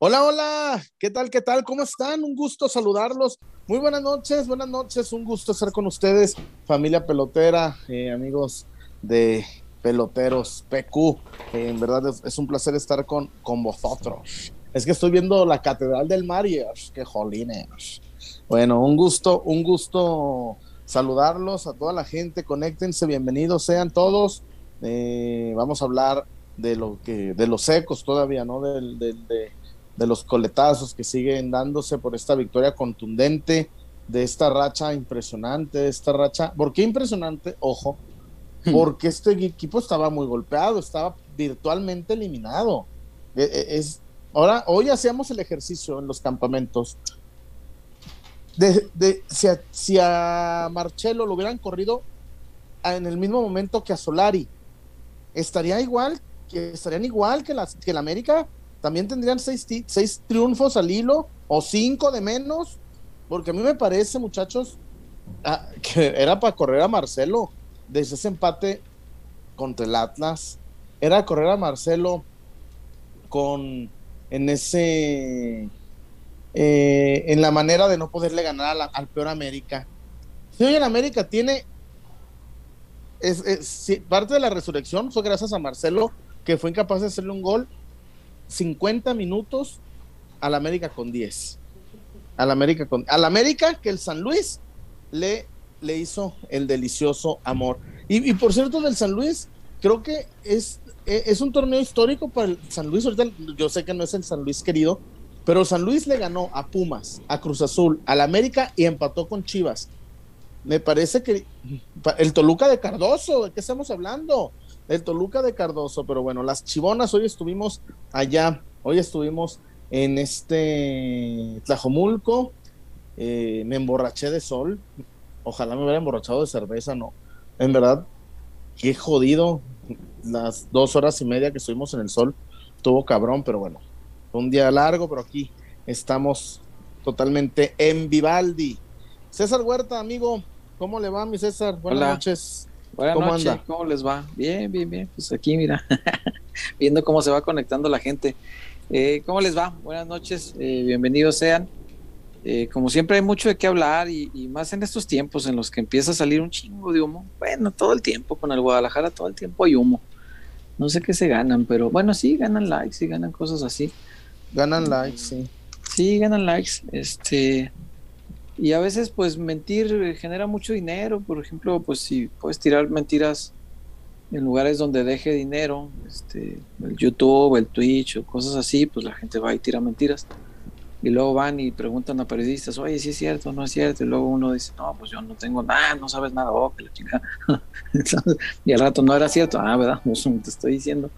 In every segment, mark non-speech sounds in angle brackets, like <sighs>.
Hola, hola, ¿qué tal, qué tal? ¿Cómo están? Un gusto saludarlos. Muy buenas noches, buenas noches, un gusto estar con ustedes, familia pelotera, eh, amigos de peloteros PQ. Eh, en verdad es, un placer estar con, con vosotros. Es que estoy viendo la Catedral del Mar y qué jolines. Bueno, un gusto, un gusto saludarlos a toda la gente, conéctense, bienvenidos sean todos. Eh, vamos a hablar de lo que, de los ecos todavía, ¿no? Del, de, de los coletazos que siguen dándose por esta victoria contundente, de esta racha impresionante, de esta racha. ¿Por qué impresionante? Ojo, hmm. porque este equipo estaba muy golpeado, estaba virtualmente eliminado. E, e, es, ahora, hoy hacíamos el ejercicio en los campamentos. De, de si, a, si, a, Marcelo lo hubieran corrido en el mismo momento que a Solari, estaría igual, que estarían igual que, las, que la América también tendrían seis, seis triunfos al hilo o cinco de menos, porque a mí me parece, muchachos, ah, <laughs> que era para correr a Marcelo desde ese empate contra el Atlas, era correr a Marcelo con en ese eh, en la manera de no poderle ganar al peor América. Si hoy en América tiene es, parte de la resurrección fue gracias a Marcelo que fue incapaz de hacerle un gol 50 minutos al América con 10. Al América con al América que el San Luis le, le hizo el delicioso amor. Y, por cierto, del San Luis, creo que es, e, es un torneo histórico para el San Luis. Ahorita yo sé que no es el San Luis querido, pero San Luis le ganó a Pumas, a Cruz Azul, al América y empató con Chivas. Me parece que el Toluca de Cardoso, ¿de qué estamos hablando? El Toluca de Cardoso, pero bueno, las chivonas, hoy estuvimos allá, hoy estuvimos en este Tlajomulco, eh, me emborraché de sol, ojalá me hubiera emborrachado de cerveza, no, en verdad, qué jodido, las dos horas y media que estuvimos en el sol, tuvo cabrón, pero bueno, fue un día largo, pero aquí estamos totalmente en Vivaldi. César Huerta, amigo, ¿cómo le va mi César? Buenas noches. Buenas ¿Cómo noches, ¿cómo les va? Bien, bien, bien. Pues aquí, mira, <laughs> viendo cómo se va conectando la gente. Eh, ¿Cómo les va? Buenas noches, eh, bienvenidos sean. Eh, como siempre hay mucho de qué hablar y, más en estos tiempos en los que empieza a salir un chingo de humo. Bueno, todo el tiempo con el Guadalajara, todo el tiempo hay humo. No sé qué se ganan, pero bueno, sí, ganan likes y ganan cosas así. Ganan likes, sí. Sí, ganan likes. Este, y a veces, pues, mentir genera mucho dinero. Por ejemplo, pues, si puedes tirar mentiras en lugares donde deje dinero, este, el YouTube, el Twitch o cosas así, pues la gente va y tira mentiras. Y luego van y preguntan a periodistas, oye, si es cierto, no es cierto. Y luego uno dice, no, pues yo no tengo nada, no sabes nada, oh, que la chica. <laughs> y al rato no era cierto, ah, ¿verdad? <laughs> Pues, te estoy diciendo.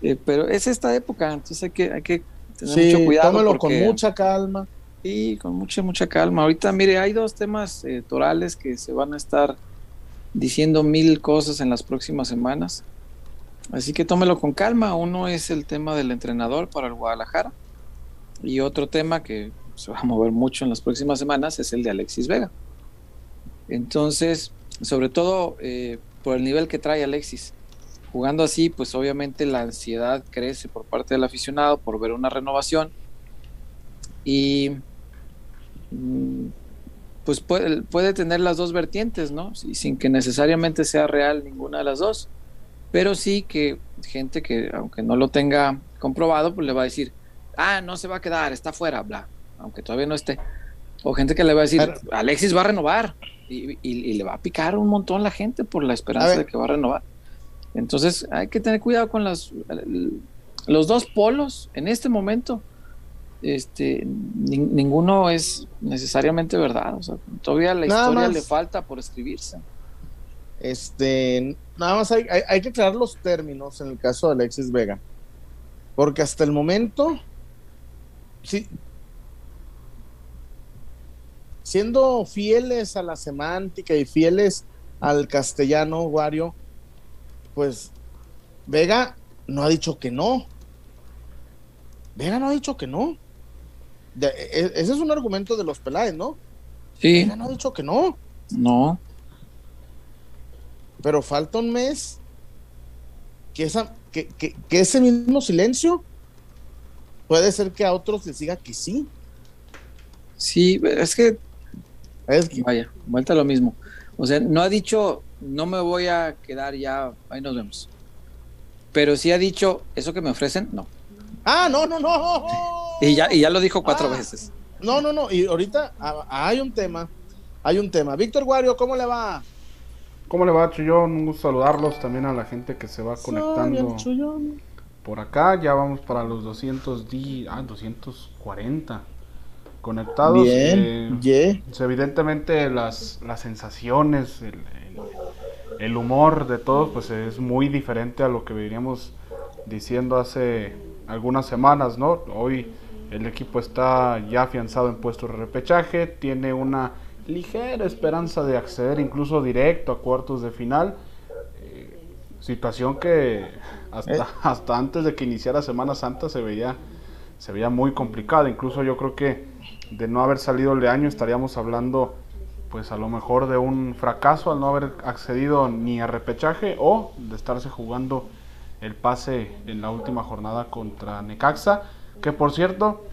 Eh, pero es esta época, entonces hay que, hay que tener mucho cuidado. Tómalo con mucha calma. Sí, con mucha, mucha calma. Ahorita, mire, hay dos temas eh, torales que se van a estar diciendo mil cosas en las próximas semanas. Así que tómelo con calma. Uno es el tema del entrenador para el Guadalajara. Y otro tema que se va a mover mucho en las próximas semanas es el de Alexis Vega. Entonces, sobre todo eh, por el nivel que trae Alexis. Jugando así, pues obviamente la ansiedad crece por parte del aficionado por ver una renovación. Y pues puede, puede, tener las dos vertientes, ¿no? sin que necesariamente sea real ninguna de las dos. Pero sí que gente que, aunque no lo tenga comprobado, pues le va a decir, ah, no se va a quedar, está fuera, bla, aunque todavía no esté. O gente que le va a decir, Alexis va a renovar. Y, le va a picar un montón la gente por la esperanza de que va a renovar. Entonces hay que tener cuidado con las, los dos polos en este momento este, ninguno es necesariamente verdad. O sea, todavía la historia le falta por escribirse. Este, nada más hay, hay, que aclarar los términos en el caso de Alexis Vega. Porque hasta el momento, sí, siendo fieles a la semántica y fieles al castellano, Wario, pues Vega no ha dicho que no. Vega no ha dicho que no. E, e, ese es un argumento de los Peláez, ¿no? Sí. Ella no ha dicho que no. No. Pero falta un mes que, esa, que, ese mismo silencio puede ser que a otros les diga que sí. Sí, es que, vaya, vuelta a lo mismo. O sea, no ha dicho, no me voy a quedar ya, ahí nos vemos. Pero sí ha dicho, eso que me ofrecen, no. Ah, no, no, no. Y ya, y ya lo dijo cuatro ah. veces. No, no, no. Y ahorita ah, hay un tema. Hay un tema. Víctor Guario, ¿cómo le va? ¿Cómo le va, Chuyón? Un gusto saludarlos también a la gente que se va conectando por acá. Ya vamos para los 200 ah, 240 conectados. Bien, eh, pues, evidentemente las, las sensaciones, el, el, humor de todos, pues es muy diferente a lo que veníamos diciendo hace algunas semanas, ¿no? Hoy el equipo está ya afianzado en puestos de repechaje, tiene una ligera esperanza de acceder incluso directo a cuartos de final. Eh, situación que hasta, eh. <laughs> hasta antes de que iniciara Semana Santa se veía, se veía muy complicada. Incluso yo creo que de no haber salido el de año estaríamos hablando pues a lo mejor de un fracaso al no haber accedido ni a repechaje o de estarse jugando el pase en la última jornada contra Necaxa, que por cierto,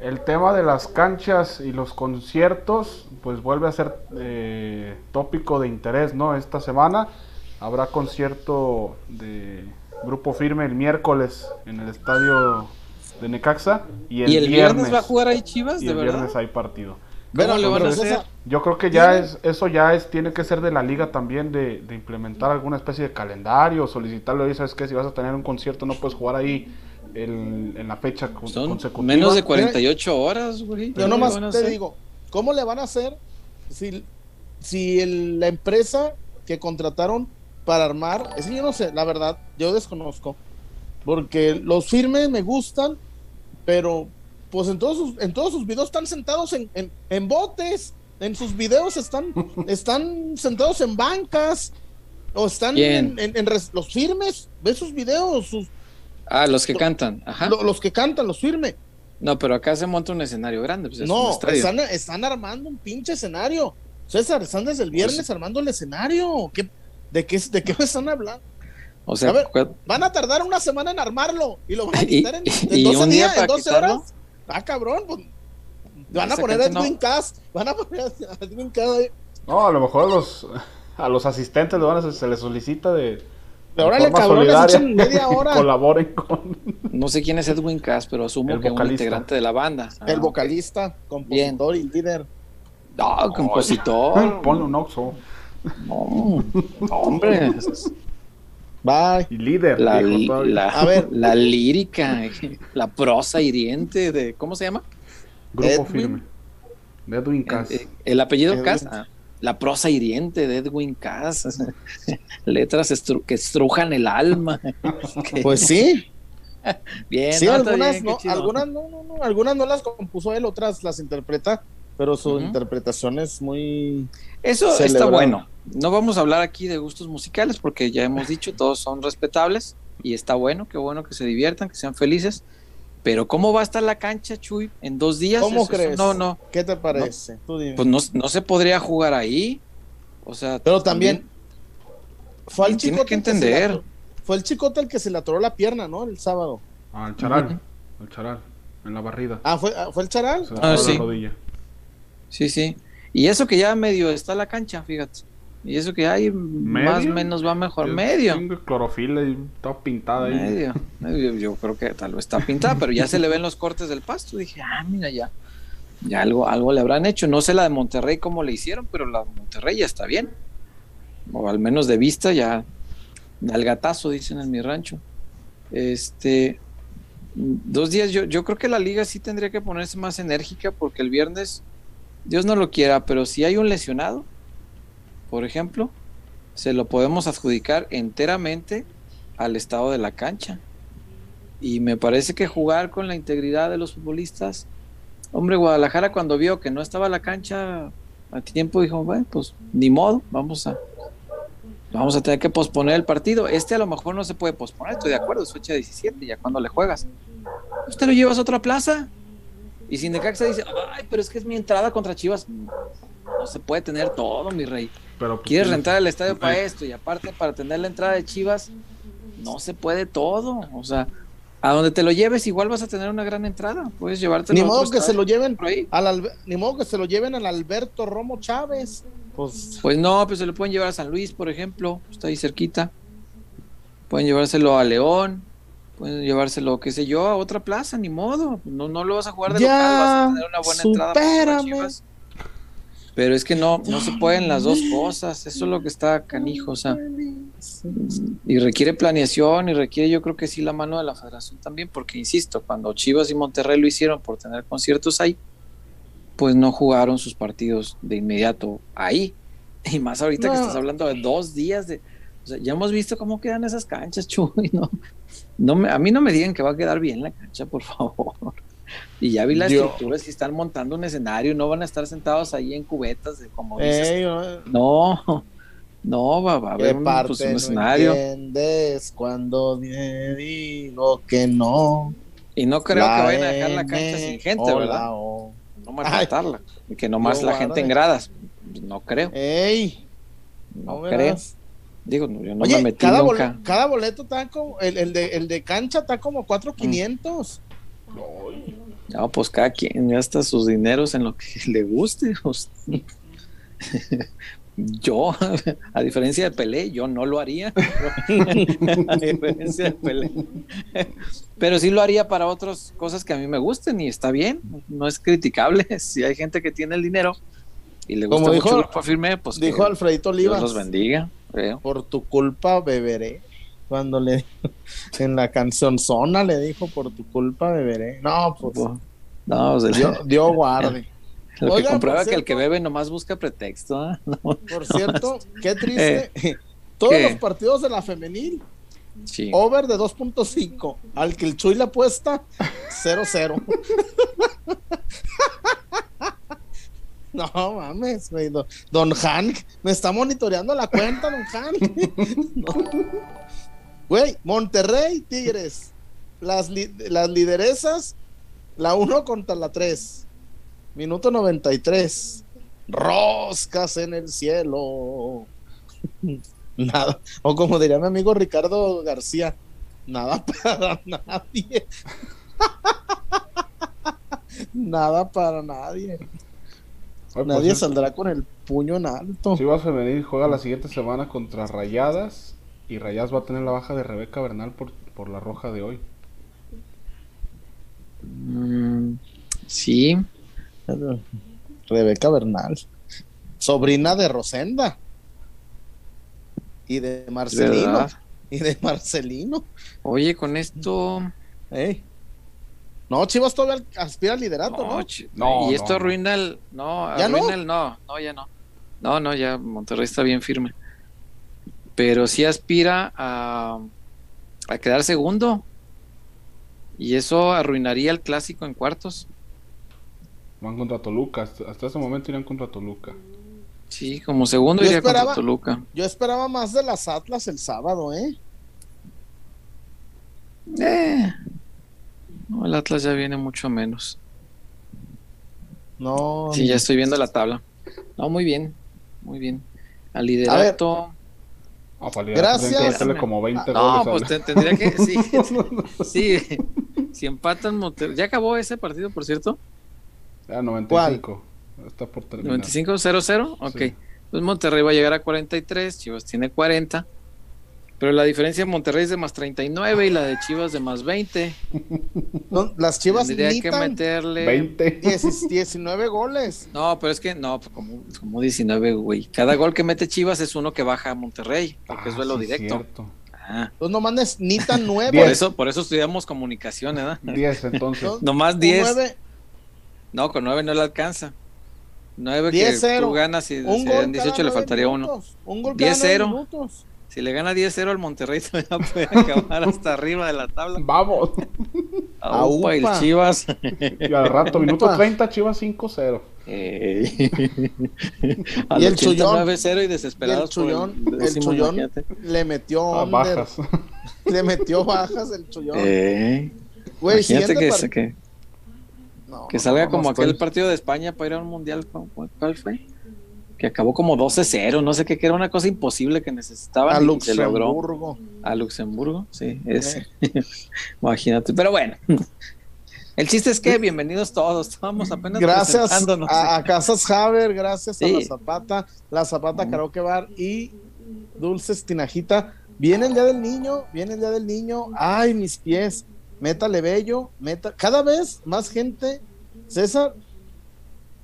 el tema de las canchas y los conciertos pues vuelve a ser eh, tópico de interés, ¿no? Esta semana habrá concierto de Grupo Firme el miércoles en el estadio de Necaxa. Y el, viernes, va a jugar ahí Chivas, y el viernes hay partido. Yo creo que ya es, eso ya es, tiene que ser de la liga también de, implementar alguna especie de calendario, solicitarlo y sabes que si vas a tener un concierto no puedes jugar ahí en la fecha consecutiva. Menos de 48 horas, güey. Yo nomás te digo, ¿cómo le van a hacer si, si la empresa que contrataron para armar, es yo no sé, la verdad, yo desconozco, porque los firmes me gustan, pero pues en todos sus, en todos sus videos están sentados en, en, botes, en sus videos están, <laughs> están sentados en bancas, o están en, los firmes, ve sus videos, sus... Ah, los que cantan, ajá. los que cantan, los firmes. No, pero acá se monta un escenario grande. Pues no, están, están, armando un pinche escenario. César, están desde el viernes pues armando el escenario. ¿Qué, de, qué, ¿De qué me están hablando? O sea, van a tardar una semana en armarlo y lo van a <laughs> quitar en, en 12 días, en 12 horas. Ah, cabrón, pues, van a poner a Edwin Cass, van a poner a Edwin Cass. No, a lo mejor a los, a los asistentes van a, se les solicita de. De órale, cabrón, media <laughs> hora. Colaboren con. No sé quién es Edwin Cass, pero asumo que es un integrante de la banda. el ah, vocalista, compositor y líder. No, compositor. Ponle un oxo. No, hombre. Bye. Y líder. La, a ver. la lírica, la prosa hiriente de. ¿Cómo se llama? Grupo firme. De Edwin Cass. Eh, el, apellido Cass. Ah, la prosa hiriente de Edwin Cass. <laughs> Letras que estrujan el alma. <laughs> pues sí. <laughs> Bien, sí, algunas, no, algunas no, no, no, algunas no las compuso él, otras las interpreta, pero su interpretación es muy. Eso está bueno no vamos a hablar aquí de gustos musicales porque ya hemos dicho, todos son respetables y está bueno, qué bueno que se diviertan, que sean felices. Pero ¿cómo va a estar la cancha, Chuy, en dos días? ¿Cómo crees? no, no. ¿Qué te parece? pues no, se podría jugar ahí. O sea, pero también, fue el chico que entender. fue el chicote el que se le atoró la pierna, ¿no? El sábado. Ah, el charal. El charal. En la barrida. Ah, fue, ah, ¿fue el charal. ah, sí. Sí, sí. Y eso que ya medio está la cancha, fíjate. Y eso que hay, más o menos va mejor. medio. clorofila y está pintada ahí. Medio. Yo, creo que tal vez está pintada, pero ya se le ven los cortes del pasto. Dije, ah, mira, ya. Ya algo, algo le habrán hecho. No sé la de Monterrey cómo le hicieron, pero la de Monterrey ya está bien. O al menos de vista ya. Al gatazo, dicen en mi rancho. Este. Dos días, yo, yo creo que la liga sí tendría que ponerse más enérgica porque el viernes, Dios no lo quiera, pero si hay un lesionado, por ejemplo, se lo podemos adjudicar enteramente al estado de la cancha. Y me parece que jugar con la integridad de los futbolistas, hombre, Guadalajara cuando vio que no estaba la cancha a tiempo dijo, bueno, pues ni modo, vamos a vamos a tener que posponer el partido. Este a lo mejor no se puede posponer, estoy de acuerdo, es fecha 17, ya cuando le juegas. Usted lo llevas a otra plaza. Y sin se dice, ay, pero es que es mi entrada contra Chivas. No se puede tener todo, mi rey. Pero, pues, Quieres rentar el estadio para esto y aparte para tener la entrada de Chivas, no se puede todo. O sea, A donde te lo lleves, igual vas a tener una gran entrada. Puedes llevarte. Ni modo que se lo lleven al ni modo que se lo lleven al Alberto Romo Chávez. Pues, pues no, pues se lo pueden llevar a San Luis, por ejemplo, está ahí cerquita. Pueden llevárselo a León, pueden llevárselo, qué sé yo, a otra plaza, ni modo. No, no lo vas a jugar de local, vas a tener una buena entrada. Pero es que no, no se pueden las dos cosas, eso es lo que está canijo, o sea, y requiere planeación y requiere yo creo que sí la mano de la federación también, porque insisto, cuando Chivas y Monterrey lo hicieron por tener conciertos ahí, pues no jugaron sus partidos de inmediato ahí, y más ahorita que estás hablando de dos días de, o sea, ya hemos visto cómo quedan esas canchas, <laughs> Chuy, no, no me, a mí no me digan que va a quedar bien la cancha, por favor. <laughs> Y ya vi las estructuras y están montando un escenario, no van a estar sentados ahí en cubetas, de, como dices. no, no, <laughs> va, a haber un, pues, escenario. entiendes cuando digo que no? Y no creo que vayan a dejar la cancha sin gente, ¿verdad? No maltratarla. Y que nomás la gente en gradas. No creo. Ey, no, creo. Digo, yo no me metí cada nunca. cada boleto está como, el, el, de, el de cancha está como 4,500. No, pues cada quien gasta sus dineros en lo que <laughs> le guste. <laughs> Yo, <laughs> a diferencia de Pelé, yo no lo haría. a diferencia de Pelé. Pero sí lo haría para otras cosas que a mí me gusten y está bien. No es criticable. Si hay gente que tiene el dinero y le gusta mucho el grupo firme, pues dijo Alfredito Olivas. Dios los bendiga. Por tu culpa beberé cuando le <laughs> en la canción Zona le dijo por tu culpa beberé. No, pues no, dio, <laughs> guarde. <laughs> Lo que comprueba que el que bebe nomás busca pretexto. ¿ah? por cierto, qué triste. Eh, Todos los partidos de la femenil. Over de 2.5. Al que el Chuy le apuesta 0-0. no mames, Don Hank me está monitoreando la cuenta, Don Hank. Güey, Monterrey, Tigres. Las, las lideresas, la 1 contra la 3. Minuto 93. Roscas en el cielo. <laughs> Nada. O como diría mi amigo Ricardo García, nada para <laughs> nadie. <laughs> nada para nadie. Pues nadie saldrá con el puño en alto. Si vas a venir, juega la siguiente semana contra Rayadas y Rayas va a tener la baja de Rebeca Bernal por, por la roja de hoy. Mm, sí. Rebeca Bernal. Sobrina de Rosenda. Y de Marcelino. Y de Marcelino. Oye, con esto. No, Chivas todavía aspira al liderato, ¿no? ¿no? y esto arruina el. No, ¿Ya arruina el. No, no, ya no. No, no, ya Monterrey está bien firme pero sí aspira a, a quedar segundo. Y eso arruinaría el clásico en cuartos. Van contra Toluca, hasta, ese momento irían contra Toluca. Sí, como segundo iría contra Toluca. Yo esperaba más de las Atlas el sábado, ¿eh? Eh. No, el Atlas ya viene mucho menos. No. Sí, ya estoy viendo la tabla. No, muy bien, muy bien. Al liderato. Gracias. como 20 no, pues tendría que. Sí, <laughs> sí. Si empatan Monterrey. ¿Ya acabó ese partido, por cierto? Ya, 95. Está por terminar. ¿95-0-0? Ok. Pues Monterrey va a llegar a 43. Chivas tiene 40. Pero la diferencia de Monterrey es de más 39 y la de Chivas de más 20. <laughs> las Chivas Tendría que meterle 20. 19 goles. No, pero es que no, pues como, como 19, güey. Cada gol que mete Chivas es uno que baja a Monterrey, porque es duelo ah, directo. Ah. Pues no mandes ni tan <laughs> 9. por eso, por eso estudiamos comunicación, ¿verdad? 10 entonces. Nomás 10. No, con 9 no le alcanza. 9 que tú ganas y en 18 le faltaría uno. Un gol 10-0. Si le gana 10-0 al Monterrey, <laughs> todavía puede acabar hasta arriba de la tabla. Vamos. Aupa y el Chivas. Y al rato, <laughs> minuto 30, Chivas 5-0. <laughs> y el Chullón 9-0 y desesperado. el Chullón, el, Chullón le metió bajas. Le metió bajas el Chullón. Eh, Güey, imagínate que, que, que salga como aquel partido de España para ir a un mundial. ¿Cuál fue? Que acabó como 12-0, no sé qué, que era una cosa imposible que necesitaban. A y se logró. Luxemburgo. A Luxemburgo, sí, es. <laughs> Imagínate, pero bueno. El chiste es que bienvenidos todos, estamos apenas Gracias presentándonos. a, a Casas Haber, gracias a. La Zapata, La Zapata Karaoke Bar y Dulces Tinajita. Viene el Día del Niño, viene el Día del Niño. Ay, mis pies, métale bello, meta. Cada vez más gente, César,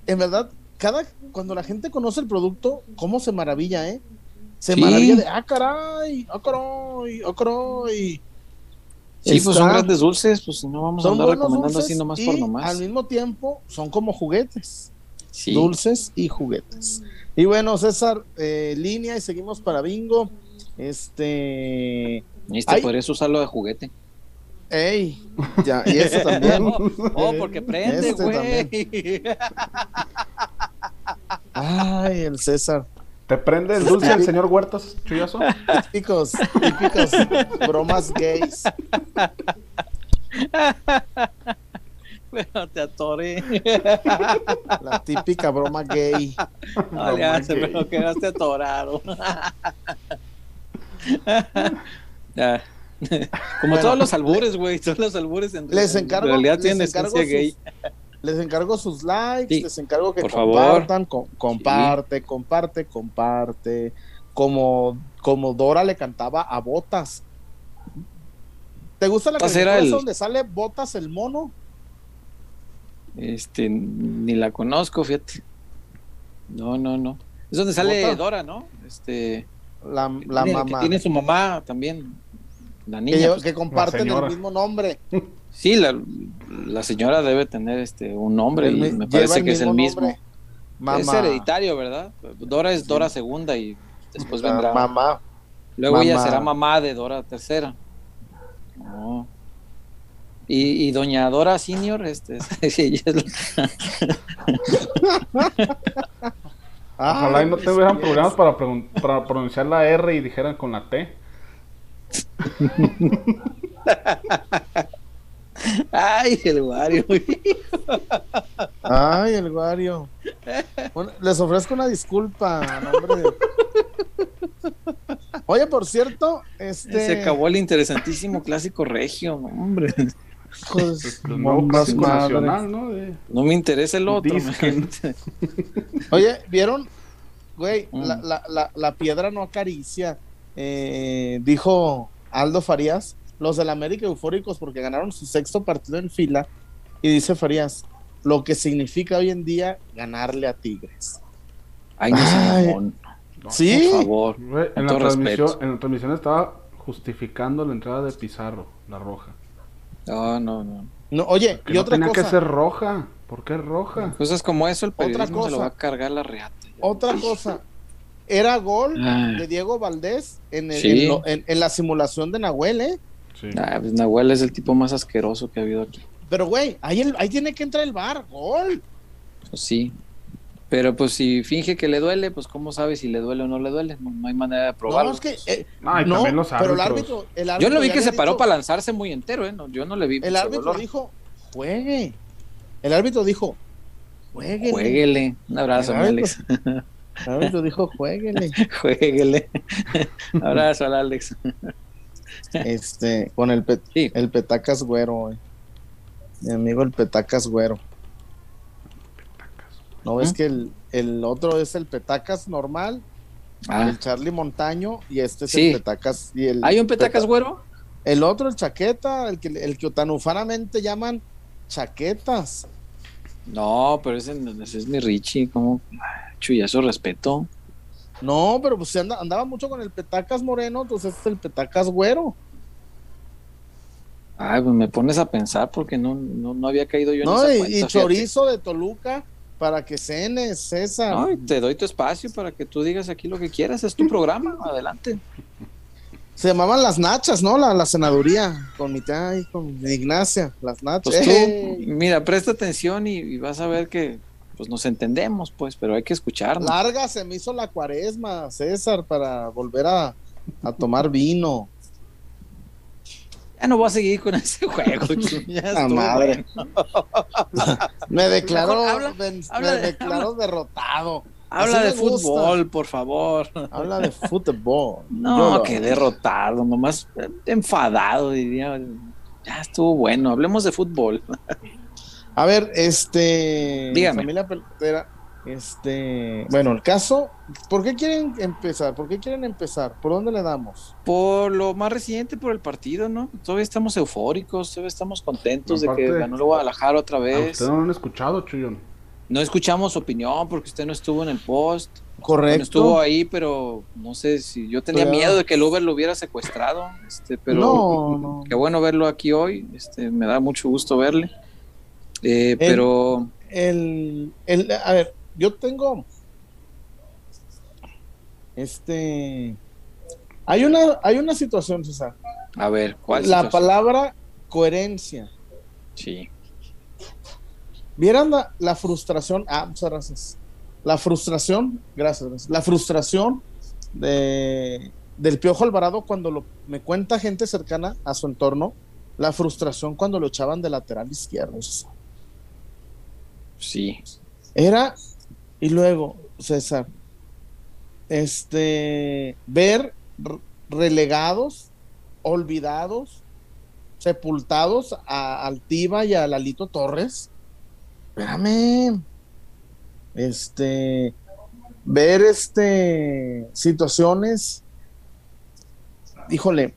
en verdad, cada cuando la gente conoce el producto, cómo se maravilla, ¿eh? Se Sí. maravilla de, ah, caray, ah, caray, ah, caray. Sí, pues son grandes dulces, pues no vamos a andar recomendando así nomás y por nomás. al mismo tiempo son como juguetes. Sí. dulces y juguetes. Y bueno, César, eh, línea y seguimos para bingo. Este. Este podrías usarlo de juguete. Ey, ya, y <laughs> eso también. Oh, oh, porque prende, Este güey. <laughs> Ay, el César. ¿Te prende el dulce el señor Huertas, Chuyazo? Típicos, típicos bromas gays. Pero te atoré. La típica broma gay. No le hace, pero quedaste atorado. Ya. Como Bueno, todos los albures, güey. Todos los albures en, Les en encargo, realidad les tienen encargo esencia gay. Les encargo sus likes, Sí, les encargo que por favor. compartan, co- comparte, comparte, comparte. Como, como Dora le cantaba a Botas. ¿Te gusta la caricatura el- donde sale Botas el mono? Este, ni la conozco, fíjate. No, no, no. Es donde sale ¿Bota? Dora, ¿no? Este, La, la tiene, mamá. que tiene su mamá también. La que, niña. pues, que comparten el mismo nombre. <laughs> sí, la, la señora debe tener este un nombre El y me parece que es el mismo. nombre. Mamá. Es hereditario, ¿verdad? Dora es Dora segunda y después La vendrá. mamá. Luego ella mamá. será mamá de Dora tercera. No. Y, y doña Dora Senior, este, <laughs> sí, ella es la- <laughs> Ojalá y no te hubieran problemas para, pregun- para pronunciar la R y dijeran con la T. <laughs> Ay, el Wario. Ay, el Wario. Bueno, les ofrezco una disculpa. a nombre de- Oye, por cierto, este. Se acabó el interesantísimo clásico regio, hombre. Pues, nacional, ¿no? De- No me interesa el otro. Oye, ¿vieron? Güey, Mm. la, la, la, la piedra no acaricia. Eh, dijo Aldo Farías, los del América eufóricos porque ganaron su sexto partido en fila. Y dice Farías, lo que significa hoy en día ganarle a Tigres. Ay, no Ay. No, Sí, por favor. En, la transmisión, en la transmisión estaba justificando la entrada de Pizarro, la roja. No, no, no. no, oye, Que y no otra tenía cosa, que ser roja. ¿Por qué roja? Cosas como eso, el Otra periodismo se lo va a cargar la reata. otra cosa. Era gol Ay. de Diego Valdés en, el- Sí. en lo- en- en la simulación de Nahuel, ¿eh? Sí. Ah, pues Nahuel es el tipo más asqueroso que ha habido aquí. Pero, güey, ahí, el- ahí tiene que entrar el bar, gol. Pues sí. Pero pues si finge que le duele, pues cómo sabe si le duele o no le duele. No, no hay manera de No, probarlo. es que. eh, No, no, también los pero el árbitro. el Yo lo vi que se paró dicho- para lanzarse muy entero, ¿eh? No, yo no le vi. El árbitro dolor. dijo, juegue. El árbitro dijo, jueguele. Jueguele. Un abrazo, El mi árbitro- Alex. El árbitro dijo, jueguele. <laughs> Jueguele. <laughs> abrazo al Alex. Este, con el, pe- Sí. el petacas güero, güey. Mi amigo el petacas güero. ¿No ves ¿Mm? que el, el otro es el petacas normal? Ah, El Charlie Montaño y este es Sí. el petacas. Y el ¿Hay un petacas peta- güero? El otro, el chaqueta, el que, el que tan ufanamente llaman chaquetas. No, pero ese, ese es mi Richie. ¿Cómo? Chuyazo, respeto. No, pero pues se anda- andaba mucho con el petacas moreno, entonces este es el petacas güero. Ay, pues me pones a pensar porque no, no, no había caído yo en No, esa y, cuenta, y fíjate. chorizo de Toluca para que cenes, César. No, y te doy tu espacio para que tú digas aquí lo que quieras. Es tu programa. <laughs> Adelante. Se llamaban las nachas, ¿no? La, la senaduría, con mi tía y con Ignacia, las nachas. Pues tú, ¡Ey! <laughs> mira, presta atención y, y vas a ver que pues nos entendemos, pues, pero hay que escucharnos. Larga se me hizo la cuaresma, César, para volver a, a tomar vino. Ya no voy a seguir con ese juego. <laughs> La madre. <laughs> Me declaró, habla- me de- declaró derrotado. Habla Así de gusta. fútbol, por favor. Habla de fútbol. <laughs> No, Yo que derrotado, nomás enfadado, diría. Ya estuvo bueno, hablemos de fútbol. A ver, este. Dígame. Familia pelotera. Este. Bueno, el caso. ¿Por qué quieren empezar? ¿Por qué quieren empezar? ¿Por dónde le damos? Por lo más reciente, por el partido, ¿no? Todavía estamos eufóricos, todavía estamos contentos de que ganó el Guadalajara otra ¿A vez. usted no lo han escuchado, Chuyón? No escuchamos opinión porque usted no estuvo en el post. Correcto. Bueno, estuvo ahí, pero no sé si yo tenía Pero- miedo de que el Uber lo hubiera secuestrado, este, pero No, no. qué bueno verlo aquí hoy, este, me da mucho gusto verle. Eh, pero El, el, a ver, yo tengo. Este. Hay una, hay una situación, César. a ver, ¿cuál La situación? palabra coherencia. Sí. ¿Vieran la, la frustración? Ah, muchas gracias. La frustración, gracias, gracias. La frustración de, del Piojo Alvarado cuando lo, me cuenta gente cercana a su entorno, la frustración cuando lo echaban de lateral izquierdo. César. Sí. Era, y luego, César, este, ver relegados, olvidados, sepultados a Altiva y a Lalito Torres. Espérame. Este, ver este, situaciones, híjole,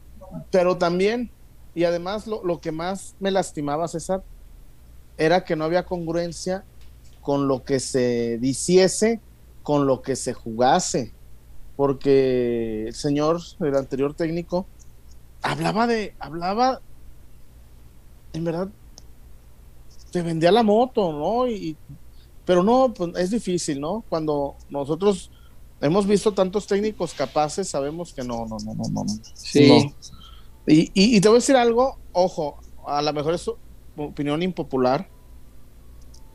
pero también, y además lo, lo que más me lastimaba, César, era que no había congruencia con lo que se diciese, con lo que se jugase, porque el señor, el anterior técnico, hablaba de, hablaba, en verdad, te vendía la moto, ¿no? Y, pero no, pues es difícil, ¿no? Cuando nosotros hemos visto tantos técnicos capaces, sabemos que no, no, no, no, no. no. Sí. No. Y, y- y te voy a decir algo, ojo, a lo mejor es opinión impopular.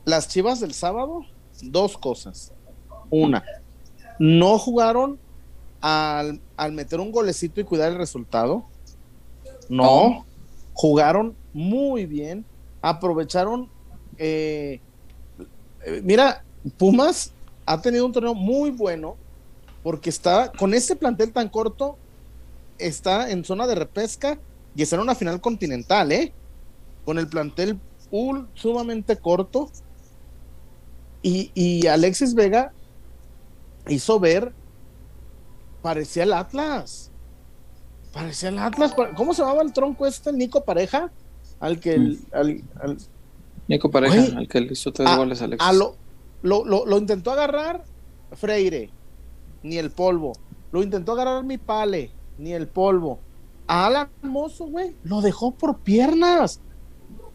Las chivas del sábado, dos cosas. Una, no jugaron al, al meter un golecito y cuidar el resultado. No, jugaron muy bien, aprovecharon. eh, mira, Pumas ha tenido un torneo muy bueno porque está con ese plantel tan corto, está en zona de repesca y está en una final continental, ¿eh? Con el plantel sumamente corto. Y, y Alexis Vega hizo ver, parecía el Atlas. Parecía el Atlas. ¿Cómo se llamaba el tronco este? Nico Pareja. Al que el, al- al- Nico Pareja, al que le hizo tres a- goles a Alexis. a lo, lo, lo- lo intentó agarrar Freire, ni el polvo. Lo intentó agarrar mi pale, ni el polvo. A Alan Mozo, güey, lo dejó por piernas.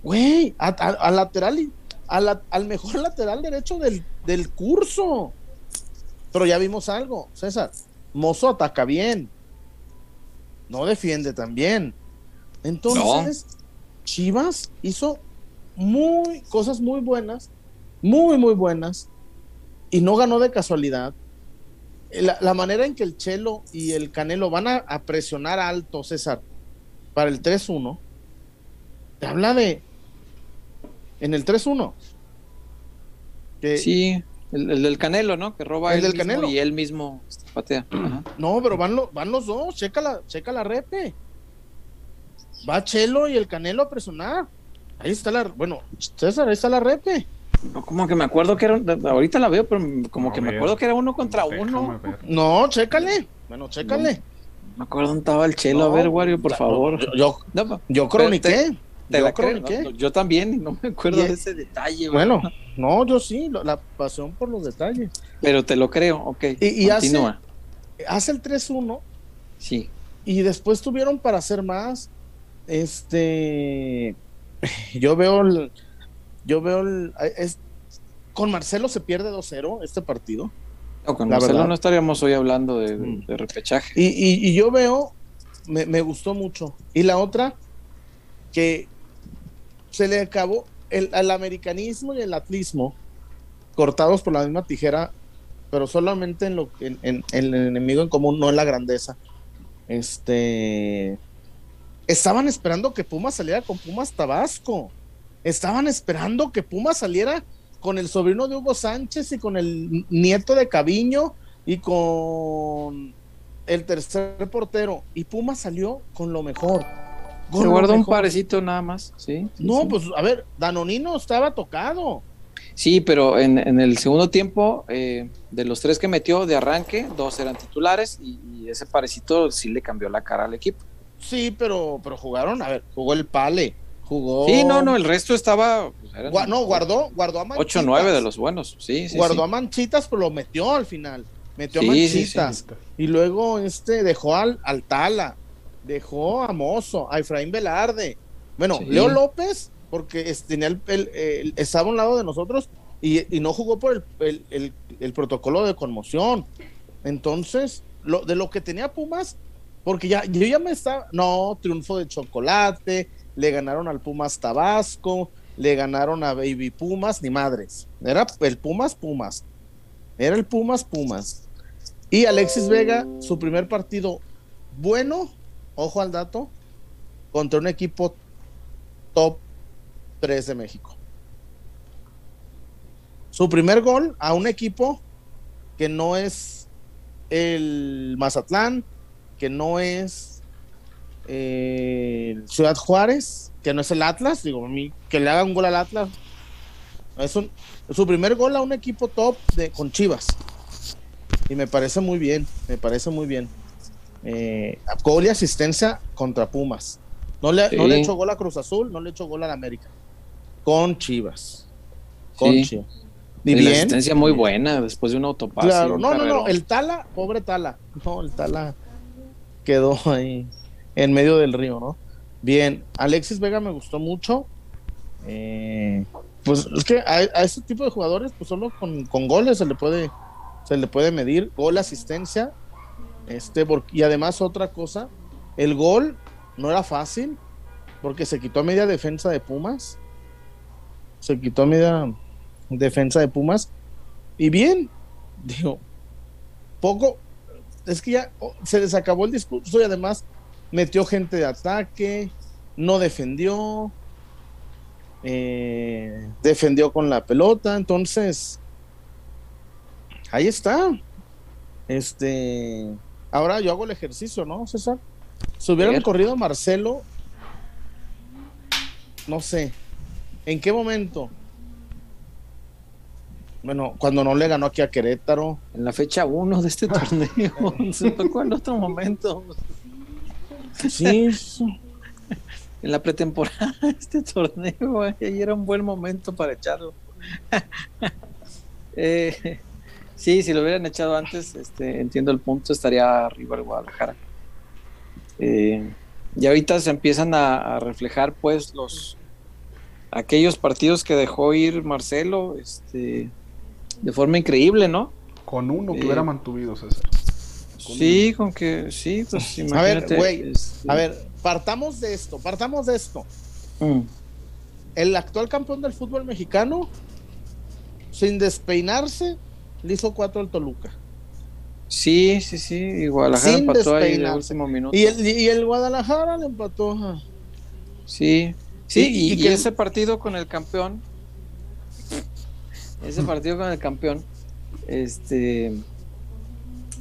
Güey, al lateral, a al mejor <laughs> lateral derecho del, del curso. Pero ya vimos algo, César. Mozo ataca bien. No defiende tan bien. Entonces, Chivas hizo muy cosas muy buenas, muy muy buenas y no ganó de casualidad. La, la manera en que el Chelo y el Canelo van a presionar alto, César, para el 3-1, te habla de en el 3-1. que- Sí, el, el del Canelo, ¿no? Que roba El él del mismo Canelo. y él mismo patea. <clears throat> Ajá. No, pero van, lo- van los dos, checa la, checa la repe. Va Chelo y el Canelo a presionar. Ahí está la, bueno, César, ahí está la repe. No, Como que me acuerdo que era, ahorita la veo, pero como que me acuerdo que era uno contra Déjame uno. ver. No, chécale. Bueno, chécale. Me acuerdo dónde estaba el chelo. No, a ver, Wario, por favor. Yo, yo, No, no, yo croniqué. te yo la creo, no, yo también, no me acuerdo de ese detalle. Bueno, no, yo sí, la pasión por los detalles. Pero te lo creo, ok. Y- y hace- continúa. Hace el 3-1 Sí, y después tuvieron para hacer más. Este, yo veo el, yo veo el, es, con Marcelo se pierde 2-0 este partido. No, con La Marcelo verdad. no estaríamos hoy hablando de, de- Mm. de repechaje. Y, y- y yo veo, me, me gustó mucho. Y la otra, que se le acabó el, el americanismo y el atlismo, cortados por la misma tijera, pero solamente en, lo, en, en- el enemigo en común, no en la grandeza. Este. Estaban esperando que Pumas saliera con Pumas Tabasco. Estaban esperando que Pumas saliera con el sobrino de Hugo Sánchez y con el nieto de Caviño y con el tercer portero. Y Pumas salió con lo mejor. Se guardó un parecito nada más, ¿sí? no, pues a ver, Danonino estaba tocado. Sí, pero en, el segundo tiempo, eh, de los tres que metió de arranque, dos eran titulares y, ese parecito sí le cambió la cara al equipo. Sí, pero, pero jugaron, a ver, jugó el Pale, jugó. Sí, no, no, el resto estaba. Pues, no, guardó, guardó a Manchitas. 8-9 de los buenos, sí, sí. Guardó a Manchitas, pero lo metió al final. Metió a Manchitas. Y luego este dejó al, al Tala dejó a Mozo, a Efraín Velarde. Bueno, Leo López, porque tenía el, estaba a un lado de nosotros y, no jugó por el, protocolo de conmoción. Entonces, lo, de lo que tenía Pumas, porque ya yo ya me estaba, no, triunfo de chocolate, le ganaron al Pumas Tabasco, le ganaron a Baby Pumas, ni madres. Era el Pumas Pumas. Era el Pumas Pumas. Y Alexis Vega, su primer partido bueno, ojo al dato, contra un equipo top 3 de México. Su primer gol a un equipo que no es el Mazatlán, que no es eh, Ciudad Juárez, que no es el Atlas, digo, a mí, que le haga un gol al Atlas. Es su primer gol a un equipo top de, con Chivas. Y me parece muy bien, me parece muy bien eh, gol y asistencia contra Pumas. No le, no le echó gol a Cruz Azul, no le echó gol a la América. Con Chivas. Con Chivas. Y, bien. asistencia muy buena después de un autopase. Claro, no, no, no. El Tala, pobre Tala. <laughs> No, el Tala quedó ahí en medio del río, ¿no? Bien, Alexis Vega me gustó mucho. Eh, pues es que a, a, este tipo de jugadores, pues solo con, con goles se le puede se le puede medir. Gol, asistencia este, y además otra cosa, el gol no era fácil porque se quitó a media defensa de Pumas. Se quitó a media defensa de Pumas. Y bien, <laughs> digo, poco, es que ya se les acabó el discurso y además metió gente de ataque, no defendió, eh, defendió con la pelota, entonces ahí está. Este, Ahora yo hago el ejercicio, ¿no, César? Si hubieran corrido Marcelo, no sé, ¿en qué momento? Bueno, cuando no le ganó aquí a Querétaro. En la fecha 1 de este <laughs> torneo. Se tocó en otro momento. Sí. <laughs> en la pretemporada de este torneo, <laughs> ahí era un buen momento para echarlo. eh, Sí, si lo hubieran echado antes, este, entiendo el punto, estaría arriba el Guadalajara. Eh, y ahorita se empiezan a, reflejar pues los aquellos partidos que dejó ir Marcelo este, de forma increíble, ¿no? Con uno que hubiera eh, mantuvido César. sí, con que sí, pues imagínate. A ver, güey, este, a ver, partamos de esto, partamos de esto. Mm. El actual campeón del fútbol mexicano, sin despeinarse, le hizo cuatro al Toluca. Sí, sí, sí. Y Guadalajara empató ahí en el último minuto. Y el, Guadalajara le empató. Sí, sí, y, ese partido con el campeón, ese partido con el campeón, este,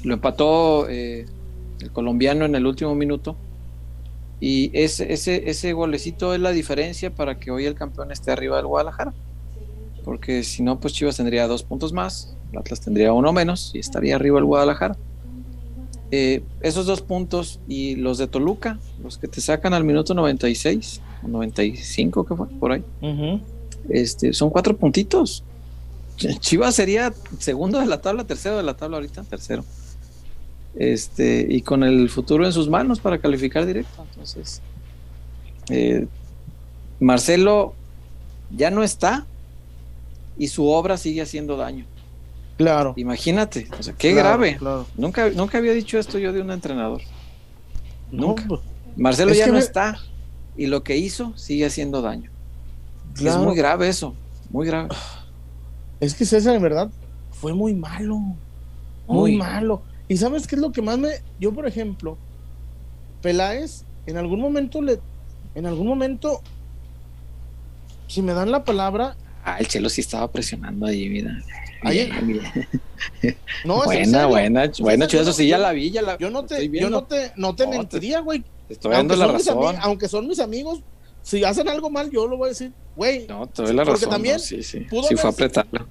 lo empató eh, el colombiano en el último minuto. Y ese, ese, ese golecito es la diferencia para que hoy el campeón esté arriba del Guadalajara. Porque si no, pues Chivas tendría dos puntos más Atlas tendría uno menos y estaría arriba el Guadalajara. Eh, esos dos puntos y los de Toluca, los que te sacan al minuto 96 o 95, que fue por ahí, este, son cuatro puntitos. Chivas sería segundo de la tabla, tercero de la tabla ahorita, tercero. Este, y con el futuro en sus manos para calificar directo. Entonces, eh, Marcelo ya no está y su obra sigue haciendo daño. Claro. Imagínate, o sea, qué grave. Nunca, nunca había dicho esto yo de un entrenador. Nunca. Pues, Marcelo ya no está y lo que hizo sigue haciendo daño. Es muy grave eso, muy grave. Es que César, en verdad, fue muy malo. Muy, malo. ¿Y sabes qué es lo que más me... Yo, por ejemplo, Peláez, en algún momento le... En algún momento, si me dan la palabra, Ah, el Chelo sí estaba presionando ahí, mira. Bien. <laughs> No, buena, buena, Chuy, eso sí, ya la vi, ya la Yo no te, yo no te, no te No, mentiría, güey. Estoy dando la razón. aunque son mis amigos, si hacen algo mal, yo lo voy a decir, güey, No, te doy la Porque razón. también no, sí, sí. pudo Sí fue a haberse- apretarla.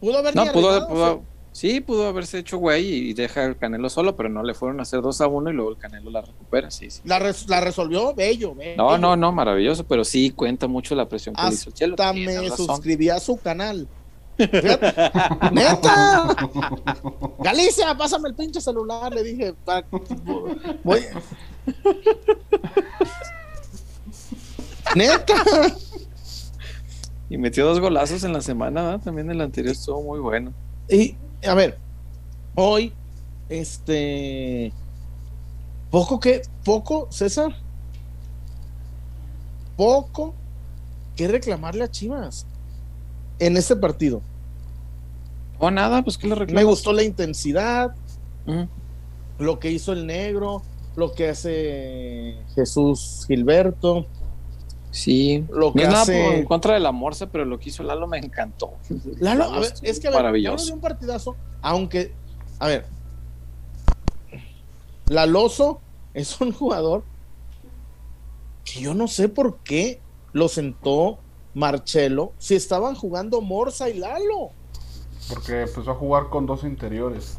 pudo haber No, pudo, arreglado, pudo- o sea, sí, pudo haberse hecho güey y deja el Canelo solo, pero no le fueron a hacer 2 a 1 y luego el Canelo la recupera, sí, sí. la, res- la resolvió bello, bello. No, no, no, maravilloso, pero sí cuenta mucho la presión que le hizo el Chelo. Hasta me razón. suscribí a su canal. ¡Neta! Galicia, pásame el pinche celular, le dije. voy- ¡Neta! Y metió dos golazos en la semana, ¿verdad? También el anterior estuvo muy bueno. Y, a ver, hoy, este. Poco que. Poco, César. Poco que reclamarle a Chivas en este partido. O nada, pues que le Me reclamo. gustó la intensidad, lo que hizo el negro, lo que hace Jesús Gilberto, Sí. lo No que nada hace. por- en contra de la Morsa, pero lo que hizo Lalo me encantó. Lalo, <laughs> Lalo a ver, estuvo es que a ver, maravilloso. Lalo dio un partidazo, aunque, a ver, Laloso es un jugador que yo no sé por qué lo sentó Marcelo si estaban jugando Morsa y Lalo. Porque empezó a jugar con dos interiores.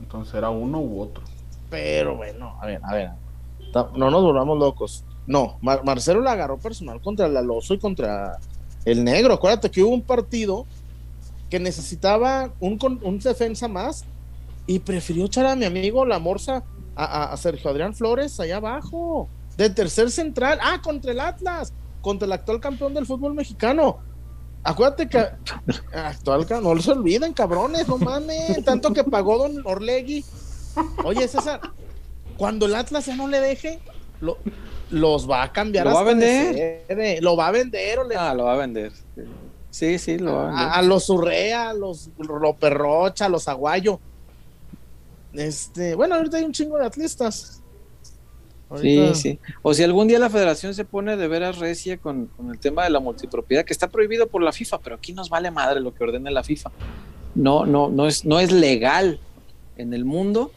Entonces era uno u otro. Pero bueno, a ver, a ver, no nos volvamos locos. No, Mar- Marcelo la agarró personal contra el Aloso y contra el Negro. Acuérdate que hubo un partido que necesitaba un defensa más y prefirió echar a mi amigo La Morsa a, a- a Sergio Adrián Flores allá abajo, de tercer central. Ah, contra el Atlas, contra el actual campeón del fútbol mexicano. Acuérdate que actual, no se olviden, cabrones, no mames, tanto que pagó Don Orlegui. Oye, César, cuando el Atlas ya no le deje, lo- los va a cambiar. ¿Lo va a vender? sede, Lo va a vender o le- Ah, lo va a vender. Sí, sí, lo va a vender. a, a los Urrea, a los Loperrocha, a los Aguayo. Este, bueno, ahorita hay un chingo de atlistas. Sí, Ahorita- sí. O si algún día la federación se pone de veras recia con, con el tema de la multipropiedad, que está prohibido por la FIFA, pero aquí nos vale madre lo que ordene la FIFA. No, no, no es, no es legal en el mundo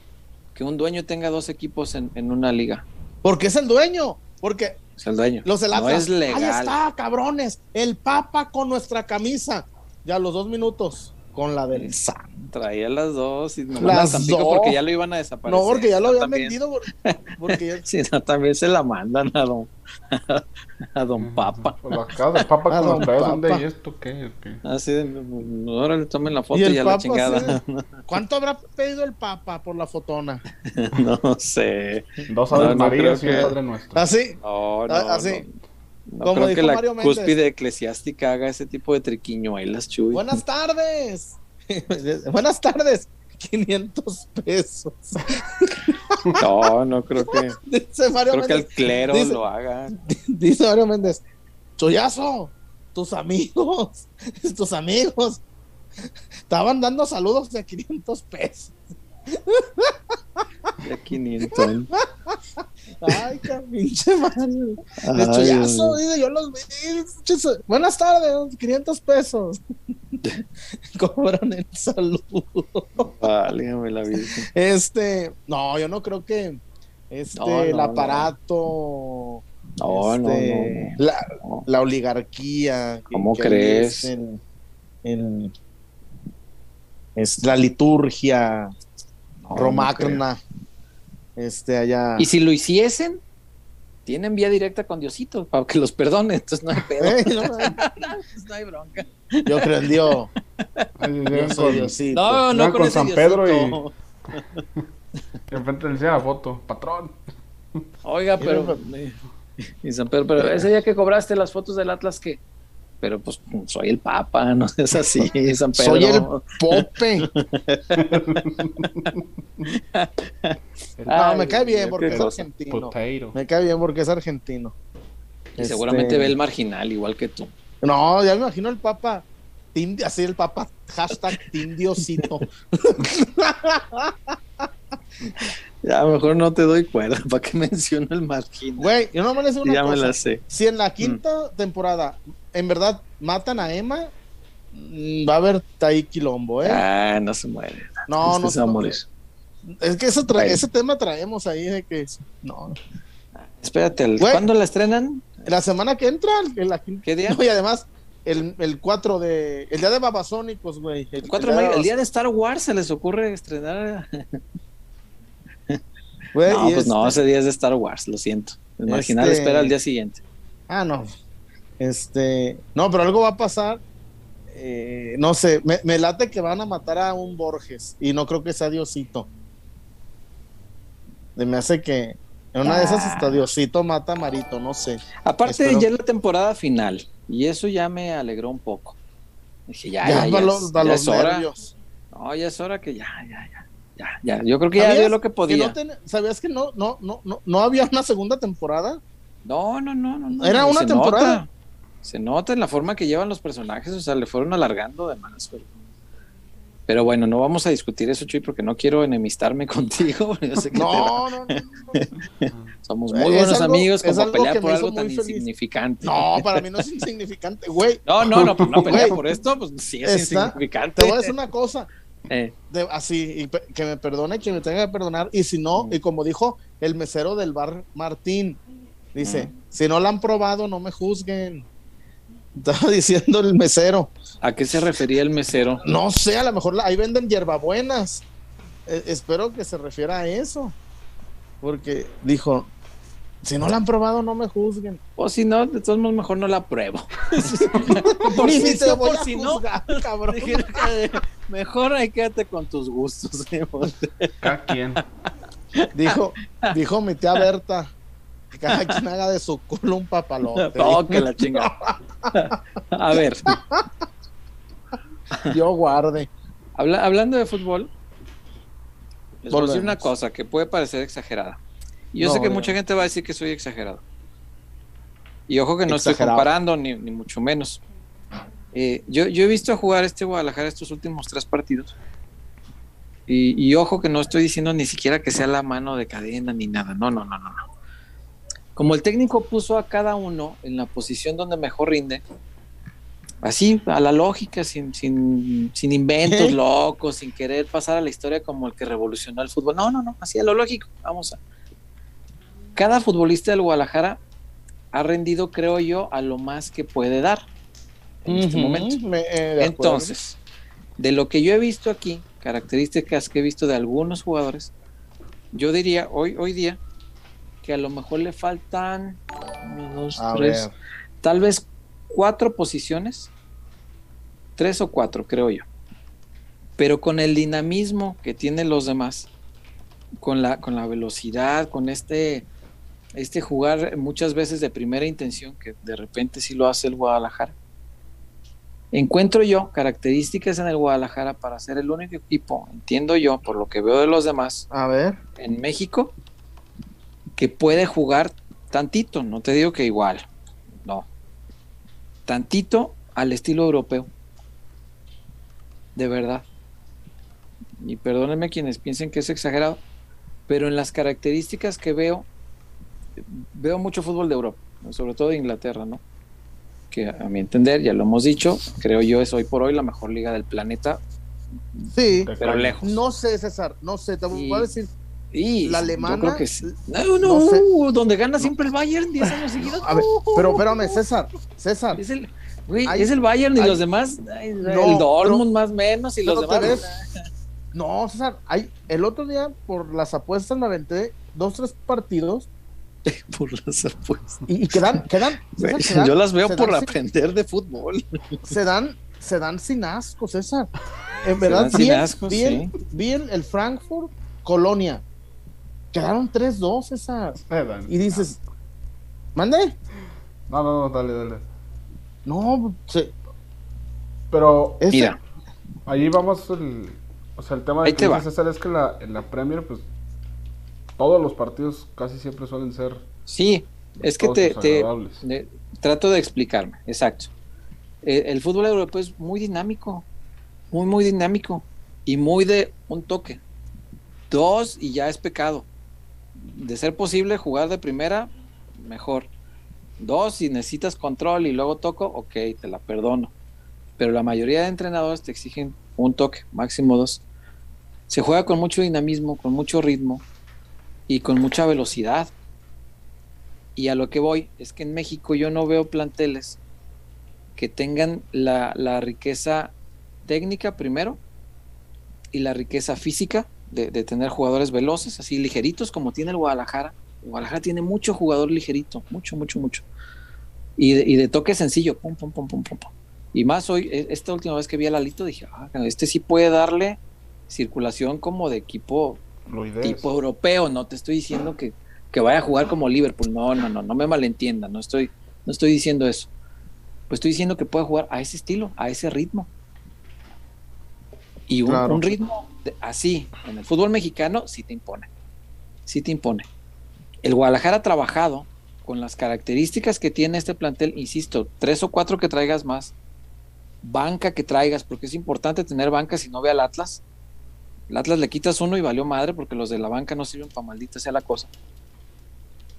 que un dueño tenga dos equipos en, en una liga. Porque es el dueño. Porque Es el dueño. los del no es legal. Ahí está, cabrones. El Papa con nuestra camisa. Ya los dos minutos. Con la del. Traía las dos y nomás Las Tampico dos. porque ya lo iban a desaparecer. No, porque ya lo habían También- vendido. por- Porque ya- <laughs> Sí, no, también se la mandan a don, <laughs> a don Papa. De papa <laughs> Ah, con don pedos, ¿dónde? Papa. ¿Y esto qué? ¿Qué? Así de, "No, ahora le tomen la foto Y ya Papa, la chingada. sí. ¿Cuánto habrá pedido el Papa por la fotona? no sé. Dos No, Aves no Marías y un que- Padre Nuestro. Así. No, no, Ah, así. no. No Como creo dijo que la Mario cúspide eclesiástica haga ese tipo de triquiñuelas, Chuy. Buenas tardes. <laughs> Buenas tardes. 500 pesos. <laughs> No, no creo que. <laughs> Dice Mario Creo que el clero dice- lo haga. Dice Mario Méndez. Choyazo, tus amigos, tus amigos. Estaban dando saludos de 500 pesos. De 500. Ay, qué pinche Mario. Ay, De choyazo, Dios. dice, yo los vi. Buenas tardes, 500 pesos. <laughs> Cobran el saludo. Válgame la Virgen. Este, no, yo no creo que este No, no, el aparato, No, no, este, no, La, la oligarquía, ¿Cómo que crees? es el- el- es la liturgia romagna, este allá. Y si lo hiciesen, tienen vía directa con Diosito para que los perdone. Entonces no hay pedo. <laughs> No, <laughs> no hay bronca. yo creo en Dios, yo soy Diosito. No, no Van con, con ese San Pedro y-. <laughs> Enfrente le enseña la foto. Patrón. Oiga, pero. Y San Pedro, pero ese día que cobraste las fotos del Atlas, que. Pero pues soy el Papa, <laughs> no es así, San Pedro. Soy el Pope. <laughs> No, Ay, me cae bien porque es argentino. Potato. Me cae bien porque es argentino. Y seguramente Este, ve el marginal, igual que tú. No, ya me imagino el Papa. Team- así el Papa, hashtag Team Diosito. <laughs> Ya, mejor no te doy cuerda para que mencione el marginal. Güey, yo no me digo una ya me cosa. la sé. Si en la quinta temporada, en verdad, matan a Emma, mm, va a haber ahí quilombo, ¿eh? Ah, no se muere. no, Este no se va a no, morir. Es que eso tra- Bueno. ese tema traemos ahí de que no. Espérate, ¿el- Güey. ¿cuándo la estrenan? La semana que entra, el, la- ¿Qué día? No, y además, el, el 4 de. El día de Babasónicos, güey. El 4 de mayo, el día de Star Wars se les ocurre estrenar. <laughs> Güey, No, pues no, este- ese día es de Star Wars, lo siento. El marginal Este- espera al día siguiente. Ah, no. Este. No, pero algo va a pasar. eh, no sé, me, me late que van a matar a un Borges. Y no creo que sea Diosito. Me hace que. En una de esas Ah. hasta Diosito mata a Marito, no sé. Aparte, espero- ya es la temporada final. Y eso ya me alegró un poco. Dije, ya, Ya, ya, ya, los, ya los es hora. No, ya es hora que ya, ya, ya. Ya, ya. Yo creo que ya ¿Sabías dio lo que podía. no ten- ¿Sabías que no, no, no, no, no había una segunda temporada? No, no, no, no. Era una temporada. nota. Se nota en la forma que llevan los personajes, o sea, le fueron alargando de más. Pero, pero bueno, no vamos a discutir eso, Chuy, porque no quiero enemistarme <laughs> contigo. Yo sé que No, no, no. no. somos muy buenos algo- amigos como algo pelear que por algo tan feliz. insignificante. No, para mí no es <laughs> insignificante, güey. No, no, no, no pelear Güey. por esto, pues sí es insignificante. Te voy a decir una cosa. Eh, de- así, y que me perdone quien me tenga que perdonar. Y si no, Mm. y como dijo el mesero del bar Martín, dice: Mm. si no la han probado, no me juzguen. Estaba <laughs> diciendo el mesero. ¿A qué se refería el mesero? No sé, a lo mejor la- ahí venden hierbabuenas. Eh, espero que se refiera a eso. Porque dijo: si no la han probado, no me juzguen. O si no, de todos modos, mejor no la pruebo. <laughs> <laughs> por Ni si te sí o voy por a si no. cabrón. Mejor ahí quédate con tus gustos. Cada quien. Dijo, dijo mi tía Berta, que cada quien haga de su culo un papalote. <laughs> Oh, que la chinga. <laughs> A ver, Yo guarde. habla- hablando de fútbol, les voy a decir una cosa que puede parecer exagerada. Y yo No, sé que no. mucha gente va a decir que soy exagerado. Y ojo que no estoy comparando, ni, ni mucho menos. Eh, yo, yo he visto jugar este Guadalajara estos últimos tres partidos. Y, y ojo que no estoy diciendo ni siquiera que sea la mano de cadena ni nada. No, no, no, no. Como el técnico puso a cada uno en la posición donde mejor rinde, así, a la lógica, sin, sin, sin inventos ¿Qué? locos, sin querer pasar a la historia como el que revolucionó el fútbol. No, no, no, así a lo lógico. Vamos a. Cada futbolista del Guadalajara ha rendido, creo yo, a lo más que puede dar en este Ujú, momento. me- eh, de. Entonces, de lo que yo he visto aquí, características que he visto de algunos jugadores, yo diría hoy, hoy día que a lo mejor le faltan uno, dos, A tres, ver. tal vez cuatro posiciones, tres o cuatro, creo yo. Pero con el dinamismo que tienen los demás, con la, con la velocidad, con este, este jugar muchas veces de primera intención, que de repente sí lo hace el Guadalajara. Encuentro yo características en el Guadalajara para ser el único equipo, entiendo yo, por lo que veo de los demás, A ver. en México que puede jugar tantito, no te digo que igual, no, tantito al estilo europeo. De verdad. Y perdónenme quienes piensen que es exagerado, pero en las características que veo, veo mucho fútbol de Europa, sobre todo de Inglaterra, ¿no? Que a mi entender, ya lo hemos dicho, creo yo es hoy por hoy la mejor liga del planeta, Sí. Pero lejos. No sé, César. No sé. Te voy Y- a decir. Y La yo alemana- creo que sí. No, no, no sé. donde gana siempre el Bayern 10 años <laughs> seguidos. A ver, pero <laughs> espérame, César. César. Es el, güey, es el Bayern y los demás, ay, No, el Dortmund más menos y los demás. ves- No, César. Hay, el otro día, por las apuestas, me aventé dos, tres partidos <laughs> Por las apuestas. y, y quedan, quedan, César, Yo las veo por sin- aprender de fútbol. se dan, se dan sin asco, César. En verdad, bien, asco, bien, bien el Frankfurt, Colonia. Quedaron 3-2, César. Eh. Y dices, ¿mande? No, no, no, dale, dale. No, se, Pero ese- Mira, ahí vamos el, o sea, el tema de César es que la, en la Premier, pues, todos los partidos casi siempre suelen ser sí, es que te, te- trato de explicarme, exacto. Eh, el fútbol europeo es muy dinámico, muy, muy dinámico y muy de un toque. Dos y ya es pecado. De ser posible jugar de primera, mejor. Dos, si necesitas control y luego toco, ok, te la perdono. pero la mayoría de entrenadores te exigen un toque, máximo dos. Se juega con mucho dinamismo, con mucho ritmo y con mucha velocidad. Y a lo que voy es que en México yo no veo planteles que tengan la, la riqueza técnica primero y la riqueza física de, tener jugadores veloces, así ligeritos como tiene el Guadalajara. Guadalajara tiene mucho jugador ligerito, mucho, mucho, mucho. Y de, y de toque sencillo, pum, pum, pum, pum, pum, Y más hoy, e, esta última vez que vi a Lalito, dije, ah, este sí puede darle circulación como de equipo tipo europeo. No te estoy diciendo que, que, vaya a jugar como Liverpool. No, no, no, no me malentienda. No estoy, no estoy diciendo eso. Pues estoy diciendo que puede jugar a ese estilo, a ese ritmo. Y un, ritmo así, en el fútbol mexicano, sí te impone. Sí te impone. El Guadalajara ha trabajado con las características que tiene este plantel, insisto, tres o cuatro que traigas más, banca que traigas, porque es importante tener banca si no ve al Atlas. El Atlas le quitas uno y valió madre porque los de la banca no sirven para maldita sea la cosa.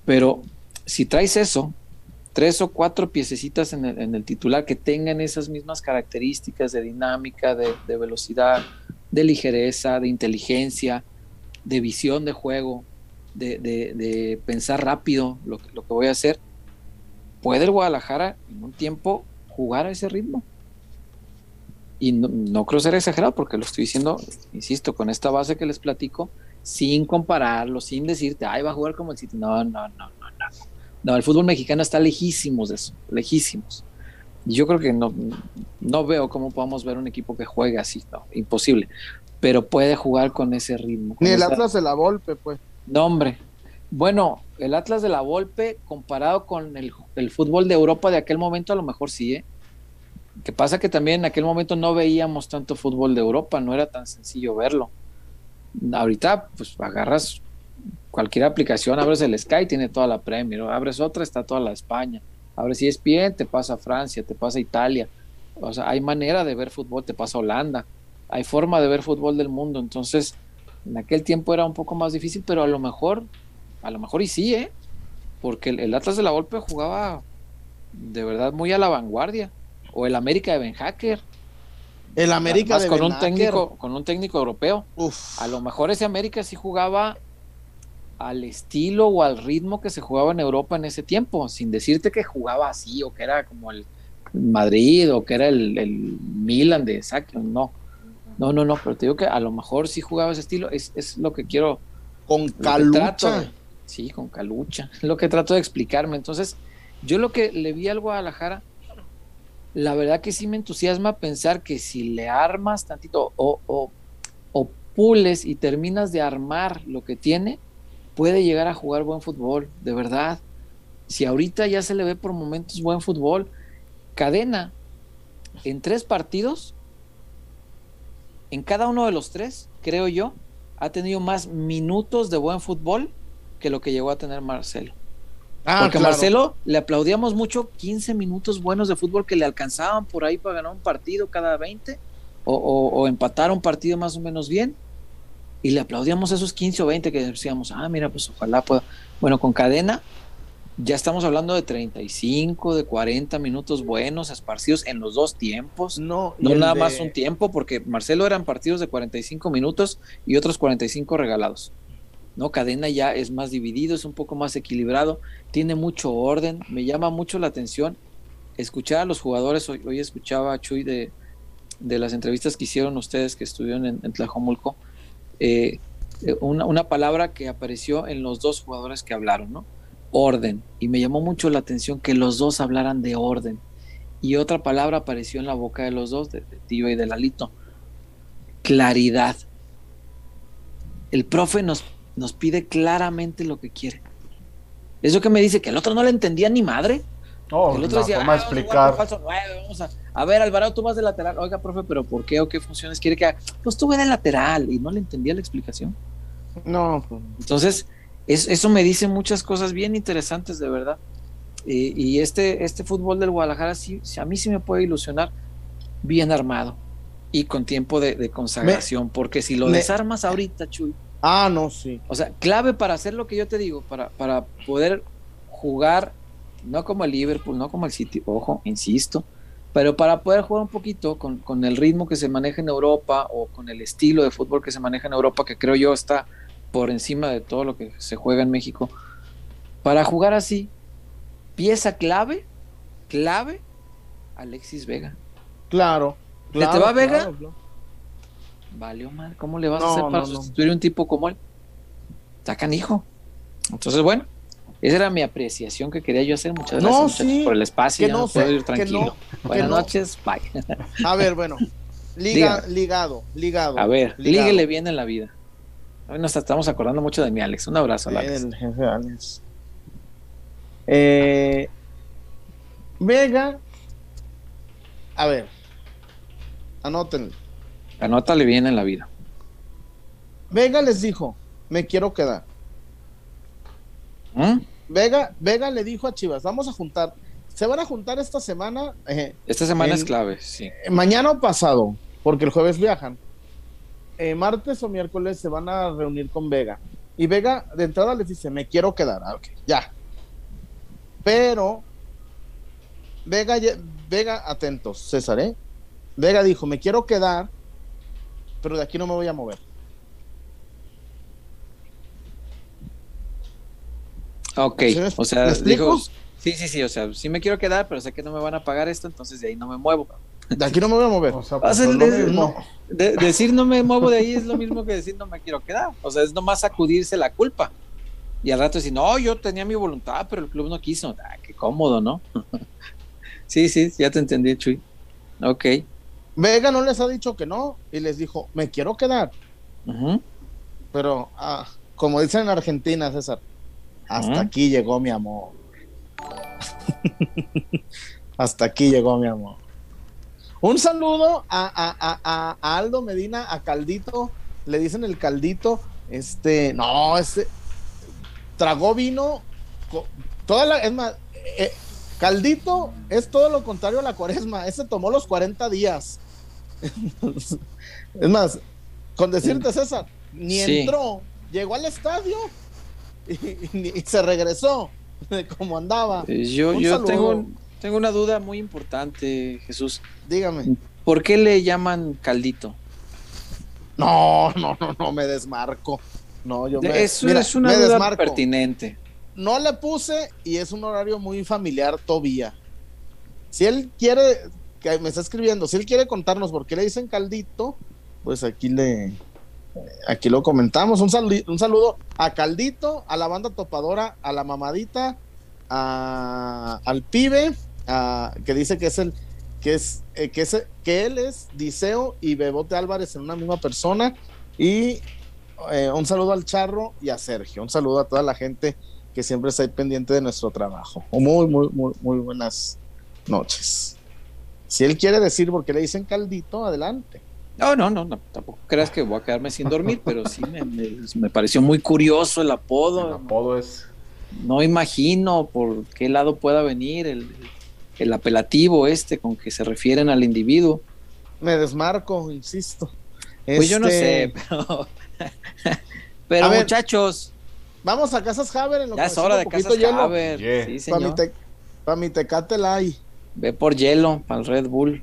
Pero si traes eso, tres o cuatro piececitas en el, titular que tengan esas mismas características de dinámica, de, velocidad, de ligereza, de inteligencia, de visión de juego, de, pensar rápido lo, que voy a hacer, puede el Guadalajara en un tiempo jugar a ese ritmo. Y no, no creo ser exagerado porque lo estoy diciendo, insisto, con esta base que les platico, sin compararlo, sin decirte, ay, va a jugar como el City. No, no, no, no, el fútbol mexicano está lejísimos de eso, lejísimos. Y yo creo que no, no veo cómo podamos ver un equipo que juegue así, no, imposible. Pero puede jugar con ese ritmo. Ni el Atlas de la Volpe, pues. No, hombre. Bueno, el Atlas de la Volpe, comparado con el, el, fútbol de Europa de aquel momento, a lo mejor sí, ¿eh? Que pasa que también en aquel momento no veíamos tanto fútbol de Europa, no era tan sencillo verlo. Ahorita, pues agarras cualquier aplicación, abres el Sky, tiene toda la Premier, abres otra, está toda la España, abres ESPN, te pasa a Francia, te pasa a Italia, o sea, hay manera de ver fútbol, te pasa Holanda, hay forma de ver fútbol del mundo, entonces en aquel tiempo era un poco más difícil, pero a lo mejor, a lo mejor y sí, ¿eh? Porque el, Atlas de la Volpe jugaba de verdad muy a la vanguardia, o el América de Ben Hacker. El América de con un técnico con un técnico europeo. A lo mejor ese América sí jugaba al estilo o al ritmo que se jugaba en Europa en ese tiempo, sin decirte que jugaba así o que era como el Madrid o que era el, el Milan de Sacro, no. No, no, no, pero te digo que a lo mejor sí jugaba ese estilo, es, es lo que quiero. Con calucha. sí, con calucha, es <laughs> lo que trato de explicarme. Entonces, yo lo que le vi al Guadalajara, la verdad que sí me entusiasma pensar que si le armas tantito o, o, o pules y terminas de armar lo que tiene, puede llegar a jugar buen fútbol, de verdad. Si ahorita ya se le ve por momentos buen fútbol, cadena en tres partidos, en cada uno de los tres, creo yo, ha tenido más minutos de buen fútbol que lo que llegó a tener Marcelo. Ah, Porque a Marcelo le aplaudíamos mucho 15 minutos buenos de fútbol que le alcanzaban por ahí para ganar un partido cada 20 o, o empatar un partido más o menos bien y le aplaudíamos esos 15 o 20 que decíamos, ah, mira, pues ojalá pueda. Bueno, con cadena ya estamos hablando de 35, de 40 minutos buenos, esparcidos en los dos tiempos. No, no nada más un tiempo, porque Marcelo eran partidos de 45 minutos y otros 45 regalados. No, cadena ya es más dividido, es un poco más equilibrado, tiene mucho orden, me llama mucho la atención escuchar a los jugadores. Hoy, hoy escuchaba a Chuy de, de las entrevistas que hicieron ustedes que estuvieron en, en Tlajomulco eh, eh, una, palabra que apareció en los dos jugadores que hablaron, ¿no? Orden. Y me llamó mucho la atención que los dos hablaran de orden. Y otra palabra apareció en la boca de los dos, de, Tío y de Lalito. Claridad. El profe nos, nos pide claramente lo que quiere. Eso que me dice que el otro no le entendía ni madre. Oh, el otro decía, ah, explicar. Vamos a, a ver, Alvarado, tú vas de lateral. Oiga, profe, pero ¿por qué o qué funciones quiere que haga? Pues tú ve de lateral y no le entendía la explicación. No. Pues. Entonces, eso me dice muchas cosas bien interesantes, de verdad. y este, este fútbol del Guadalajara, sí, a mí sí me puede ilusionar bien armado y con tiempo de, consagración, porque si lo desarmas ahorita, Chuy. Ah, no, sí. O sea, clave para hacer lo que yo te digo, para, para poder jugar, no como el Liverpool, no como el City, ojo, insisto, Pero para poder jugar un poquito con, con, el ritmo que se maneja en Europa o con el estilo de fútbol que se maneja en Europa, que creo yo está por encima de todo lo que se juega en México, para jugar así, pieza clave, clave, Alexis Vega. Claro. claro ¿Se te va Vega? Valió mal. ¿Cómo le vas a hacer para sustituir un tipo como él? Hijo. Entonces, bueno, esa era mi apreciación que quería yo hacer. Muchas gracias por el espacio. Que no puedo ir tranquilo. Buenas noches, bye. A ver, bueno, liga, ligado, ligado. A ver, líguele bien en la vida. Hoy nos estamos acordando mucho de mi Alex. Un abrazo, Alex. El jefe Alex. Eh, Vega, a ver, anótenle. Anótale bien en la vida. Vega les dijo, me quiero quedar. ¿Mm? Vega, Vega le dijo a Chivas, vamos a juntar. Se van a juntar esta semana. Eh, esta semana es clave, sí. Eh, mañana o pasado, porque el jueves viajan. Eh, martes o miércoles se van a reunir con Vega. Y Vega de entrada les dice, me quiero quedar. Ah, ya. Pero Vega, Vega, atentos, César, ¿eh? Vega dijo, me quiero quedar, pero de aquí no me voy a mover. Ok, o sea, dijo, sí, sí, sí, o sea, sí me quiero quedar, pero sé que no me van a pagar esto, entonces de ahí no me muevo. De aquí no me voy a mover. O sea, pues, no, decir no me muevo de ahí es lo mismo que decir no me quiero quedar. O sea, es nomás sacudirse la culpa. Y al rato decir, no, yo tenía mi voluntad, pero el club no quiso. Ah, qué cómodo, ¿no? <laughs> sí, sí, ya te entendí, Chuy. Ok. Vega no les ha dicho que no y les dijo, me quiero quedar. Pero, ah, como dicen en Argentina, César, hasta aquí llegó mi amor. hasta aquí llegó mi amor. Un saludo a, Aldo Medina, a Caldito, le dicen el Caldito, este, no, este, tragó vino, toda la, es más, eh, Caldito es todo lo contrario a la cuaresma, ese tomó los 40 días. <laughs> es más, con decirte César, ni entró, llegó al estadio <laughs> y, se regresó <laughs> de cómo andaba. Yo, yo tengo, tengo una duda muy importante, Jesús. Dígame. ¿Por qué le llaman caldito? No, no, no, no me desmarco. No, yo me, es, es una duda pertinente. No le puse y es un horario muy familiar todavía. Si él quiere, que me está escribiendo, si él quiere contarnos por qué le dicen caldito, pues aquí le, aquí lo comentamos. Un, un saludo a Caldito, a la banda topadora, a la mamadita, a, al pibe, que dice que es el que es, eh, que es que él es Diceo y Bebote Álvarez en una misma persona. Y eh, un saludo al Charro y a Sergio. Un saludo a toda la gente que siempre está ahí pendiente de nuestro trabajo. Muy muy muy muy buenas noches. Si él quiere decir porque le dicen caldito adelante no, no, no, no, tampoco creas que voy a quedarme sin dormir, pero sí me, me pareció muy curioso el apodo. El apodo es no imagino por qué lado pueda venir el, apelativo este con que se refieren al individuo. Me desmarco, insisto. Pues yo no sé, este, pero, <laughs> pero muchachos. Vamos a Casas Haber en lo ya es hora de Casas Haber. Sí, señor. Para mi, tecate lai. Ve por hielo, para el Red Bull.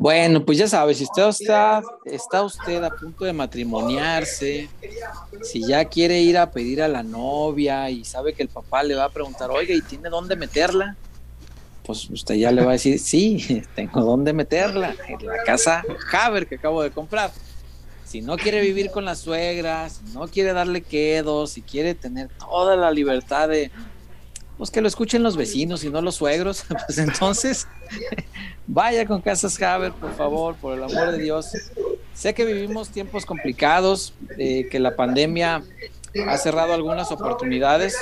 Bueno, pues ya sabes, si usted está, está usted a punto de matrimoniarse, si ya quiere ir a pedir a la novia y sabe que el papá le va a preguntar, oiga, ¿y tiene dónde meterla? pues usted ya le va a decir, sí, <laughs> tengo dónde meterla, en la casa Haber que acabo de comprar. si no quiere vivir con las suegras, si no quiere darle quedos, si quiere tener toda la libertad de, pues que lo escuchen los vecinos y no los suegros, <laughs> pues entonces vaya con Casas Haber, por favor, por el amor de Dios. Sé que vivimos tiempos complicados, eh, que la pandemia ha cerrado algunas oportunidades,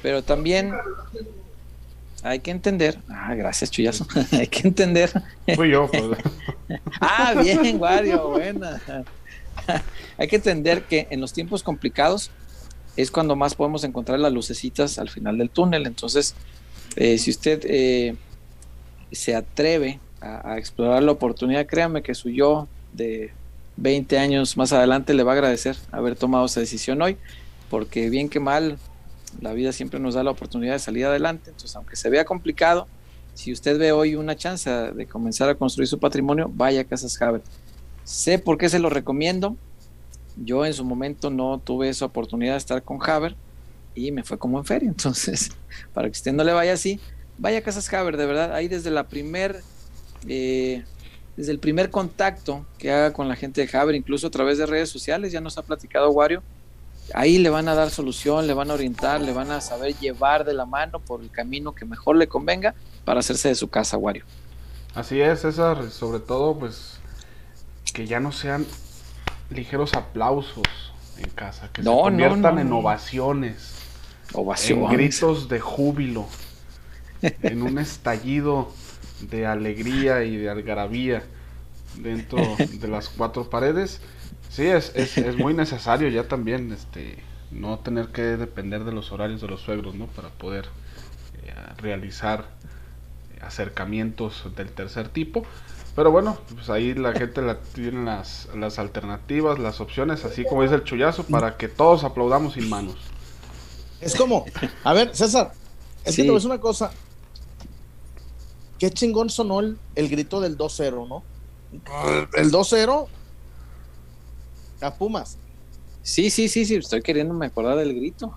pero también hay que entender. Ah, gracias, Chuyazo. <laughs> hay que entender. Fui yo. Pues. <laughs> ah, bien, Wario, buena. hay que entender que en los tiempos complicados es cuando más podemos encontrar las lucecitas al final del túnel. Entonces, eh, si usted eh, se atreve a, explorar la oportunidad, créame que su yo de 20 años más adelante le va a agradecer haber tomado esa decisión hoy, porque bien que mal, la vida siempre nos da la oportunidad de salir adelante, entonces aunque se vea complicado, si usted ve hoy una chance de comenzar a construir su patrimonio, vaya a Casas Haber. Sé por qué se lo recomiendo. Yo en su momento no tuve esa oportunidad de estar con Haber y me fue como en feria. <laughs> Entonces, para que usted no le vaya así, vaya a Casas Haber, de verdad. Ahí desde la primer, eh, desde el primer contacto que haga con la gente de Haber, incluso a través de redes sociales, ya nos ha platicado Wario, ahí le van a dar solución, le van a orientar, le van a saber llevar de la mano por el camino que mejor le convenga para hacerse de su casa, Wario. Así es, César, sobre todo pues que ya no sean ligeros aplausos en casa, que no, se conviertan no, no, en ovaciones, ovaciones, en gritos de júbilo, <laughs> en un estallido de alegría y de algarabía dentro de las cuatro paredes. Sí, es, es, es, muy necesario ya también este no tener que depender de los horarios de los suegros, ¿no? Para poder eh, realizar acercamientos del tercer tipo. Pero bueno, pues ahí la gente la, tiene las, las alternativas, las opciones, así como dice el chullazo, para que todos aplaudamos sin manos. Es como, a ver, César, es sí. que te decir una cosa. Qué chingón sonó el, el grito del 2-0, ¿no? El 2-0 a Pumas. Sí, sí, sí, sí, estoy queriendo me acordar del grito.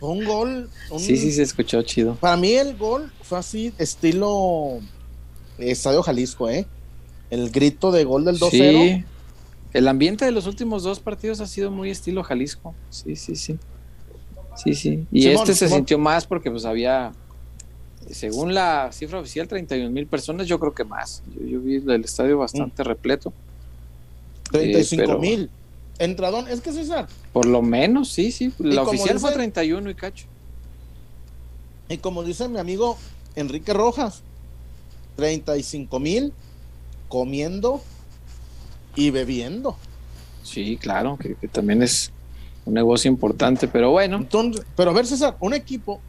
un gol. Un... Sí, sí, se escuchó chido. Para mí el gol fue así, estilo Estadio Jalisco, ¿eh? El grito de gol del 2-0. Sí. El ambiente de los últimos dos partidos ha sido muy estilo Jalisco. Sí, sí, sí. Sí, sí. Y Simón, este se Simón. sintió más porque pues había, según la cifra oficial, 31 mil personas, yo creo que más. Yo, yo vi el estadio bastante mm. repleto. 35 mil. Eh, Entradón, es que César. Por lo menos, sí, sí. La oficial dice, fue 31 y cacho. Y como dice mi amigo Enrique Rojas, 35 mil comiendo y bebiendo. Sí, claro, que, que, también es un negocio importante, pero bueno. Entonces, pero a ver, César, un equipo,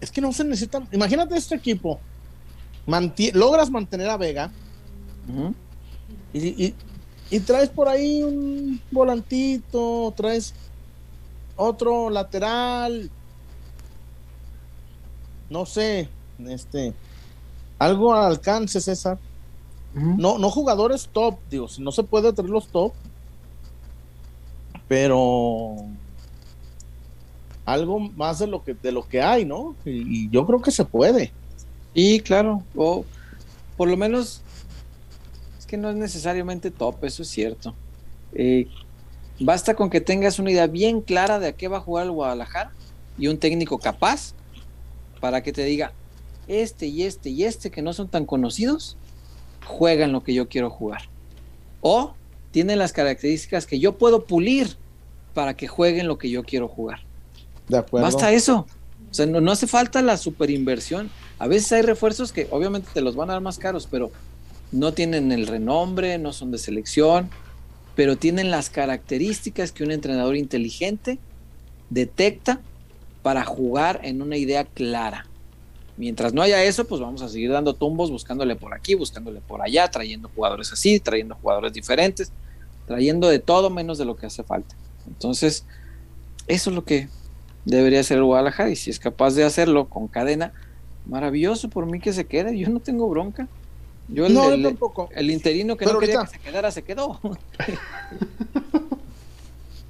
es que no se necesita. Imagínate este equipo, manti logras mantener a Vega uh -huh. y, y y traes por ahí un volantito, traes otro lateral, no sé, este, algo al alcance, César. Uh -huh. No, no jugadores top, digo, si no se puede traer los top, pero algo más de lo que de lo que hay, ¿no? Y, y yo creo que se puede. Y claro, o por lo menos es que no es necesariamente top, eso es cierto. Eh, basta con que tengas una idea bien clara de a qué va a jugar el Guadalajara y un técnico capaz para que te diga, este y este y este que no son tan conocidos, juegan lo que yo quiero jugar. O tienen las características que yo puedo pulir para que jueguen lo que yo quiero jugar. De acuerdo. Basta eso. O sea, no, no hace falta la superinversión. A veces hay refuerzos que obviamente te los van a dar más caros, pero no tienen el renombre, no son de selección, pero tienen las características que un entrenador inteligente detecta para jugar en una idea clara. Mientras no haya eso, pues vamos a seguir dando tumbos, buscándole por aquí, buscándole por allá, trayendo jugadores así, trayendo jugadores diferentes, trayendo de todo menos de lo que hace falta. Entonces, eso es lo que debería hacer el Guadalajara y si es capaz de hacerlo con cadena, maravilloso por mí que se quede, yo no tengo bronca. Yo el, no, el, el interino que Pero no quería que se quedara, se quedó. <laughs>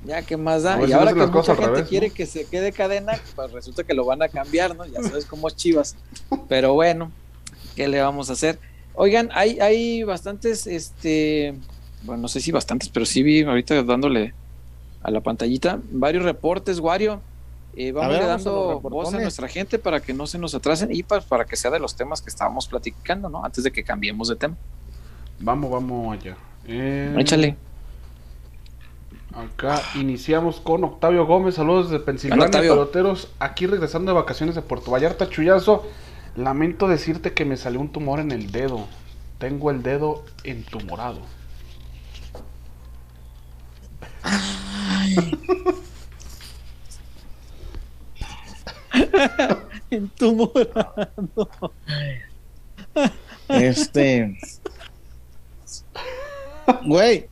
ya, ¿qué más da? A ver y si ahora que mucha cosas gente revés, quiere ¿no? que se quede cadena, pues resulta que lo van a cambiar, ¿no? Ya sabes cómo es Chivas. Pero bueno, ¿qué le vamos a hacer? Oigan, hay, hay bastantes este, bueno, no sé si bastantes, pero sí vi ahorita dándole a la pantallita varios reportes, Wario. Eh, vamos dando voz a nuestra gente para que no se nos atrasen y para, para, que sea de los temas que estábamos platicando, ¿no? Antes de que cambiemos de tema. Vamos, vamos allá. Eh, Échale. Acá iniciamos con Octavio Gómez, saludos desde Pensilvania, peloteros, aquí regresando de vacaciones de Puerto Vallarta, Chuyazo. Lamento decirte que me salió un tumor en el dedo. Tengo el dedo entumorado. <laughs> entumorado. Este. Güey,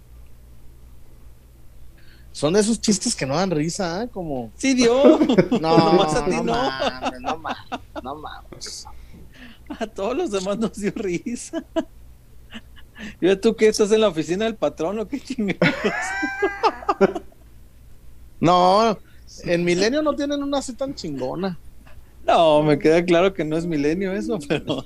son de esos chistes que no dan risa, ¿eh? Como. Sí, dio. <laughs> No, <laughs> no, a ti no, Mames, no mames, no mames. A todos los demás nos dio risa. ¿Y tú qué estás en la oficina del patrón o qué chingados? <laughs> No, en Milenio no tienen una así tan chingona. No, me queda claro que no es Milenio eso, pero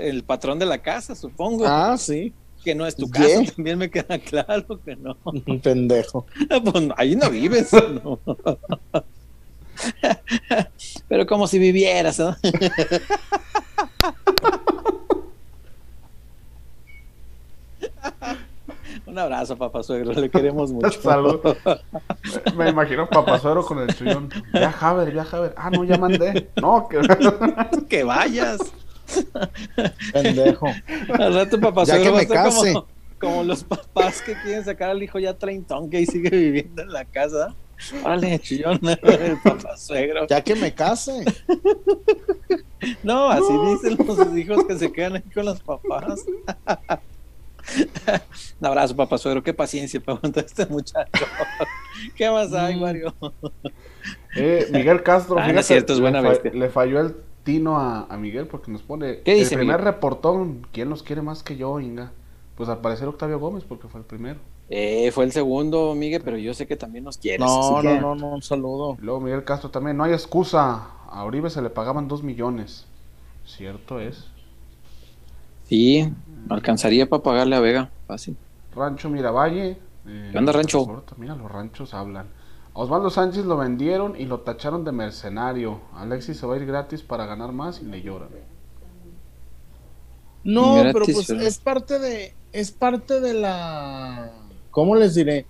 el patrón de la casa, supongo. Ah, sí que no es tu casa, <laughs> también me queda claro que no. Un <laughs> pendejo. pues ahí no vives, no. <laughs> Pero como si vivieras, ¿no? Un abrazo, papá suegro, le queremos mucho. Salud. Me imagino papá suegro con el chuyón. Ya, Javer, ya, Javer. Ah, no, ya mandé. No, que, que vayas. <laughs> Pendejo. Al rato papá ya que me case. <laughs> Como, los papás que quieren sacar al hijo ya treintón que sigue viviendo en la casa. Vale, chillón, <laughs> el papá suegro. Ya que me case. No, así dicen los hijos que se quedan ahí con los papás. Un abrazo, papá suegro. Qué paciencia para aguantar este muchacho. ¿Qué más hay, mm. Mario? Eh, Miguel Castro, ah, cierto, es buena le, le falló el a, Miguel porque nos pone ¿Qué dice, el primer reportón, ¿quién los quiere más que yo, Inga? Pues al parecer Octavio Gómez porque fue el primero. Eh, fue el segundo, Miguel, pero yo sé que también nos quiere No, no, no, no, un saludo. Luego Miguel Castro también, no hay excusa. A Uribe se le pagaban dos millones. Cierto es. Sí, alcanzaría para pagarle a Vega, fácil. Rancho Miravalle. Eh, ¿Qué onda, Rancho? Mira, los ranchos hablan. Osvaldo Sánchez lo vendieron y lo tacharon de mercenario. Alexis se va a ir gratis para ganar más y le lloran. No, pero pues es parte de es parte de la ¿cómo les diré?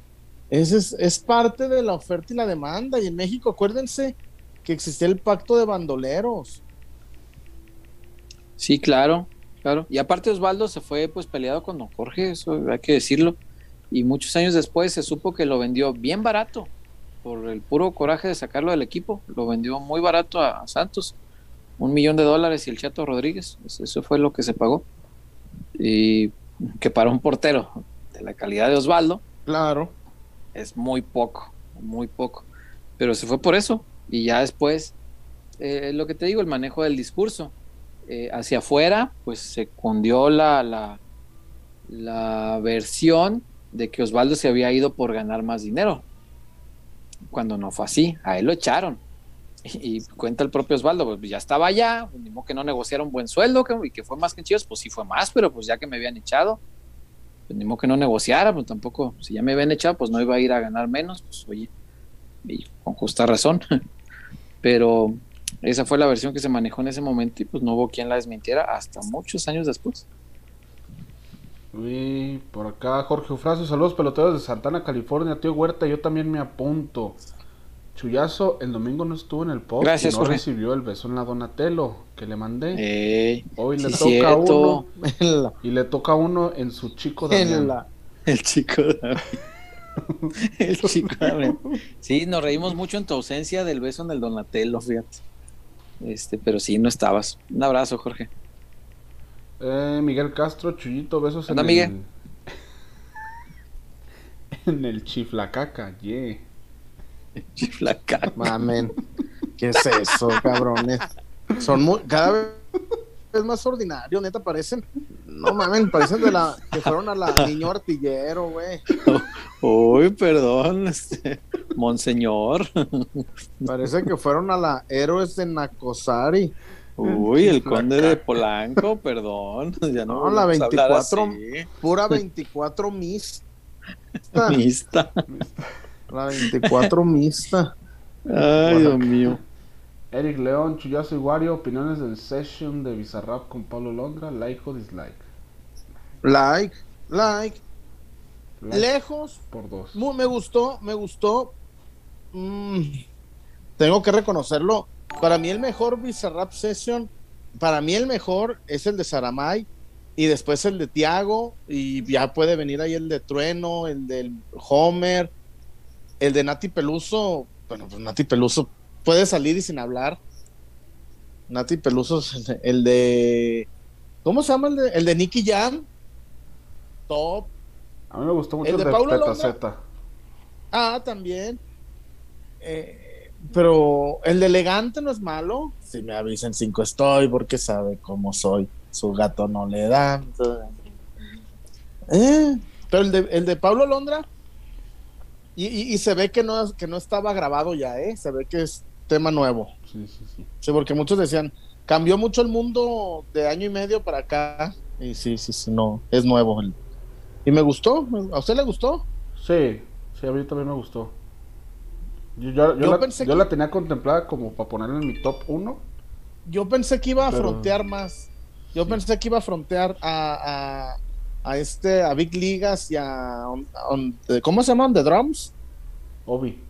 Es, es, es, parte de la oferta y la demanda. Y en México, acuérdense que existía el pacto de bandoleros. Sí, claro, claro. Y aparte Osvaldo se fue pues peleado con don Jorge, eso hay que decirlo. Y muchos años después se supo que lo vendió bien barato por el puro coraje de sacarlo del equipo. Lo vendió muy barato a, Santos, un millón de dólares y el Chato Rodríguez, eso fue lo que se pagó. Y que para un portero de la calidad de Osvaldo, claro, es muy poco, muy poco. Pero se fue por eso y ya después, eh, lo que te digo, el manejo del discurso. Eh, hacia afuera, pues se cundió la, la, la versión de que Osvaldo se había ido por ganar más dinero cuando no fue así, a él lo echaron. Y, cuenta el propio Osvaldo, pues ya estaba allá, pues, ni que no negociara un buen sueldo y que fue más que chivas, pues sí fue más, pero pues ya que me habían echado, pues ni que no negociara, pues tampoco, si ya me habían echado, pues no iba a ir a ganar menos, pues oye, y con justa razón. <laughs> pero esa fue la versión que se manejó en ese momento y pues no hubo quien la desmintiera hasta muchos años después. Uy, por acá Jorge Ufracio, saludos peloteros de Santana, California, tío Huerta, yo también me apunto. Chuyazo, el domingo no estuvo en el post Gracias, y no recibió el beso en la Donatello que le mandé. Hoy le toca uno <laughs> y le toca uno en su chico Damián. El chico Damián. <laughs> el chico Damián. Sí, nos reímos mucho en tu ausencia del beso en el Donatello, fíjate. Este, pero sí, no estabas. Un abrazo, Jorge. Eh, Miguel Castro, Chuyito, besos en el... <laughs> en el chiflacaca, yeah. Chiflacaca. Mamen. ¿Qué es eso, cabrones? Son muy, cada vez más ordinarios, neta, parecen, no mamen, parecen de la, que fueron a la niño artillero, güey. <laughs> Uy, perdón, este, monseñor. Parece que fueron a la héroes de Nacosari. Uy, el conde de Polanco, perdón. <laughs> Ya no, la 24, pura 24 Miss. Mista. La 24 mixta. Ay, Dios mío. Eric León, Chuyazo y Wario, opiniones del session de Bizarrap con Pablo Londra, like o dislike. Like, like. Like Lejos, por dos. Me gustó, me gustó. Mm, tengo que reconocerlo. Para mí el mejor Bizarrap Session, para mí el mejor es el de Saramay y después el de Tiago y ya puede venir ahí el de Trueno, el del Homer, el de Nati Peluso. Bueno, pues Nati Peluso puede salir y sin hablar. Nati Peluso, <laughs> el de-. ¿Cómo se llama el de, el de Nicky Jam? Top. A mí me gustó mucho El de de. Z. Ah, también. Eh, pero el de elegante no es malo. Si me avisan cinco estoy, porque sabe cómo soy. Su gato no le da. Eh, pero el de, el de Pablo Londra. Y, y- y se ve que no, que no estaba grabado ya, ¿eh? Se ve que es tema nuevo. Sí, sí, sí. Sí, porque muchos decían, cambió mucho el mundo de año y medio para acá. Y sí, sí, sí, no, es nuevo. el- Y me gustó. ¿A usted le gustó? Sí, sí, a mí también me gustó. Yo, yo- yo Yo la, pensé yo que- la tenía contemplada como para ponerla en mi top 1. Yo pensé que iba a Pero- frontear más. Yo Sí. pensé que iba a frontear a, a, a este, a Big Ligas y a, on- on- ¿cómo se llaman? The Drums. Obi.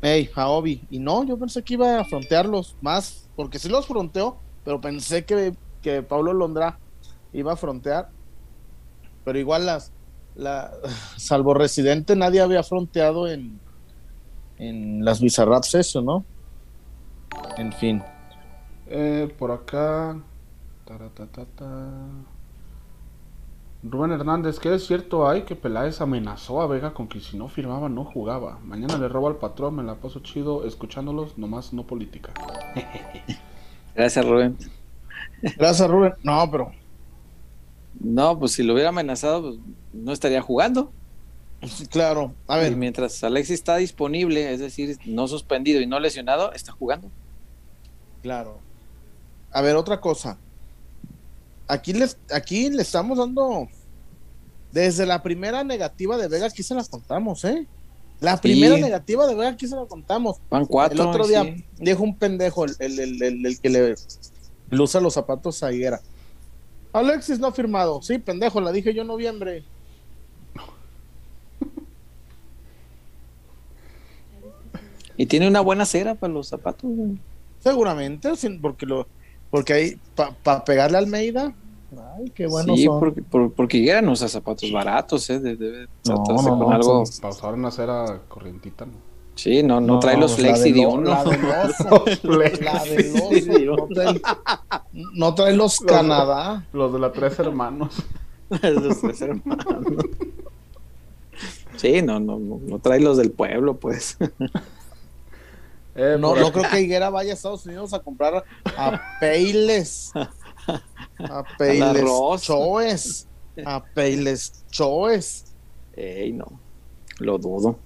Ey, a Obi. Y no, yo pensé que iba a frontearlos más, porque sí los fronteó, pero pensé que, que Pablo Londra iba a frontear. Pero igual las, la, <laughs> salvo Residente, nadie había fronteado en, en las Bizarrap Sessions, ¿no? En fin. Eh, por acá. Taratatata. Rubén Hernández, ¿qué es cierto hay que Peláez amenazó a Vega con que si no firmaba no jugaba? Mañana le robo al patrón, me la paso chido escuchándolos, nomás no política. <laughs> Gracias, Rubén. Gracias, Rubén. No, pero No, pues si lo hubiera amenazado, pues no estaría jugando. Sí, claro. A Y ver, mientras Alexis está disponible, es decir, no suspendido y no lesionado, está jugando. Claro. A ver, otra cosa. Aquí les, aquí le estamos dando. Desde la primera negativa de Vega, aquí se la contamos, ¿eh? La primera Sí. negativa de Vega, aquí se la contamos. Van cuatro. el otro sí. día dijo un pendejo, el, el- el- el- el que le, le usa los zapatos a Higuera. Alexis no ha firmado. Sí, pendejo, la dije yo en noviembre. Y tiene una buena cera para los zapatos. güey. Seguramente, porque lo, porque ahí, para pegarle a Almeida. Ay, qué bueno sí, son. porque, por- porque Higuera no usa zapatos baratos, ¿eh? De- Debe No, tratarse no, con no, algo. Para usar una cera corrientita, ¿no? Sí, no, no, trae los flexi del de uno. La del oso. la. No trae, no trae los Canadá. Los de la tres hermanos. <laughs> Los tres hermanos. Sí, no, no, no, no trae los del pueblo, pues. <laughs> Eh, No, no creo que Higuera vaya a Estados Unidos a comprar a Peiles. A <laughs> Peiles. Choes. A Peiles Choes. Ey, no, lo dudo.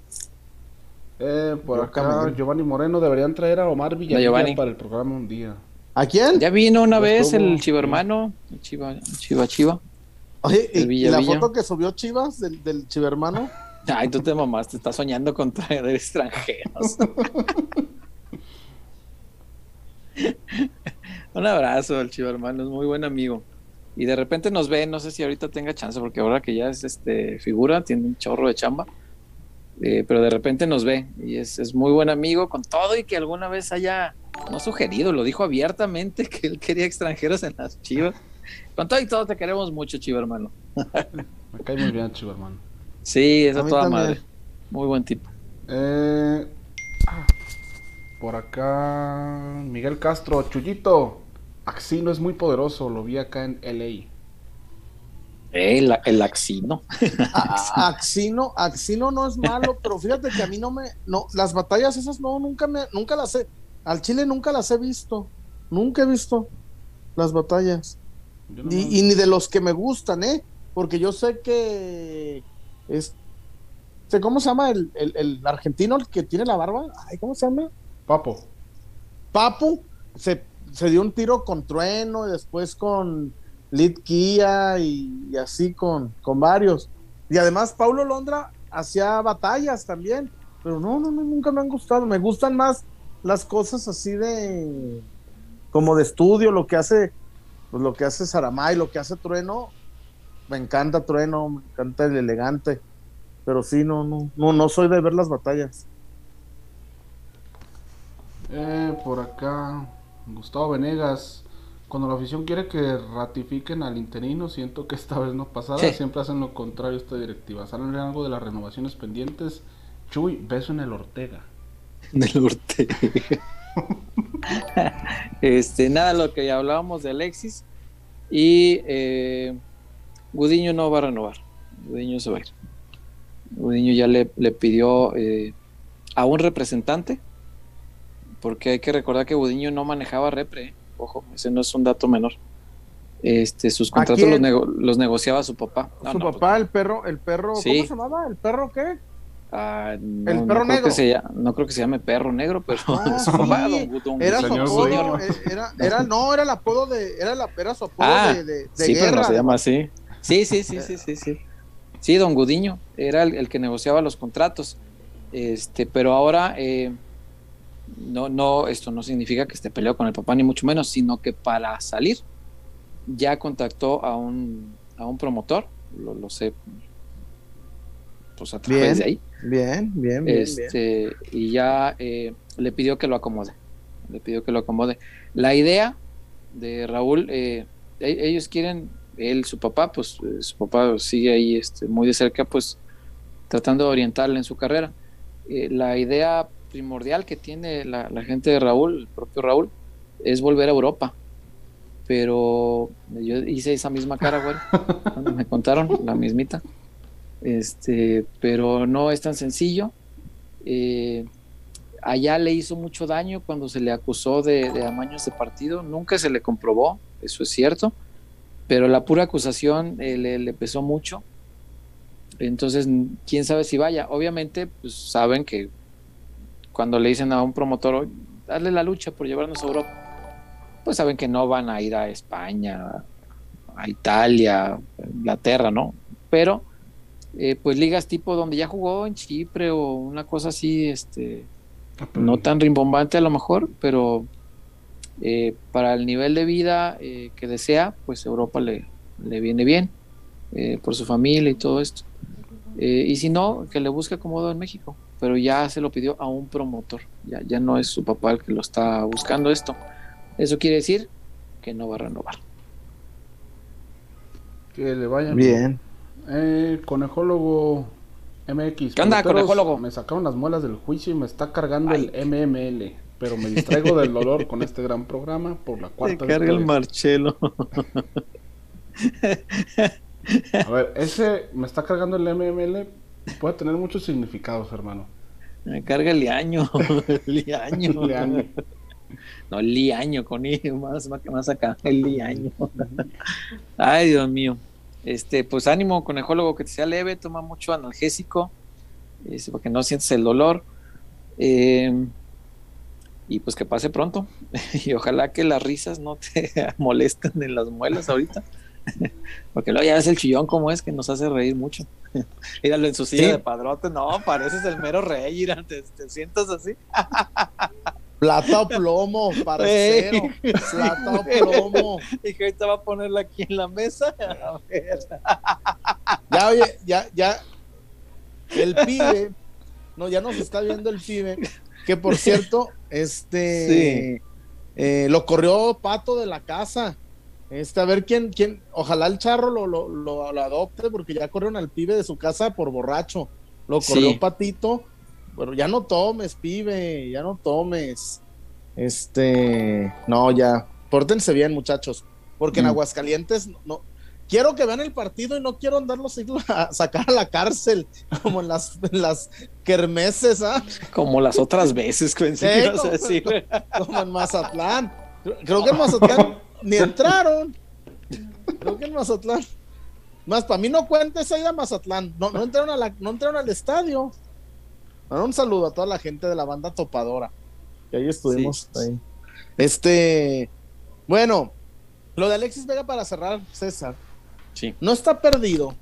eh, por Yo acá. Giovanni Moreno deberían traer a Omar Giovanni. para el programa un día. ¿A quién? Ya vino una vez el hermano, el chiva, chiva, chiva. Oye, El Villa y la Villa. foto que subió Chivas del, del chivermano. <laughs> Ay, tú te mamaste, estás soñando con traer extranjeros. <laughs> <laughs> Un abrazo al chivo hermano, es muy buen amigo. Y de repente nos ve, no sé si ahorita tenga chance, porque ahora que ya es este figura, tiene un chorro de chamba. Eh, pero de repente nos ve y es, es muy buen amigo con todo y que alguna vez haya, no sugerido, lo dijo abiertamente <laughs> que él quería extranjeros en las chivas. Con todo y todo te queremos mucho, chivo hermano. Me cae muy bien, chivo hermano. Sí, es A a mí toda también. madre. Muy buen tipo. Eh, ah, por acá, Miguel Castro, Chuyito. Axino es muy poderoso, lo vi acá en LA. El, el axino. A- Axino, Axino no es malo, pero fíjate que a mí no me, no, las batallas esas no, nunca me, nunca las he, al Chile nunca las he visto, nunca he visto las batallas, y, y ni de los que me gustan, eh, porque yo sé que es, este, ¿cómo se llama el, el, el argentino el que tiene la barba? Ay, ¿cómo se llama? Papo. Papu se, se dio un tiro con Trueno y después con Litkia y, y así con, con varios. Y además, Paulo Londra hacía batallas también. Pero no, no, no, nunca me han gustado. Me gustan más las cosas así de. como de estudio, lo que hace. Pues lo que hace Saramay, lo que hace Trueno. Me encanta Trueno, me encanta el elegante. Pero sí, no, no, no, no soy de ver las batallas. Eh, por acá, Gustavo Venegas. Cuando la afición quiere que ratifiquen al interino, siento que esta vez no pasará. Siempre hacen lo contrario esta directiva. Salen algo de las renovaciones pendientes. Chuy, beso en el Ortega. Del Ortega. <laughs> este, nada, lo que ya hablábamos de Alexis. Y eh, Gudiño no va a renovar. Gudiño se va a ir. Gudiño ya le, le pidió eh, a un representante porque hay que recordar que Budiño no manejaba repre, ¿eh? ojo, ese no es un dato menor. Este, sus contratos los, negociaba su papá. su papá, el perro, el perro, ¿cómo se llamaba? ¿El perro qué? Ah, no, el perro negro. no creo que se llame perro negro, pero ah, <laughs> su papá, era su apodo, era, era, no, era el apodo de, era, la, era su apodo ah, de, de, sí, pero no se llama así. Sí, sí, sí, sí, sí, sí. Sí, don Gudiño era el, el que negociaba los contratos. Este, pero ahora eh, no, no, esto no significa que esté peleado con el papá, ni mucho menos, sino que para salir ya contactó a un, a un promotor, lo, sé, pues a través de ahí. Bien, bien, bien. Este, Y ya eh, le pidió que lo acomode, le pidió que lo acomode. La idea de Raúl, eh, e, ellos quieren, él, su papá, pues eh, su papá sigue ahí este, muy de cerca, pues tratando de orientarle en su carrera. la idea primordial que tiene la, gente de Raúl, el propio Raúl, es volver a Europa. Pero yo hice esa misma cara, güey, <laughs> cuando me contaron, la mismita. Este, pero no es tan sencillo. Eh, allá le hizo mucho daño cuando se le acusó de, amaños de partido. Nunca se le comprobó, eso es cierto. Pero la pura acusación eh, le, le, pesó mucho. Entonces, quién sabe si vaya. Obviamente, pues saben que cuando le dicen a un promotor, darle la lucha por llevarnos a Europa, pues saben que no van a ir a España, a Italia, a Inglaterra, ¿no? Pero, eh, pues ligas tipo donde ya jugó en Chipre o una cosa así, este, ah, no tan rimbombante a lo mejor, pero eh, para el nivel de vida eh, que desea, pues Europa le, le viene bien, por su familia y todo esto. y si no, que le busque acomodo en México pero ya se lo pidió a un promotor, ya, ya no es su papá el que lo está buscando esto. Eso quiere decir que no va a renovar. Que le vayan bien. Eh, conejólogo MX. ¿Qué onda, conejólogo? Me sacaron las muelas del juicio y me está cargando el MML. Pero me distraigo <laughs> del dolor con este gran programa por la cuarta vez. carga el Marchelo. A ver, ese me está cargando el MML Puede tener muchos significados, hermano. Me carga el liaño. <laughs> liaño. No, liaño con I, más, más acá, el liaño. Ay, Dios mío. Este, pues ánimo, conejólogo, que te sea leve, toma mucho analgésico, este, para que no sientes el dolor. Em, y pues que pase pronto. <laughs> y ojalá que las risas no te <laughs> molesten en las muelas ahorita. <laughs> Porque luego ya ves el chillón como es que nos hace reír mucho. <laughs> Míralo en su silla de padrote, no, pareces el mero rey, mira, te, sientas así. <laughs> Plata o plomo, parcero. Plata o plomo. Dije, ahorita va a ponerla aquí en la mesa. A ver. Ya, oye, ya, ya. El pibe, no, ya nos está viendo el pibe, que por cierto, este, eh, lo corrió Pato de la casa. Este, a ver quién, quién, ojalá el charro lo, lo, lo, adopte, porque ya corrieron al pibe de su casa por borracho. Lo corrió Patito, pero ya no tomes, pibe, ya no tomes. Este, no, ya, pórtense bien, muchachos, porque en mm. Aguascalientes no, quiero que vean el partido y no quiero andarlos a <laughs> sacar a la cárcel, como en las, las kermeses, ¿ah? Como las otras veces, que <laughs> como, en Mazatlán. Creo que en Mazatlán <laughs> ni entraron. Creo que en Mazatlán. Más, para mí no cuenta esa ida a Mazatlán. No, no, entraron, a la, no entraron al estadio. un saludo a toda la gente de la banda Topadora. Que ahí estuvimos. Ahí. Este. Bueno, lo de Alexis Vega para cerrar, César. Sí. No está perdido.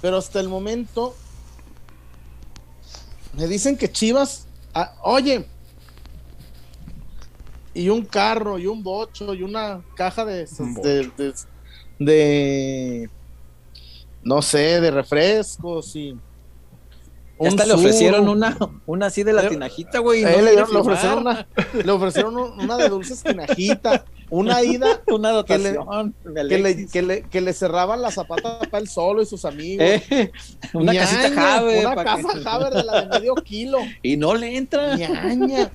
pero hasta el momento me dicen que Chivas, ah, oye, y un carro y un bocho y una caja de, de, de, de, no sé, de refrescos y hasta le ofrecieron una, una así de la tinajita, güey. No le, ofrecieron una, le ofrecieron una de dulces <laughs> tinajita, una <laughs> ida una dotación que le, que le, que le, cerraban la zapata para él solo y sus amigos. Eh, una casita Javer. Una casa Javer de la de medio kilo. Y no le entra. Ñaña.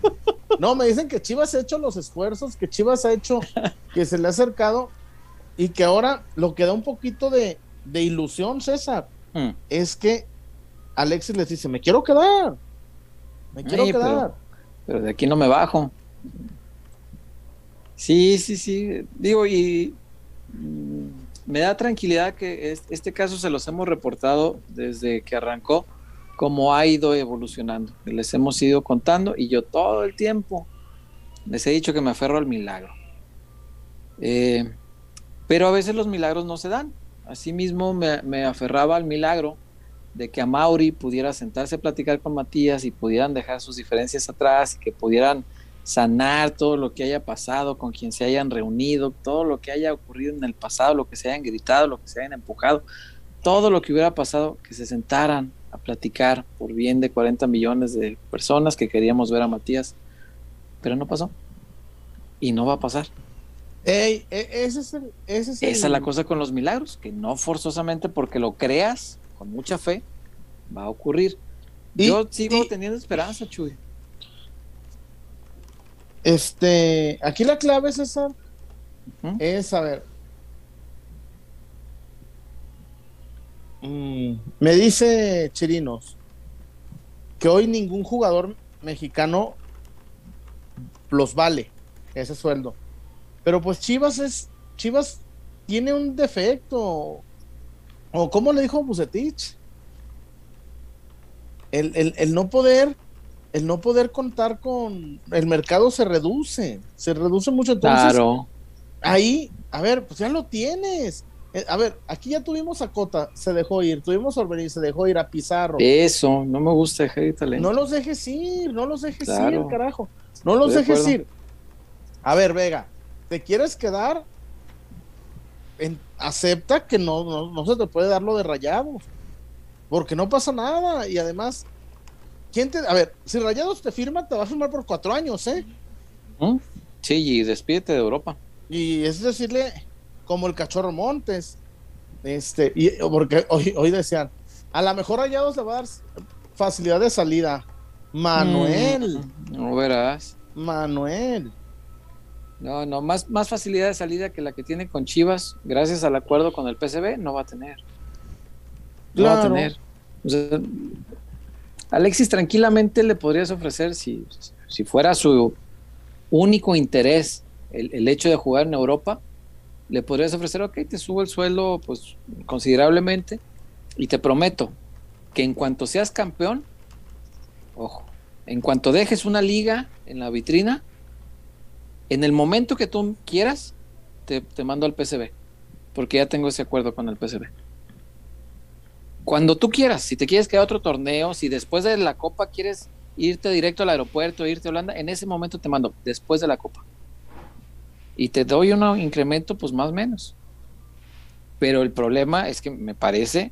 No, me dicen que Chivas ha hecho los esfuerzos, que Chivas ha hecho, que se le ha acercado y que ahora lo que da un poquito de, de ilusión, César, hmm. es que Alexis les dice, me quiero quedar, me quiero quedar. Pero, de aquí no me bajo. Sí, sí, sí. Digo, y mm, me da tranquilidad que este caso se los hemos reportado desde que arrancó, como ha ido evolucionando. Les hemos ido contando y yo todo el tiempo les he dicho que me aferro al milagro. Eh, pero a veces los milagros no se dan. Asimismo me, me aferraba al milagro de que a Mauri pudiera sentarse a platicar con Matías y pudieran dejar sus diferencias atrás y que pudieran sanar todo lo que haya pasado, con quien se hayan reunido, todo lo que haya ocurrido en el pasado, lo que se hayan gritado, lo que se hayan empujado, todo lo que hubiera pasado, que se sentaran a platicar por bien de 40 millones de personas que queríamos ver a Matías, pero no pasó y no va a pasar. Ey, e, ese es Esa es la cosa con los milagros, que no forzosamente porque lo creas mucha fe, va a ocurrir. Yo sigo teniendo esperanza, Chuy. Este, aquí la clave, César, es, a ver, mm, me dice Chirinos que hoy ningún jugador mexicano los vale ese sueldo. Pero pues Chivas es, Chivas tiene un defecto. O como le dijo Bucetich, el, el, no poder, el no poder contar con el mercado se reduce, se reduce mucho. Entonces, claro. ahí, a ver, pues ya lo tienes. Eh, a ver, aquí ya tuvimos a Cota, se dejó ir, tuvimos a Orbelín, se dejó ir a Pizarro. Eso, no me gusta dejar ir talento. No los dejes ir, no los dejes ir, carajo. No los dejes ir. A ver, Vega, ¿te quieres quedar? acepta que no, no, se te puede dar lo de rayados. Porque no pasa nada. Y además, ¿quién te.? A ver, si Rayados te firma, te va a firmar por cuatro años, ¿eh? ¿Mm? Sí, y despídete de Europa. Y es decirle, como el cachorro Montes. Este, y porque hoy, hoy decían, a lo mejor Rayados le va a dar facilidad de salida. Manuel. Mm, no verás. Manuel. No, no, más, más facilidad de salida que la que tiene con Chivas, gracias al acuerdo con el PCB, no va a tener. No va a tener. Alexis tranquilamente le podrías ofrecer, si, si fuera su único interés el, hecho de jugar en Europa, le podrías ofrecer, ok, te subo el sueldo pues considerablemente y te prometo que en cuanto seas campeón, ojo, en cuanto dejes una liga en la vitrina, en el momento que tú quieras, te, mando al PCB, porque ya tengo ese acuerdo con el PCB. Cuando tú quieras, si te quieres quedar a otro torneo, si después de la Copa quieres irte directo al aeropuerto, irte a Holanda, en ese momento te mando, después de la Copa. Y te doy un incremento, pues más o menos. Pero el problema es que me parece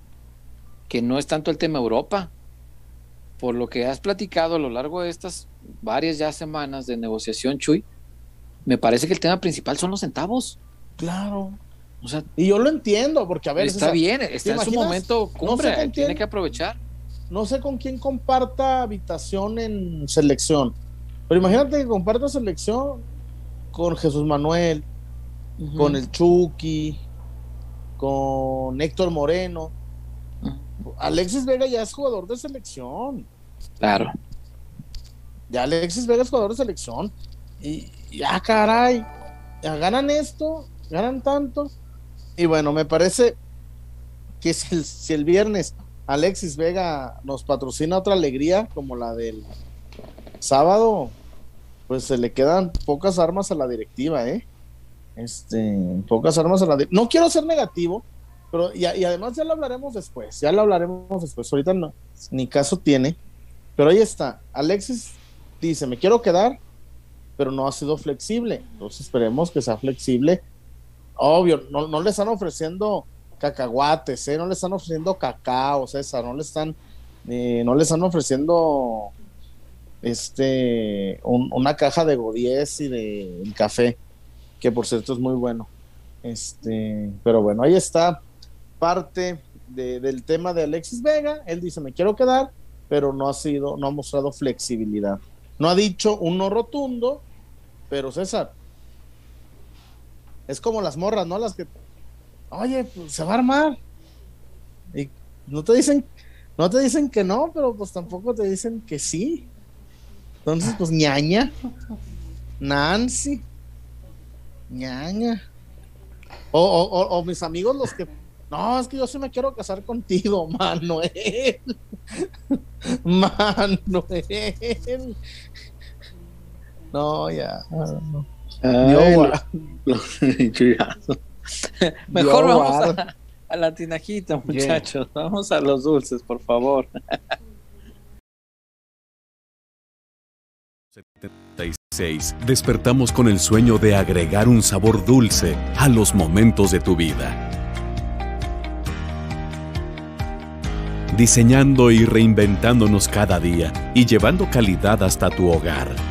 que no es tanto el tema Europa. Por lo que has platicado a lo largo de estas varias ya semanas de negociación, Chuy, me parece que el tema principal son los centavos. Claro. O sea, y yo lo entiendo, porque a ver. Está bien, está en su momento cumbre, tiene que aprovechar. No sé con quién comparta habitación en selección, pero imagínate que comparta selección con Jesús Manuel, con el Chucky, con Héctor Moreno. Alexis Vega ya es jugador de selección. Claro. Ya Alexis Vega es jugador de selección. Y, ya, caray, ya ganan esto, ganan tanto. Y bueno, me parece que si el, viernes Alexis Vega nos patrocina otra alegría como la del sábado, pues se le quedan pocas armas a la directiva, ¿eh? Este, pocas armas a la No quiero ser negativo, pero y, y, además ya lo hablaremos después, ya lo hablaremos después. Ahorita no, ni caso tiene. Pero ahí está. Alexis dice, me quiero quedar, pero no ha sido flexible. Entonces esperemos que sea flexible. Obvio, no, no le están ofreciendo cacahuates, ¿eh? no le están ofreciendo cacao, César, no le están, eh, no le están ofreciendo este una caja de Godies y de café, que por cierto es muy bueno. Este, pero bueno, ahí está parte del tema de Alexis Vega. Él dice, me quiero quedar, pero no ha sido, no ha mostrado flexibilidad. No ha dicho un no rotundo, pero César, es como las morras, ¿no? Las que, oye, pues se va a armar. Y no te dicen, no te dicen que no, pero pues tampoco te dicen que sí. Entonces, pues ñaña, Nancy, ñaña. O, o, o, mis amigos los que, no, es que yo sí me quiero casar contigo, <laughs> Manuel. Manuel. No, ya. No. <laughs> <laughs> Mejor vamos a, la tinajita, muchachos. Vamos a los dulces, por favor. 76. Despertamos con el sueño de agregar un sabor dulce a los momentos de tu vida. Diseñando y reinventándonos cada día y llevando calidad hasta tu hogar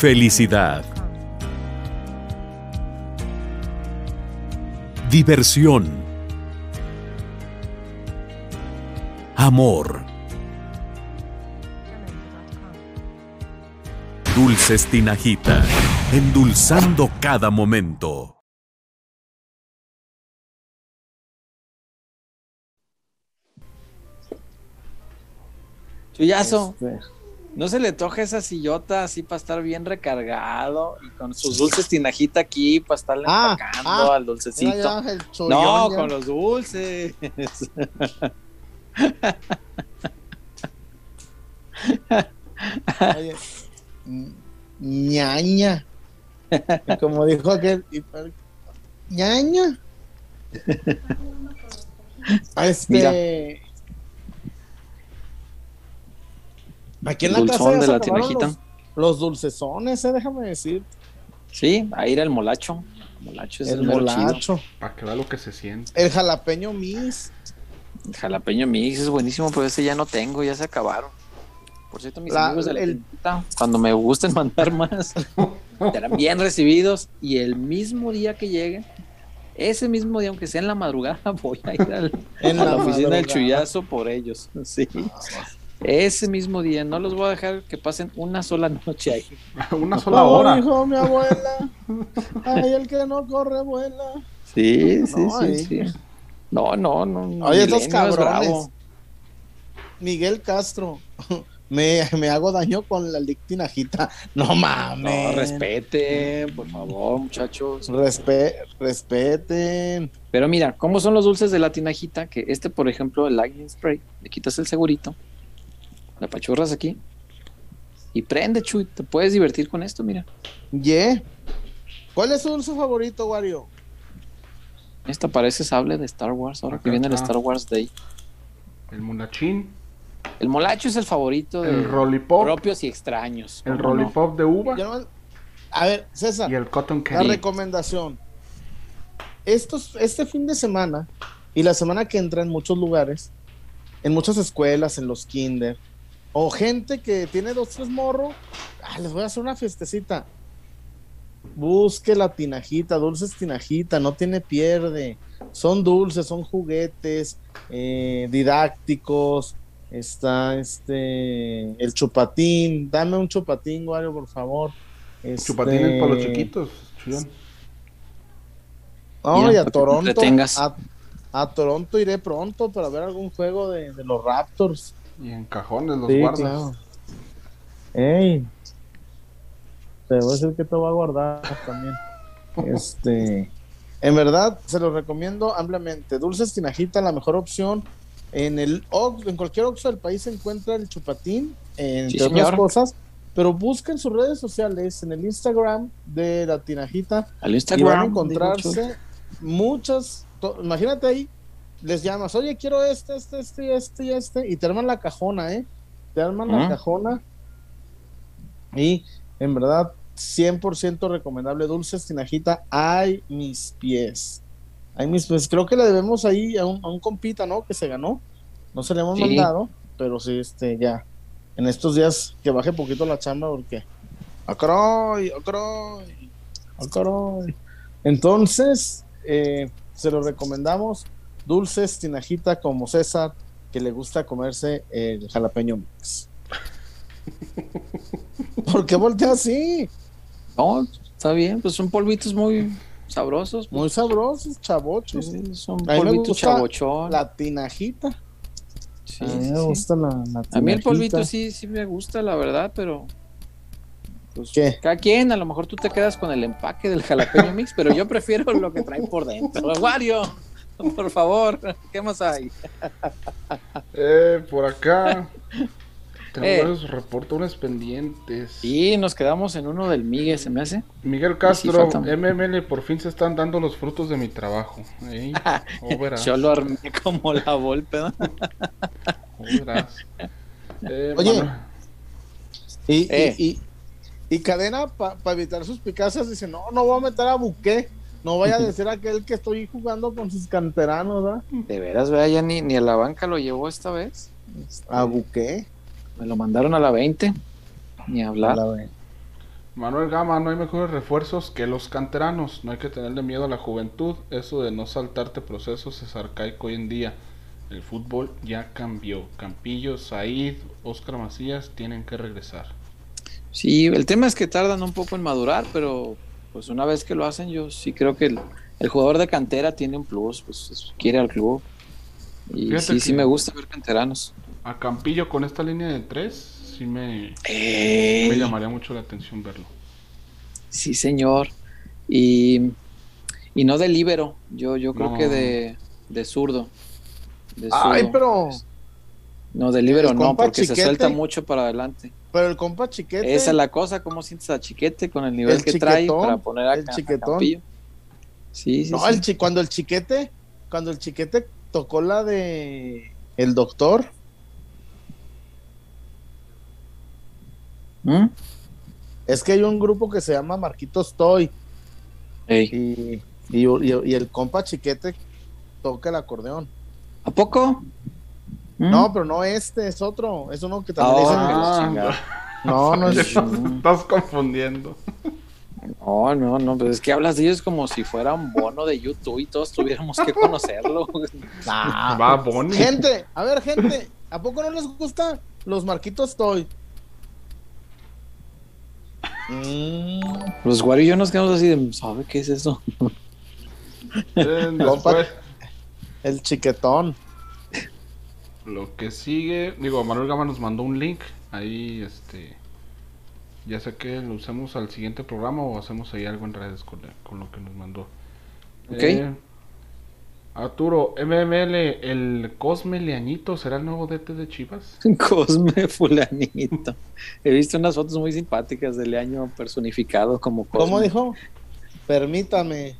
Felicidad. Diversión. Amor. Dulces Tinajita, endulzando cada momento. Chuyazo. Este, no se le toja esa sillota así para estar bien recargado y con sus dulces tinajita aquí para estarle ah, empacando ah, al dulcecito. no, con los dulces. Oye, ñaña. Como dijo aquel, ñaña. Este. Aquí en la casa de la tinajita. Los, dulcesones, eh, déjame decir. Sí, ahí era el molacho. El molacho es el, molacho. Para que vea lo que se siente. El jalapeño mix. El jalapeño mix es buenísimo, pero ese ya no tengo, ya se acabaron. Por cierto, mis amigos de la el... cuando me gusten <laughs> mandar más, serán bien recibidos y el mismo día que lleguen, ese mismo día, aunque sea en la madrugada, <laughs> voy a ir al, a la, oficina del chullazo por ellos. <laughs> Sí. Ese mismo día, no los voy a dejar que pasen una sola noche ahí. <laughs> una sola hora. Dijo mi abuela. <laughs> Ay, el que no corre vuela. Sí, sí, sí, sí. No, no, no. Oye, estos cabrones. Miguel Castro. <laughs> Me, me, hago daño con la lictinajita. No mames. No, respeten, por favor, muchachos. Respe respeten. Pero mira, ¿cómo son los dulces de la tinajita? Que este, por ejemplo, el Lightning Spray, le quitas el segurito la pachurras aquí. Y prende, Chuy. Te puedes divertir con esto, mira. Yeah. ¿Cuál es su dulce favorito, Wario? Esta parece sable de Star Wars, ahora que viene el Star Wars Day. El molachín. El molacho es el favorito de propios y extraños. El rollipop de uva. A ver, César. Y el cotton candy. La recomendación. Estos, este fin de semana y la semana que entra en muchos lugares en muchas escuelas, en los kinder, o gente que tiene dos, tres morros, ah, les voy a hacer una fiestecita. Busque la tinajita, dulces tinajita, no tiene pierde. Son dulces, son juguetes eh, didácticos. Está este el chupatín. Dame un chupatín, Wario, por favor. Este... Chupatín para los chiquitos, chulón. No, y a Toronto. A, a, Toronto iré pronto para ver algún juego de, de los Raptors. Y en cajones los sí, guardas. Claro. Ey, te voy a decir que te va a guardar también. <laughs> este, en verdad, se lo recomiendo ampliamente. Dulces Tinajita, la mejor opción. En el en cualquier Oxxo del país se encuentra el chupatín, entre sí, otras cosas. Pero busquen sus redes sociales, en el Instagram de la Tinajita. Al Instagram. Y van a encontrarse muchas. Imagínate ahí, les llamas, oye, quiero este, este, este, este y este, y te arman la cajona, ¿eh? Te arman la cajona. Y en verdad, 100% recomendable. Dulces Tinajita, ay mis pies. Ay mis pies. Creo que le debemos ahí a un, a un compita, ¿no? Que se ganó. No se le hemos sí. mandado, pero sí, este, ya. En estos días que baje poquito la chamba porque. ¡Acroy! ¡Acroy! ¡Acroy! Entonces, eh, se lo recomendamos. Dulces Tinajita como César, que le gusta comerse el jalapeño mix. <laughs> ¿Por qué voltea así? No, está bien, pues son polvitos muy sabrosos. Muy sabrosos, chavochos. Sí, son polvitos chavochón. La tinajita. Sí, a mí sí, me gusta la, la A mí el polvito sí, sí me gusta, la verdad, pero. Pues, ¿Qué? Cada quien, a lo mejor tú te quedas con el empaque del jalapeño mix, pero yo prefiero lo que trae por dentro. <laughs> Wario, <laughs> por favor, ¿qué más hay? Eh, por acá. <laughs> Tengo Eh. varios reportones pendientes. Y nos quedamos en uno del Migue, ¿se me hace? Miguel Castro, MML, por fin se están dando los frutos de mi trabajo. Ey, <laughs> oh, verás, Yo lo armé como la golpe, ¿no? oh, verás. Eh, Oye. Y, Eh. y, y, y Cadena, para evitar sus picazas, dice: No, no voy a meter a Buqué. No vaya a decir aquel que estoy jugando con sus canteranos, ¿verdad? De veras, vea, ya ni, ni a la banca lo llevó esta vez. A Buqué. Me lo mandaron a la 20. Ni hablar. La ve. Manuel Gama, no hay mejores refuerzos que los canteranos. No hay que tenerle miedo a la juventud. Eso de no saltarte procesos es arcaico hoy en día. El fútbol ya cambió. Campillo, Said, Oscar Macías tienen que regresar. Sí, el tema es que tardan un poco en madurar, pero pues una vez que lo hacen, yo sí creo que el, el jugador de cantera tiene un plus, pues es- quiere al club. Y Fíjate sí, sí me gusta ver canteranos. A Campillo con esta línea de tres, sí me, me Ey, llamaría mucho la atención verlo. sí, señor. Y, y no de líbero, yo, yo creo No. que de, de zurdo. De Ay, zurdo. pero, No, de líbero el no, porque se suelta mucho para adelante. pero el compa chiquete. Esa es la cosa, cómo sientes a Chiquete con el nivel El que trae para poner a, el a chiquetón. Campillo. Sí, sí, No, sí. el chi- cuando el chiquete, cuando el chiquete tocó la de el doctor, ¿Mm? es que hay un grupo que se llama Marquitos Toy Ey. y, y, y- y el compa chiquete toca el acordeón. ¿A poco? ¿Mm? No, pero no este, es otro, es uno que también le dicen Ah, que- chingada. No, no es <laughs> estás, estás confundiendo. No, no, no, pero es que hablas de ellos como si fuera un bono de YouTube y todos tuviéramos que conocerlo. <laughs> Ah, Va Bonnie. Gente, a ver, gente, ¿a poco no les gusta los Marquitos Toy? Mm, Los Wario y yo nos quedamos así de, ¿sabe qué es eso? Eh, el chiquetón. Lo que sigue, digo, Manuel Gama nos mandó un link. Ahí, este. Ya sé que lo usemos al siguiente programa o hacemos ahí algo en redes con, con lo que nos mandó. Ok. Eh, Arturo, MML, el Cosme Leañito será el nuevo DT de Chivas. <laughs> Cosme fulanito. He visto unas fotos muy simpáticas del año personificado como Cosme. ¿Cómo dijo? Permítame.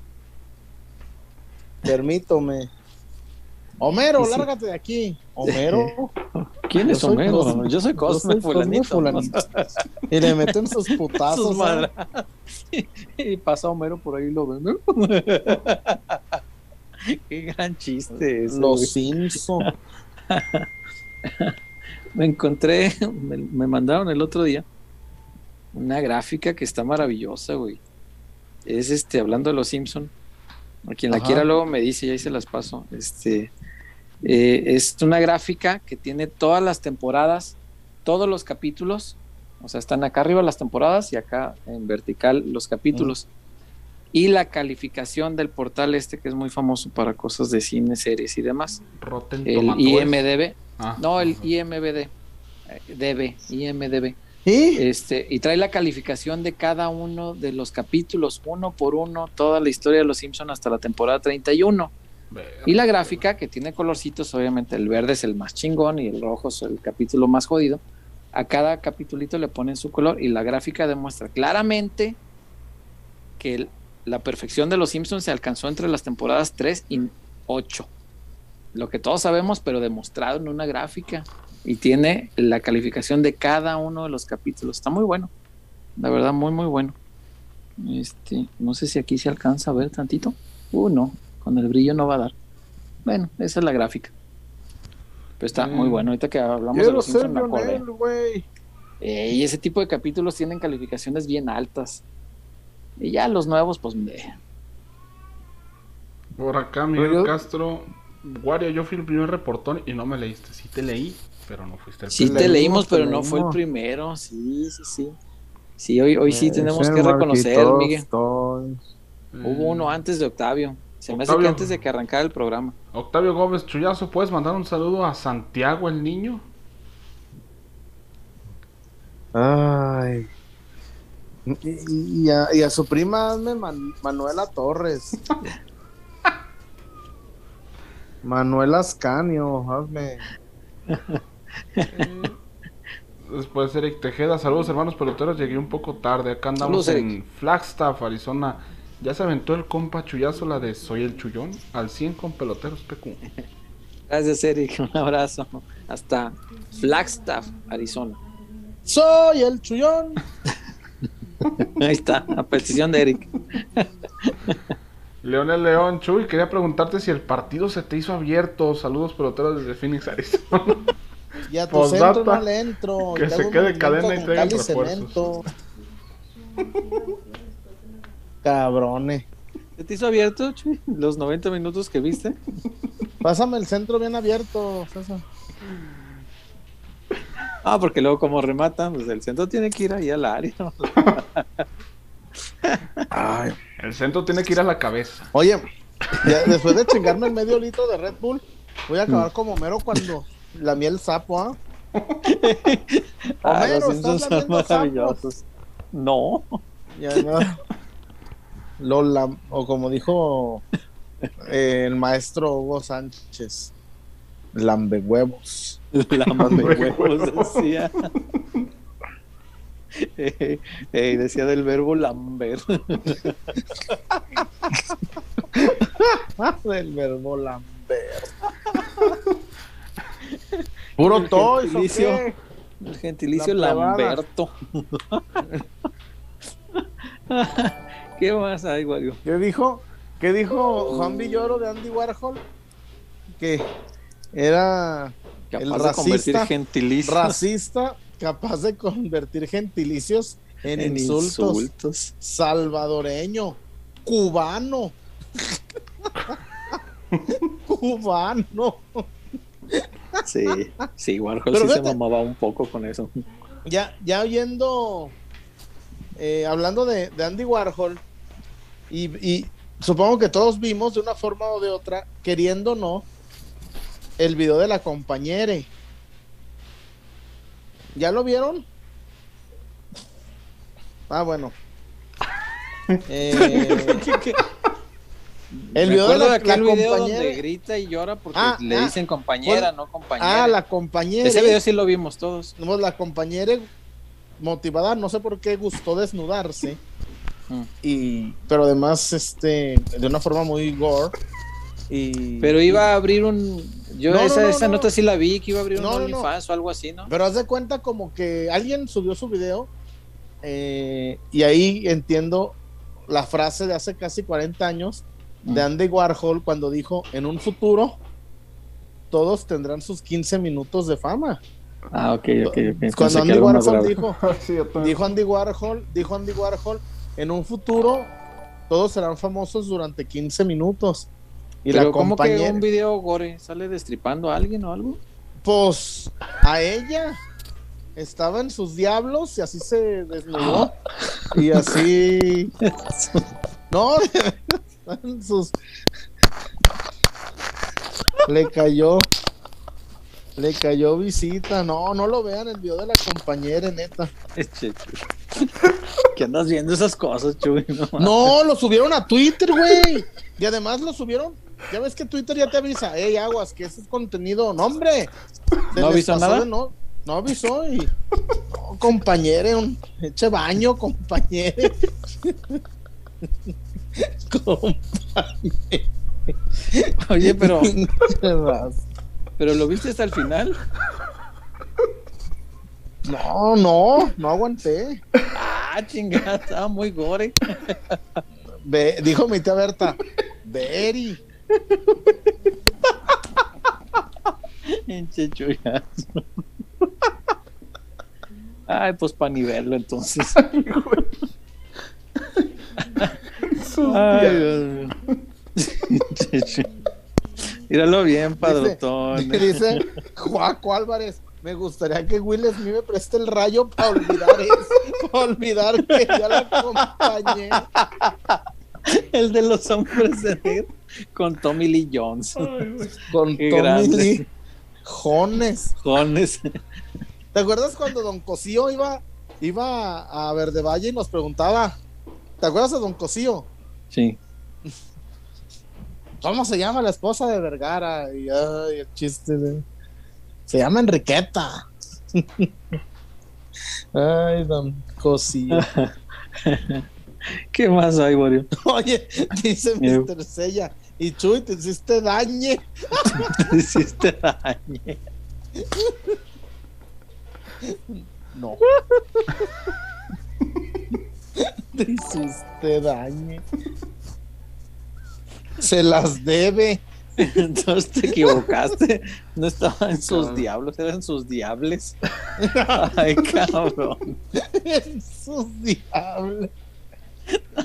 Permítome. Homero, Sí, lárgate de aquí. Homero. ¿Quién Yo es Homero? Cosme. Yo soy Yo Cosme soy fulanito. fulanito. Y le meten sus <laughs> putazos. Sus <laughs> ¿eh? y pasa Homero por ahí y lo ven. <laughs> Qué gran chiste ese, Los. Simpson. me encontré, me, mandaron el otro día una gráfica que está maravillosa, güey. Es este, hablando de los Simpson. A quien la quiera luego me dice, y ahí se las paso. Este, eh, es una gráfica que tiene todas las temporadas, todos los capítulos. O sea, están acá arriba las temporadas y acá en vertical los capítulos. Y la calificación del portal este que es muy famoso para cosas de cine, series y demás. el IMDB. Ah, no, el IMBD. DB, IMDB. ¿Y? Este, y trae la calificación de cada uno de los capítulos, uno por uno, toda la historia de los Simpsons hasta la temporada 31. Y la gráfica que tiene colorcitos, obviamente el verde es el más chingón y el rojo es el capítulo más jodido. A cada capítulito le ponen su color y la gráfica demuestra claramente que la perfección de los Simpsons se alcanzó entre las temporadas 3 y 8 lo que todos sabemos, pero demostrado en una gráfica. Y tiene la calificación de cada uno de los capítulos. Está muy bueno. La verdad, muy, muy bueno. Este, no sé si aquí se alcanza a ver tantito. Uh, no, con el brillo no va a dar. Bueno, esa es la gráfica. Pero está muy mm. bueno. Ahorita que hablamos de los Simpsons, me eh, y ese tipo de capítulos tienen calificaciones bien altas. Y ya los nuevos, pues. Por acá, Miguel Castro Wario, yo fui el primer reportón y no me leíste. Sí te leí, pero no fuiste el primero. Sí te leímos, pero no fue el primero. Sí, sí, sí. Sí, hoy, hoy sí eh, tenemos que reconocer, Miguel. Hubo uno antes de Octavio. Se me hace que antes de que arrancara el programa. Octavio Gómez Chuyazo, ¿puedes mandar un saludo a Santiago el niño? Ay. Y, a, su prima Manuela Torres. <laughs> Manuel Ascanio, hazme. Después Eric Tejeda, saludos hermanos peloteros, llegué un poco tarde, acá andamos en Flagstaff, Arizona. Ya se aventó el compa chullazo la de Soy el Chullón, al 100 con peloteros PQ. Gracias Eric, un abrazo. Hasta Flagstaff, Arizona. Soy el Chullón. <laughs> Ahí está, a petición de Eric. Leonel León, Chuy, quería preguntarte si el partido se te hizo abierto. Saludos peloteros desde Phoenix, Arizona. Y a tu centro no le entro. Que se quede cadena y traigan refuerzos. <laughs> Cabrones. ¿Se te hizo abierto, Chuy? Los 90 minutos que viste. <laughs> Pásame el centro bien abierto, Ah, porque luego como rematan, pues el centro tiene que ir ahí al área. Ay. El centro tiene que ir a la cabeza. Oye, después de chingarme el medio litro de Red Bull, voy a acabar como Homero cuando la miel sapo, ¿ah? <laughs> ah Homero, estás son maravillosos. No. Ya no. Lola, o como dijo eh, el maestro Hugo Sánchez, lambe huevos. <laughs> Lambe huevos, decía. <laughs> decía del verbo lamber. <laughs> del verbo lamber. Puro toy, gentilicio, el gentilicio Lamberto. ¿Qué más hay, Wario? ¿Qué dijo? ¿Qué dijo Juan Villoro de Andy Warhol? Que era Capaz el racista, gentilicio. racista capaz de convertir gentilicios en, insultos. Salvadoreño, cubano. <laughs> cubano. Sí, sí, Warhol sí se mamaba un poco con eso. Ya, ya oyendo, eh, hablando de, Andy Warhol, y, supongo que todos vimos de una forma o de otra, queriendo o no, el video de la compañere ¿Ya lo vieron? Ah, bueno. <laughs> Eh, el video de la, video donde grita y llora porque ah, le ah, dicen compañera, no compañera. Ah, la compañera. Ese video sí lo vimos todos. La compañera motivada, no sé por qué gustó desnudarse. Mm. Y, pero además, este, de una forma muy gore. Y, pero iba a abrir un, yo esa, nota sí la vi, que iba a abrir un OnlyFans o algo así, ¿no? Pero haz de cuenta como que alguien subió su video eh, y ahí entiendo la frase de hace casi 40 años de mm. Andy Warhol cuando dijo, en un futuro todos tendrán sus 15 minutos de fama. Ah, ok, ok, ok. Cuando Andy Warhol dijo, <laughs> dijo Andy Warhol, dijo Andy Warhol, en un futuro todos serán famosos durante 15 minutos. Y Pero la ¿cómo que compañera, un video gore sale destripando a alguien o algo? pues a ella estaba en sus diablos y así se desnudó y así <laughs> no <laughs> en sus le cayó le cayó visita. No no lo vean el video de la compañera neta. ¿Qué andas viendo esas cosas, Chuy? No, lo subieron a Twitter güey. Y además lo subieron. Ya ves que Twitter ya te avisa hey aguas que ese es contenido no hombre. ¿No avisó nada? No, no avisó y no, compañere, un eche baño, compañere. <laughs> compañere. Oye, pero, <laughs> pero lo viste hasta el final. No, no, no aguanté. Ah, chingada, estaba muy gore. Ve, dijo mi tía Berta, Beri. Ay, pues para nivello entonces. <laughs> Ay, días. Dios mío. <laughs> Míralo bien, padrotón. Dice Juaco Álvarez, me gustaría que Will Smith me preste el rayo para olvidar eso, para olvidar que ya la acompañé. El de los hombres de negro con Tommy Lee Jones. Con Qué Tommy grande. Lee Jones. Jones. ¿Te acuerdas cuando Don Cosío iba, iba a Verde Valle y nos preguntaba? ¿Te acuerdas de Don Cosío? Sí. ¿Cómo se llama la esposa de Vergara? Y ay, el chiste de... Se llama Enriqueta. <laughs> ay, Don Cosío. <laughs> ¿Qué más hay, Wario? Oye, dice Eh. Mr. Sella. Y Chuy, te hiciste dañe. Te hiciste daño. No. te hiciste dañe. <laughs> Se las debe. Entonces te equivocaste. No estaba en sus diablos, eran sus diables. <laughs> Ay, cabrón. en sus diablos.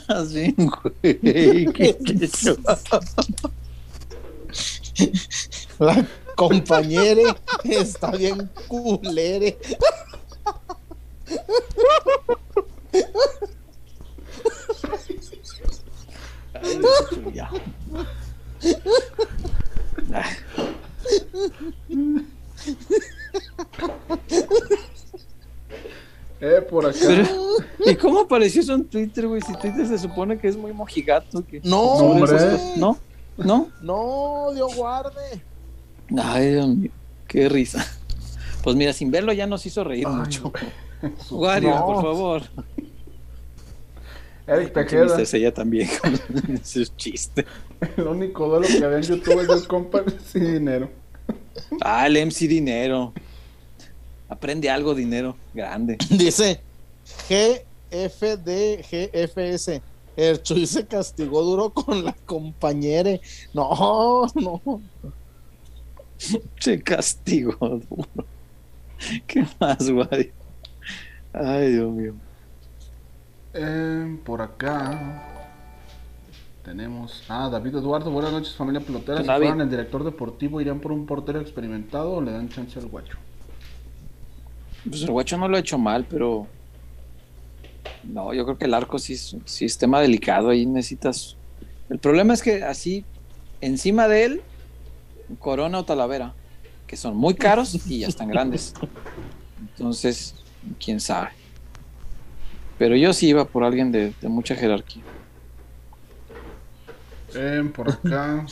Así, güey. <laughs> Qué-. La compañera está bien culere. Ay, ya. Eh, por acá. Pero, ¿y cómo apareció eso en Twitter, güey? Si Twitter se supone que es muy mojigato. Que No, ¿No? ¿No? No, Dios guarde. Ay, Dios mío. Qué risa. Pues mira, sin verlo ya nos hizo reír Ay, mucho. Wario, No. por favor. Eric Tejeda. Mr. Sella también <laughs> con su chiste. El único duelo que había en YouTube es el compa sin dinero. Ah, el MC Dinero. Aprende algo, dinero. Grande. <laughs> Dice GFD, GFS. El Chuy se castigó duro con la compañera. No, no. Se castigó duro. <laughs> ¿Qué más, Wario? Ay, Dios mío. Eh, por acá tenemos. Ah, David Eduardo. Buenas noches, familia pelotera. Si fueran el director deportivo, ¿irían por un portero experimentado o le dan chance al guacho? Pues el guacho no lo ha hecho mal, pero. No, yo creo que el arco sí sí es tema delicado. Ahí necesitas. El problema es que así, encima de él, Corona o Talavera, que son muy caros y ya están grandes. <laughs> Entonces, quién sabe. Pero yo sí iba por alguien de, de mucha jerarquía. Eh, por acá.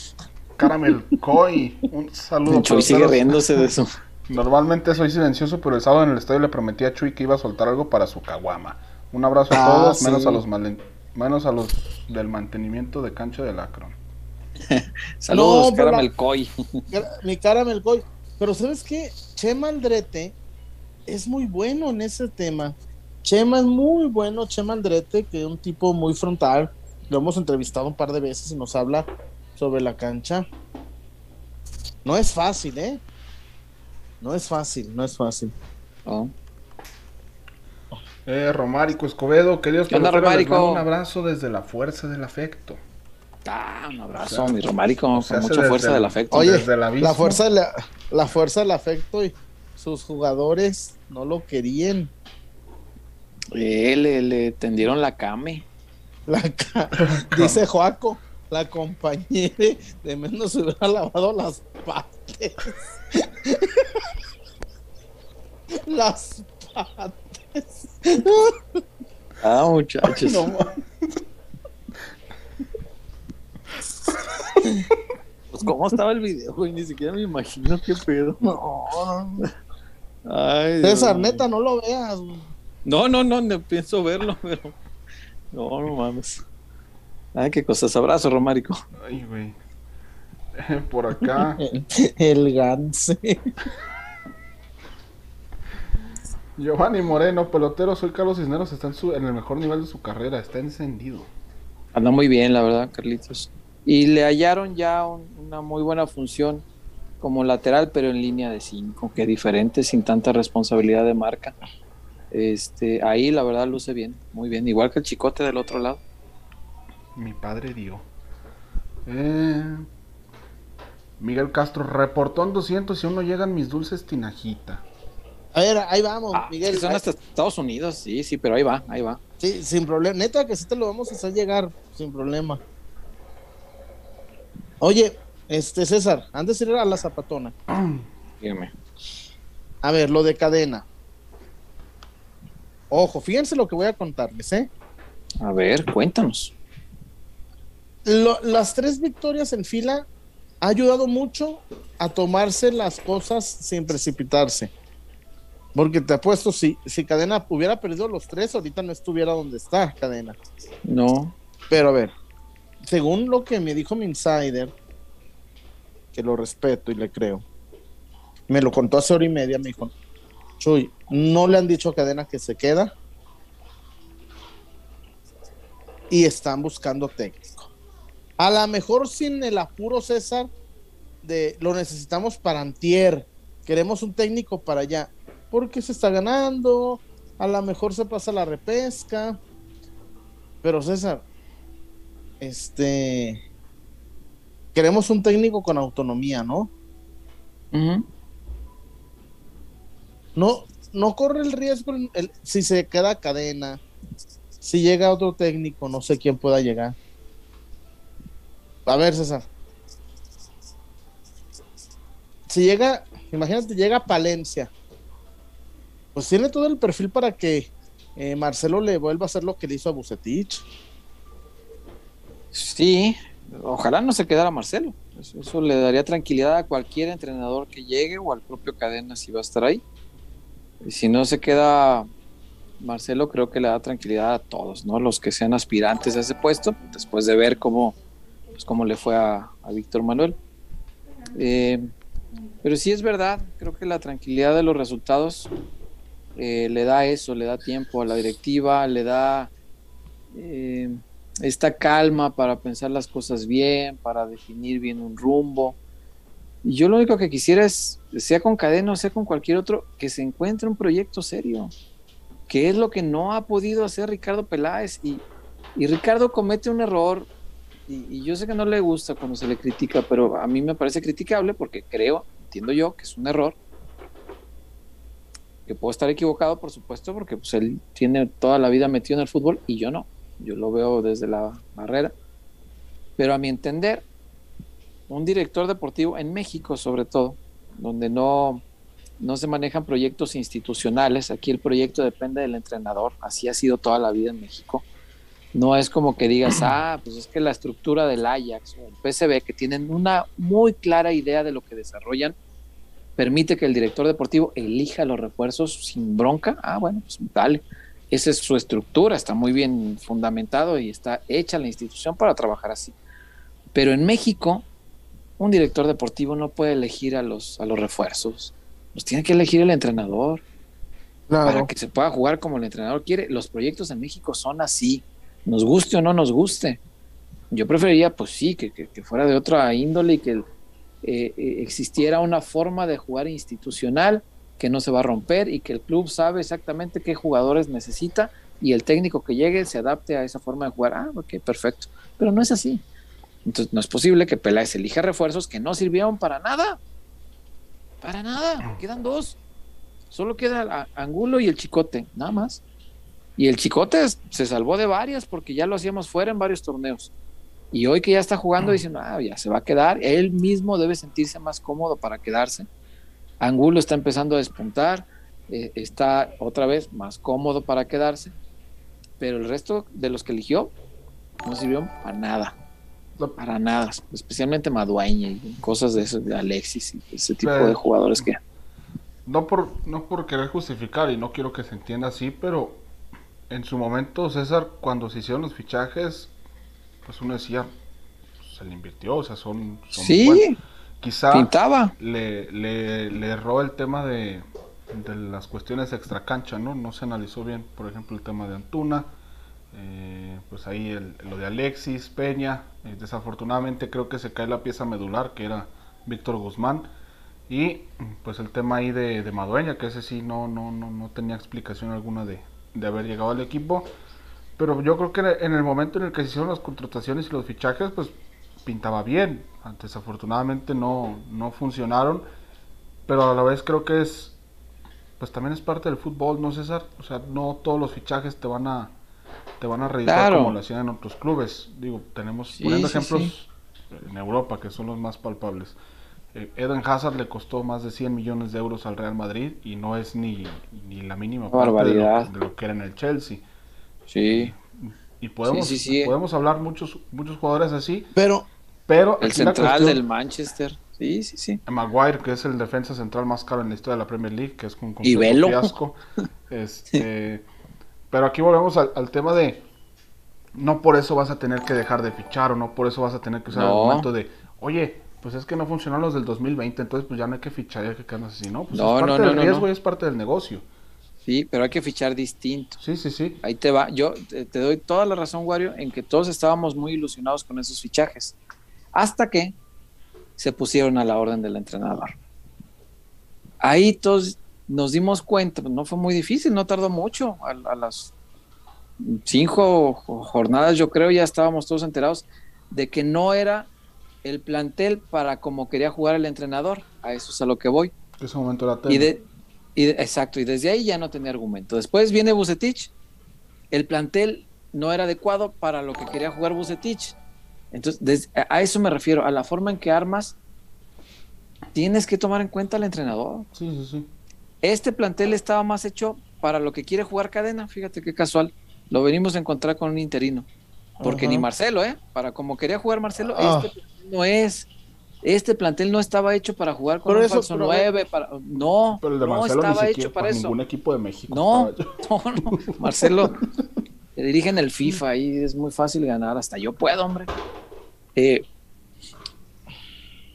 Caramel Coy. Un saludo. Chuy sigue riéndose de eso. Normalmente soy silencioso, pero el sábado en el estadio le prometí a Chuy que iba a soltar algo para su caguama. Un abrazo a Ah, todos, sí. menos a los malen- menos a los del mantenimiento de cancha del Acron. <laughs> Saludos, No, la- Caramel Coy. Mi cara me goy. Pero ¿sabes qué? Chema Aldrete es muy bueno en ese tema. Chema es muy bueno, Chema Aldrete, que es un tipo muy frontal. Lo hemos entrevistado un par de veces y nos habla sobre la cancha. No es fácil, ¿eh? No es fácil, no es fácil. Oh. Eh, Romárico Escobedo, queridos ¿Qué onda, Romárico? un abrazo desde la fuerza del afecto. Ah, un abrazo, O sea, mi Romárico, con mucha desde fuerza el- del afecto. Oye, Desde el la fuerza, de la, la fuerza del afecto y sus jugadores no lo querían. Eh, le, le tendieron la came. La ca- <laughs> dice Joaco, la compañera de menos se hubiera lavado las patas. <laughs> las patas. Ah, muchachos. No, Pues, ¿cómo estaba el video, güey? Ni siquiera me imagino qué pedo. No, no. Ay, Dios César, mío. neta, no lo veas. güey. No, no, no, no pienso verlo, <laughs> pero. No, no mames. Ay, qué cosas. Abrazo, Romárico. Ay, güey. <laughs> Por acá. <laughs> El, el Ganse. Giovanni Moreno, pelotero, soy Carlos Cisneros, está en, su- en el mejor nivel de su carrera, está encendido. Anda muy bien, la verdad, Carlitos. Y le hallaron ya un- una muy buena función como lateral, pero en línea de cinco, que diferente, sin tanta responsabilidad de marca. Este, ahí la verdad luce bien, muy bien, igual que el chicote del otro lado. Mi padre dio. Eh, Miguel Castro, reportón 200 y uno llegan mis dulces tinajita. A ver, ahí vamos, Ah, Miguel. son Ahí- hasta Estados Unidos, sí, sí, pero ahí va, ahí va. Sí, sin problema. Neta, que sí te lo vamos a hacer llegar, sin problema. Oye, este César, antes de ir a la zapatona. Dígame. A ver, lo de cadena. Ojo, fíjense lo que voy a contarles, ¿eh? A ver, cuéntanos. Lo- las tres victorias en fila ha ayudado mucho a tomarse las cosas sin precipitarse. Porque te apuesto, si, si Cadena hubiera perdido los tres, ahorita no estuviera donde está Cadena. No, Pero a ver, según lo que me dijo mi insider, que lo respeto y le creo, me lo contó hace hora y media, me dijo, Chuy, no le han dicho a Cadena que se queda. Y están buscando técnico. A lo mejor sin el apuro, César, de lo necesitamos para antier, queremos un técnico para allá, porque se está ganando, a lo mejor se pasa la repesca, pero César, este, queremos un técnico con autonomía, ¿no? No, no corre el riesgo el- si se queda cadena, si llega otro técnico, no sé quién pueda llegar. A ver, César. Si llega, imagínate, llega Palencia, pues tiene todo el perfil para que eh, Marcelo le vuelva a hacer lo que le hizo a Bucetich. Sí, ojalá no se quedara Marcelo. Eso le daría tranquilidad a cualquier entrenador que llegue o al propio Cadena si va a estar ahí. Si no se queda Marcelo, creo que le da tranquilidad a todos, ¿no? Los que sean aspirantes a ese puesto, después de ver cómo, pues, cómo le fue a, a Víctor Manuel. Eh, pero sí es verdad, creo que la tranquilidad de los resultados eh, le da eso, le da tiempo a la directiva, le da eh, esta calma para pensar las cosas bien, para definir bien un rumbo. Yo lo único que quisiera es, sea con Cadena o sea con cualquier otro, que se encuentre un proyecto serio, que es lo que no ha podido hacer Ricardo Peláez. Y, Ricardo comete un error, y, y yo sé que no le gusta cuando se le critica, pero a mí me parece criticable porque creo, entiendo yo, que es un error. Que puedo estar equivocado, por supuesto, porque pues, él tiene toda la vida metido en el fútbol y yo no. Yo lo veo desde la barrera. Pero a mi entender, un director deportivo en México, sobre todo, donde no, no se manejan proyectos institucionales, aquí el proyecto depende del entrenador, así ha sido toda la vida en México. No es como que digas, <clears throat> ah, pues es que la estructura del Ajax o el PSV, que tienen una muy clara idea de lo que desarrollan, permite que el director deportivo elija los refuerzos sin bronca. Ah, bueno, pues dale. Esa es su estructura, está muy bien fundamentado y está hecha la institución para trabajar así. Pero en México, un director deportivo no puede elegir a los, a los refuerzos. Los tiene que elegir el entrenador para que se pueda jugar como el entrenador quiere. Los proyectos en México son así, nos guste o no nos guste. Yo preferiría, pues sí, que, que- que fuera de otra índole y que, eh, eh, existiera una forma de jugar institucional que no se va a romper y que el club sabe exactamente qué jugadores necesita y el técnico que llegue se adapte a esa forma de jugar. Ah, ok, perfecto. Pero no es así. Entonces no es posible que Peláez elija refuerzos que no sirvieron para nada. Para nada. Quedan dos. Solo queda Angulo y el Chicote, nada más. Y el Chicote se salvó de varias porque ya lo hacíamos fuera en varios torneos. Y hoy que ya está jugando, dicen, ah, ya se va a quedar. Él mismo debe sentirse más cómodo para quedarse. Angulo está empezando a despuntar. Eh, está otra vez más cómodo para quedarse. Pero el resto de los que eligió no sirvió para nada. Para nada. Especialmente Madueña y cosas de eso, de Alexis y ese tipo de jugadores que. No por, no por querer justificar y no quiero que se entienda así, pero en su momento, César, cuando se hicieron los fichajes, pues uno decía, se le invirtió, o sea, son... sí, quizá pintaba. Le, le, erró el tema de, las cuestiones extracancha, ¿no? No se analizó bien, por ejemplo, el tema de Antuna, eh, pues ahí lo de Alexis, Peña, eh, desafortunadamente creo que se cae la pieza medular, que era Víctor Guzmán, y pues el tema ahí de, de Madueña, que ese sí no, no, no, no tenía explicación alguna de, de haber llegado al equipo. Pero yo creo que en el momento en el que se hicieron las contrataciones y los fichajes, pues pintaba bien. Desafortunadamente no, no funcionaron. Pero a la vez creo que es, pues también es parte del fútbol, ¿no, César? O sea, no todos los fichajes te van a, te van a reeditar como lo hacían en otros clubes. Digo, tenemos, poniendo ejemplos en Europa, que son los más palpables. Eh, Eden Hazard le costó más de 100 millones de euros al Real Madrid y no es ni, ni la mínima parte de lo, que era en el Chelsea. Sí. Y podemos, podemos hablar muchos muchos jugadores así. Pero, pero el central del Manchester. Sí, sí, sí. Maguire, que es el defensa central más caro en la historia de la Premier League, que es un y fiasco. <laughs> Este, pero aquí volvemos al, tema de no por eso vas a tener que dejar de fichar o no por eso vas a tener que usar el momento de, oye, pues es que no funcionaron los del 2020, entonces pues ya no hay que fichar, hay que quedarnos así, ¿no? Pues no, es parte no, del riesgo y es parte del negocio. Sí, pero hay que fichar distinto. Sí, sí, sí. Ahí te va. Yo te, doy toda la razón, Wario, en que todos estábamos muy ilusionados con esos fichajes. Hasta que se pusieron a la orden del entrenador. Ahí todos nos dimos cuenta, pues, no fue muy difícil, no tardó mucho. A, a las cinco jornadas, yo creo, ya estábamos todos enterados de que no era el plantel para como quería jugar el entrenador. A eso es a lo que voy. ese momento era y de, y exacto, y desde ahí ya no tenía argumento. Después viene Bucetich. El plantel no era adecuado para lo que quería jugar Bucetich. Entonces, a eso me refiero, a la forma en que armas, tienes que tomar en cuenta al entrenador. Sí, sí, sí. Este plantel estaba más hecho para lo que quiere jugar cadena, fíjate qué casual. Lo venimos a encontrar con un interino. Porque ni Marcelo, ¿eh? Para como quería jugar Marcelo, este no es. Este plantel no estaba hecho para jugar con un falso 9, para, no, no estaba hecho para, eso. Ningún equipo de México. No, <laughs> no, no, Marcelo dirige en el FIFA y es muy fácil ganar, hasta yo puedo, hombre. Eh,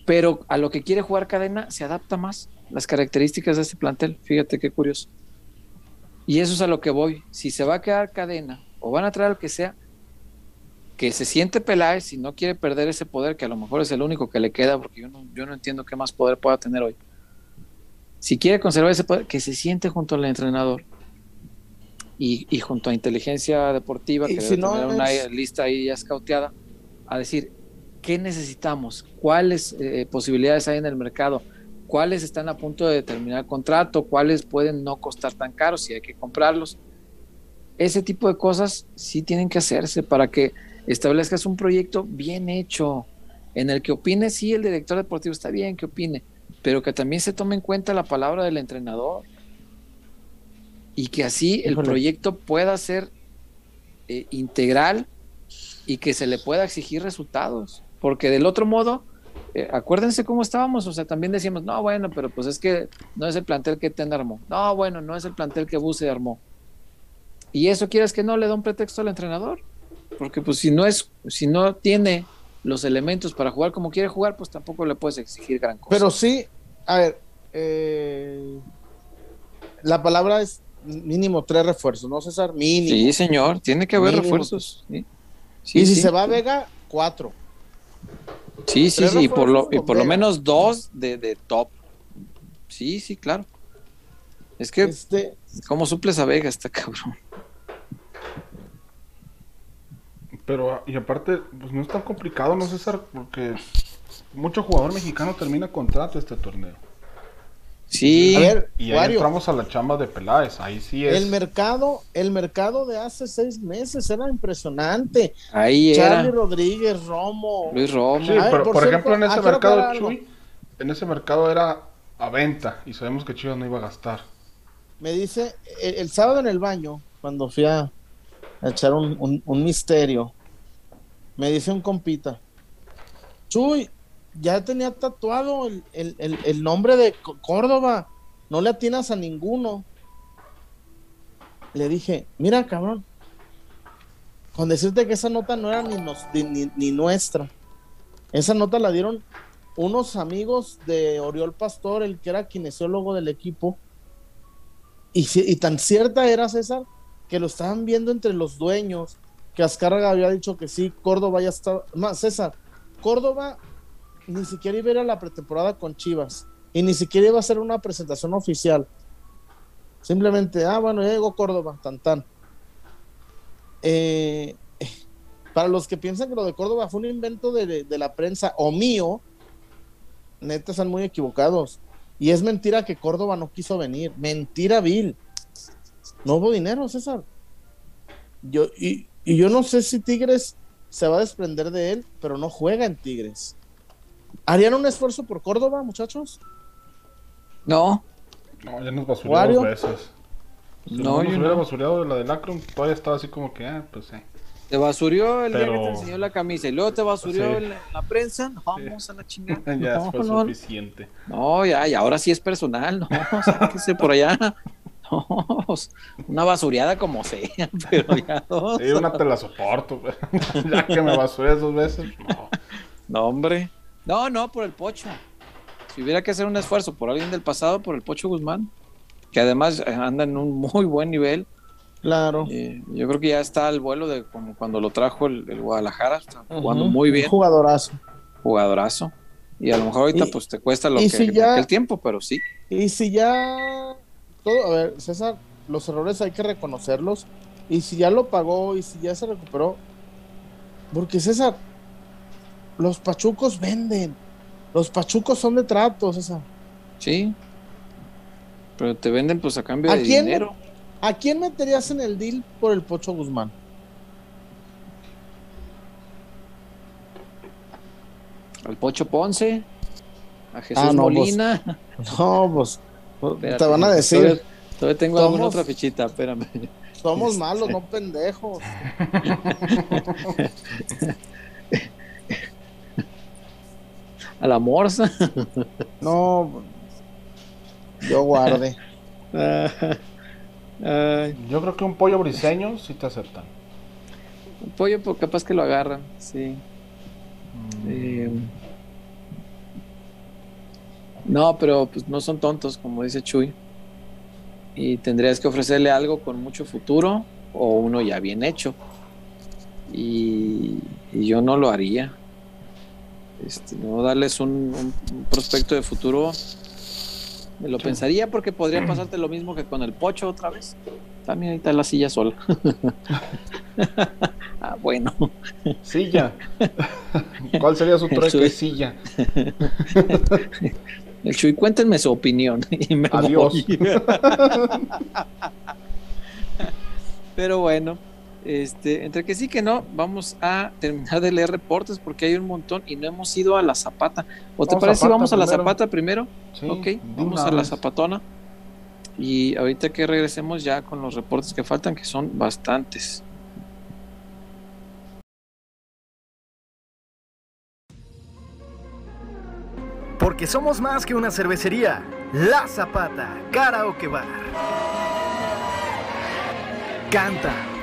pero a lo que quiere jugar cadena se adapta más las características de este plantel. Fíjate qué curioso. Y eso es a lo que voy. Si se va a quedar cadena o van a traer al que sea, que se siente Peláez y no quiere perder ese poder, que a lo mejor es el único que le queda, porque yo no, yo no entiendo qué más poder pueda tener hoy. Si quiere conservar ese poder, que se siente junto al entrenador y, y junto a inteligencia deportiva, que debe tener una lista ahí ya escauteada, a decir qué necesitamos, cuáles eh, posibilidades hay en el mercado, cuáles están a punto de terminar contrato, cuáles pueden no costar tan caros si hay que comprarlos. Ese tipo de cosas sí tienen que hacerse para que establezcas un proyecto bien hecho, en el que opine, sí, el director deportivo está bien que opine, pero que también se tome en cuenta la palabra del entrenador y que así el proyecto pueda ser eh, integral y que se le pueda exigir resultados, porque del otro modo, eh, acuérdense cómo estábamos, o sea, también decíamos, no, bueno, pero pues es que no es el plantel que Ten armó, no, bueno, no es el plantel que Buse armó. Y eso quieres que no le da un pretexto al entrenador. Porque pues si no es, si no tiene los elementos para jugar como quiere jugar, pues tampoco le puedes exigir gran cosa. Pero sí, a ver, eh, la palabra es mínimo tres refuerzos, ¿no, César? Mínimo. Sí, señor, tiene que haber refuerzos. y si se va a Vega, cuatro. Sí, sí, sí, y por lo, y por lo menos dos de, de top. Sí, sí, claro. Es que, Este, ¿cómo suples a Vega este cabrón? Pero, y aparte, pues no es tan complicado, ¿no, César? Porque mucho jugador mexicano termina contrato este torneo. Sí, a ver, Y ahí Wario, entramos a la chamba de Peláez. Ahí sí es. el mercado, el mercado de hace seis meses era impresionante. ahí Charlie era Rodríguez, Romo. Luis Romo. Sí, ver, pero por por, cierto, ejemplo, en ese mercado. Chuy, en ese mercado era a venta y sabemos que Chivas no iba a gastar. Me dice, el, el sábado en el baño, cuando fui a, a echar un, un- un misterio, me dice un compita, Chuy, ya tenía tatuado el, el- el- nombre de Córdoba, no le atinas a ninguno. Le dije, mira cabrón, con decirte que esa nota no era ni, nos- ni- nuestra. Esa nota la dieron unos amigos de Oriol Pastor, el que era kinesiólogo del equipo. Y, y tan cierta era César que lo estaban viendo entre los dueños, que Azcárraga había dicho que sí, Córdoba ya está. Más, César, Córdoba ni siquiera iba a ir a la pretemporada con Chivas y ni siquiera iba a hacer una presentación oficial. Simplemente, ah, bueno, ya llegó Córdoba, tan tan. Eh, para los que piensan que lo de Córdoba fue un invento de, la prensa o mío, neta están muy equivocados. Y es mentira que Córdoba no quiso venir. Mentira, Bill. No hubo dinero, César. Yo, y yo no sé si Tigres se va a desprender de él, pero no juega en Tigres. ¿Harían un esfuerzo por Córdoba, muchachos? No, No, ya nos basurió Wario. dos veces. Si No, no, nos yo hubiera no. basureado de la del Akron, todavía estaba así como que, ah, pues eh. te basurió el día que te enseñó la camisa y luego te basurió Sí. en la, en la prensa. No, vamos a la chingada. <laughs> ya no, fue no, suficiente. no, ya, y ahora sí es personal, no, <laughs> sáquese por allá. <laughs> No, una basureada como sea, pero ya dos. Sí, una te la soporto, ya que me basuré dos veces, no. No, hombre. No, no, por el Pocho. Si hubiera que hacer un esfuerzo por alguien del pasado, por el Pocho Guzmán, que además eh, anda en un muy buen nivel. Claro. Eh, yo creo que ya está al vuelo de como cuando lo trajo el, el Guadalajara, está jugando muy bien, Un jugadorazo. jugadorazo. Y a lo mejor ahorita Y- pues te cuesta lo que si ya- aquel tiempo, pero sí. Y si ya todo, a ver, César, los errores hay que reconocerlos. Y si ya lo pagó y si ya se recuperó, porque César, los pachucos venden. Los pachucos son de trato, César. Sí. Pero te venden pues a cambio ¿A de quién? dinero. ¿A quién meterías en el deal por el Pocho Guzmán? Al Pocho Ponce, a Jesús Ah, no, pues, Molina. No, pues, pues, te van a decir, Todavía, todavía tengo alguna otra fichita, espérame. somos malos, no pendejos. <laughs> A la Morsa. <laughs> No, yo guarde. <laughs> Ay, Yo creo que un pollo briseño sí te aceptan. un pollo, pues capaz que lo agarran, sí. Mm. Eh, no, pero pues no son tontos, como dice Chuy. Y tendrías que ofrecerle algo con mucho futuro o uno ya bien hecho. Y, y yo no lo haría. Este, no darles un, prospecto de futuro. Me lo pensaría porque podría pasarte lo mismo que con el pocho otra vez. También ahí está la silla sola. <laughs> ah, bueno. Silla. ¿Cuál sería su trueque? Chuy. Silla. <laughs> El Chuy, cuéntenme su opinión. Y me Adiós. voy. <laughs> Pero bueno, este, entre que sí que no, vamos a terminar de leer reportes porque hay un montón y no hemos ido a la zapata. ¿O te Vamos parece si vamos a la primero. zapata primero? Sí, ok, vamos a la vez. zapatona. Y ahorita que regresemos ya con los reportes que faltan, que son bastantes. Porque somos más que una cervecería. La Zapata, Karaoke Bar. Canta,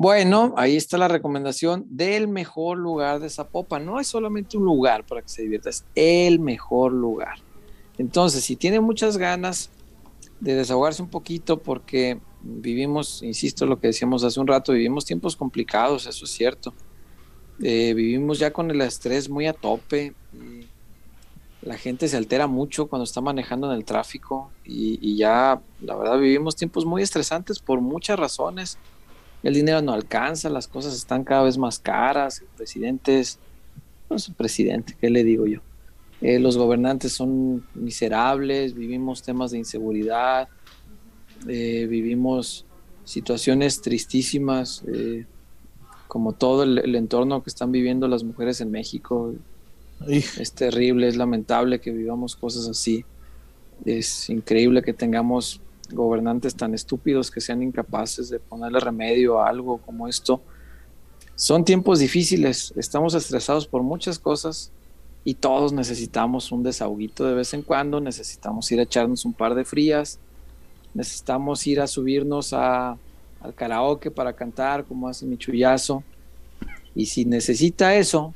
Bueno, ahí está la recomendación del mejor lugar de Zapopan. No es solamente un lugar para que se divierta, es el mejor lugar. Entonces, si tiene muchas ganas de desahogarse un poquito, porque vivimos, insisto, lo que decíamos hace un rato, vivimos tiempos complicados, eso es cierto. Eh, vivimos ya con el estrés muy a tope. la gente se altera mucho cuando está manejando en el tráfico y, y ya, la verdad, vivimos tiempos muy estresantes por muchas razones el dinero no alcanza, las cosas están cada vez más caras, el presidente es, no es el presidente, ¿qué le digo yo? Eh, los gobernantes son miserables, vivimos temas de inseguridad, eh, vivimos situaciones tristísimas, eh, como todo el, el, entorno que están viviendo las mujeres en México. Es terrible, es lamentable que vivamos cosas así. Es increíble que tengamos gobernantes tan estúpidos que sean incapaces de ponerle remedio a algo como esto. Son tiempos difíciles, estamos estresados por muchas cosas y todos necesitamos un desahoguito de vez en cuando, necesitamos ir a echarnos un par de frías, necesitamos ir a subirnos a, al karaoke para cantar como hace mi chullazo. Y si necesita eso,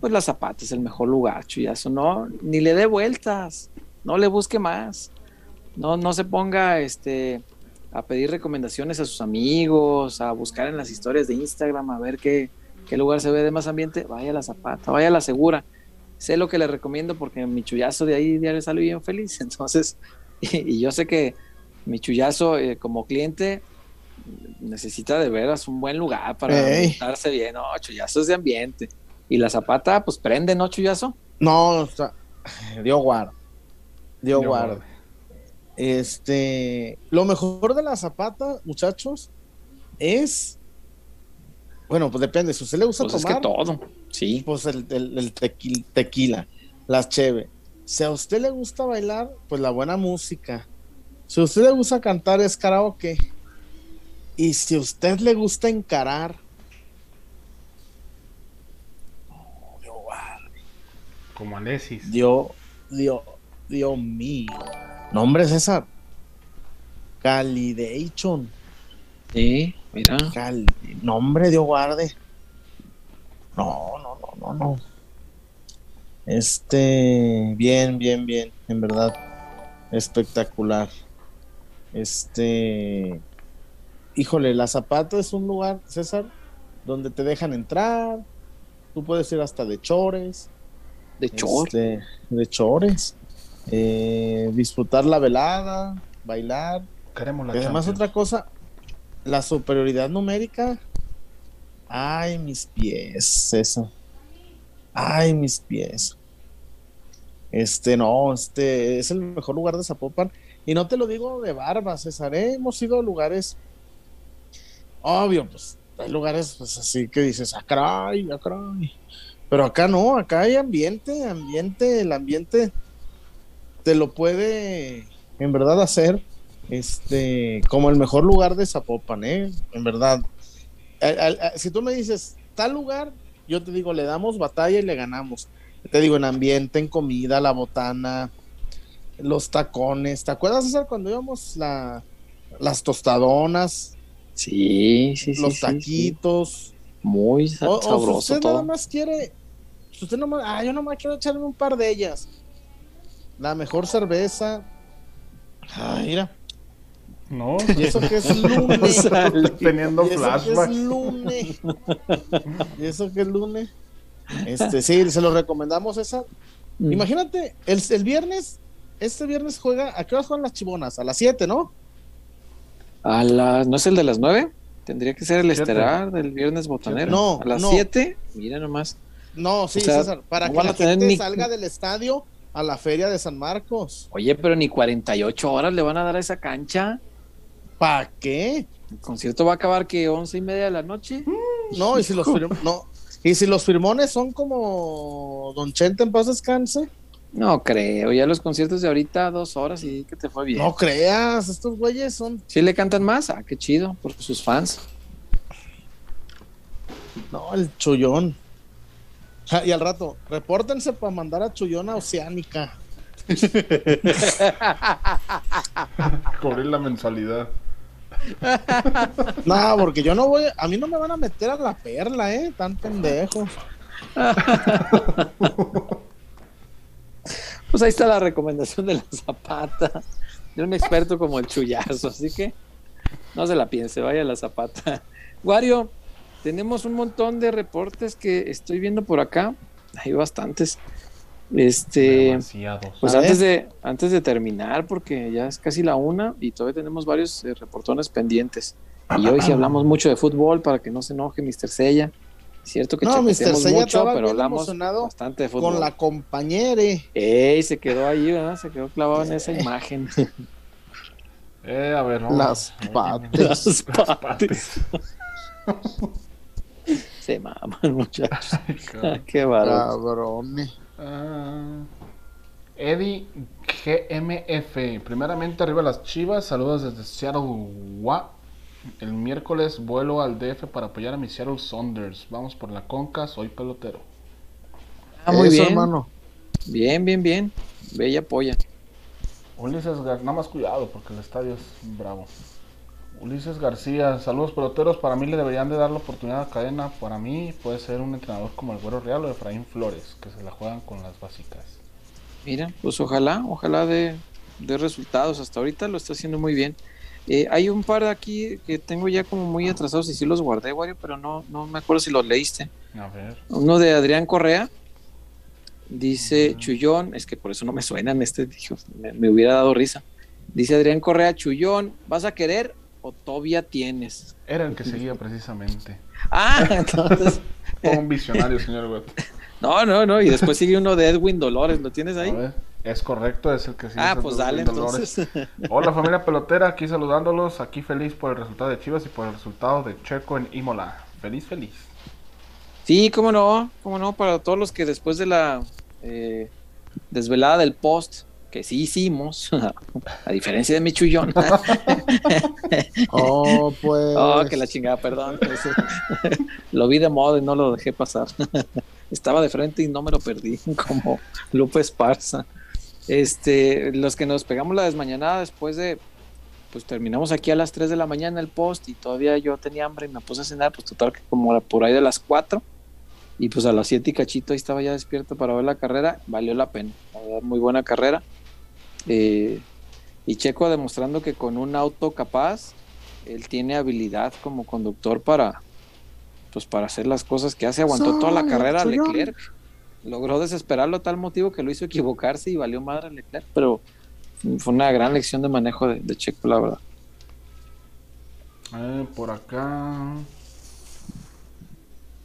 pues la Zapata es el mejor lugar, chullazo, no, ni le dé vueltas, no le busque más no, no se ponga este, a pedir recomendaciones a sus amigos, a buscar en las historias de Instagram, a ver qué, qué lugar se ve de más ambiente. Vaya a la Zapata, vaya a la Segura. Sé lo que le recomiendo porque mi chullazo de ahí diario sale bien feliz. <laughs> Entonces, y, yo sé que mi chullazo eh, como cliente necesita de veras un buen lugar para estarse bien. No, chullazo es de ambiente. Y la Zapata, pues prende, ¿no, chullazo? No, o sea, <sighs> Dios guarda. Dios guarda. Este, lo mejor de la zapata, muchachos, es. Bueno, pues depende. Si a usted le gusta pues tomar. Es que todo, sí. Pues el, el, el tequila, tequila, las cheve. Si a usted le gusta bailar, pues la buena música. Si a usted le gusta cantar, es karaoke. Y si a usted le gusta encarar. Oh, Dios. Como Alexis. Dios, Dios, Dios mío. Nombre César. Calidation. Sí, mira. Cal nombre Dios guarde. No, no, no, no, no. Este, bien, bien, bien, en verdad. Espectacular. Este, híjole, la Zapata es un lugar, César, donde te dejan entrar. Tú puedes ir hasta de chores. De chores. Este, de chores eh, disfrutar la velada, bailar. Queremos la además Champions. otra cosa, la superioridad numérica. Ay, mis pies, eso. Ay, mis pies. Este, no, este es el mejor lugar de Zapopan. Y no te lo digo de barba, César. ¿eh? Hemos ido a lugares. Obvio, pues hay lugares pues así que dices, ah, caray, ah. Pero acá no, acá hay ambiente, ambiente, el ambiente te lo puede en verdad hacer este como el mejor lugar de Zapopan, ¿eh? En verdad. Si tú me dices tal lugar, yo te digo, le damos batalla y le ganamos. Te digo, en ambiente, en comida, la botana, los tacones. ¿Te acuerdas, César, cuando íbamos la, las tostadonas? Sí, sí, sí. Los taquitos. Sí. Muy o, sabroso o si usted todo. nada más quiere, si usted nomás, ah, yo nomás quiero echarme un par de ellas. La mejor cerveza. Ah, mira. No, <laughs> y eso que es <laughs> lunes. <laughs> teniendo y eso flashbacks. que es lunes. y eso que es lunes. Este, sí, se lo recomendamos esa. Mm. Imagínate, el, el, viernes, este viernes juega, ¿a qué horas juegan las chibonas? A las 7, ¿no? A las, ¿no es el de las 9? Tendría que ser el estelar del viernes botanero. No, a las no. 7, mira nomás. No, sí, O sea, César, para no que la gente ni- salga del estadio a la feria de San Marcos. Oye, pero ni 48 horas le van a dar a esa cancha. ¿Para qué? El concierto va a acabar que 11 y media de la noche. No, y si los no, ¿Y si los firmones son como Don Chente en paz descanse? No creo, ya los conciertos de ahorita dos horas y que te fue bien. No creas, estos güeyes son. ¿Sí le cantan más? Ah, qué chido, por sus fans. No, el chullón. Y al rato, repórtense para mandar a Chullón a Oceánica. <laughs> Cubrir la mensualidad. No, porque yo no voy, a mí no me van a meter a la perla, eh, tan pendejos. <laughs> Pues ahí está la recomendación de la zapata, de un experto como el chullazo, así que no se la piense, vaya a la zapata. Wario, tenemos un montón de reportes que estoy viendo por acá, hay bastantes. Este, Demasiados. pues A antes de, antes de terminar, porque ya es casi la una y todavía tenemos varios eh, reportones pendientes. Y hoy sí hablamos mucho de fútbol para que no se enoje Mr. Sella. Es cierto que No, Mr. Sella mucho, pero hablamos bastante de fútbol. Con la compañere. Ey, se quedó ahí, ¿verdad? Se quedó clavado en esa imagen. Eh, a ver, vamos. Las patas. <laughs> Las patas. <laughs> Se maman, <laughs> muchachos. <laughs> Qué. Cabrones. Ah, Eddie GMF. Primeramente, arriba las chivas. Saludos desde Seattle, Wa. El miércoles vuelo al DF para apoyar a mi Seattle Saunders. Vamos por la conca, soy pelotero. Ah, muy Eso, bien. hermano. Bien, bien, bien. Bella polla. Ulises Gar nada más cuidado porque el estadio es bravo. Ulises García, saludos peloteros. Para mí le deberían de dar la oportunidad a Cadena. Para mí puede ser un entrenador como el Güero Real o Efraín Flores, que se la juegan con las básicas. Mira, pues ojalá, ojalá de, de resultados. Hasta ahorita lo está haciendo muy bien. Eh, hay un par de aquí que tengo ya como muy atrasados y sí los guardé, Wario, pero no, no me acuerdo si los leíste. A ver. Uno de Adrián Correa. Dice Chullón, es que por eso no me suenan, este me, me hubiera dado risa. Dice Adrián Correa, Chullón, ¿vas a querer o todavía tienes? Era el que seguía precisamente. <laughs> Ah, entonces, un visionario, señor Wet. no, no, no, y después sigue uno de Edwin Dolores, ¿lo tienes A ahí? ver, es correcto, es el que sigue. Ah, pues dale Dolores. entonces. Hola <laughs> familia pelotera, aquí saludándolos, aquí feliz por el resultado de Chivas y por el resultado de Checo en Imola. Feliz, feliz. Sí, cómo no, cómo no, para todos los que después de la eh, desvelada del post, que sí hicimos, <laughs> a diferencia de mi chullón. <laughs> Oh, pues. oh, que la chingada, perdón. <laughs> lo vi de moda y no lo dejé pasar. Estaba de frente y no me lo perdí, como Lupe Esparza. Este, los que nos pegamos la desmañanada después de, pues terminamos aquí a las 3 de la mañana el post y todavía yo tenía hambre y me puse a cenar, pues total que como por ahí de las 4 y pues a las 7 y cachito ahí estaba ya despierto para ver la carrera, valió la pena, la verdad, muy buena carrera. Eh, y Checo demostrando que con un auto capaz, él tiene habilidad como conductor para, pues para hacer las cosas que hace, aguantó toda la carrera a. Leclerc, logró desesperarlo a tal motivo que lo hizo equivocarse y valió madre a Leclerc, pero fue una gran lección de manejo de, de Checo, la verdad. Eh, por acá.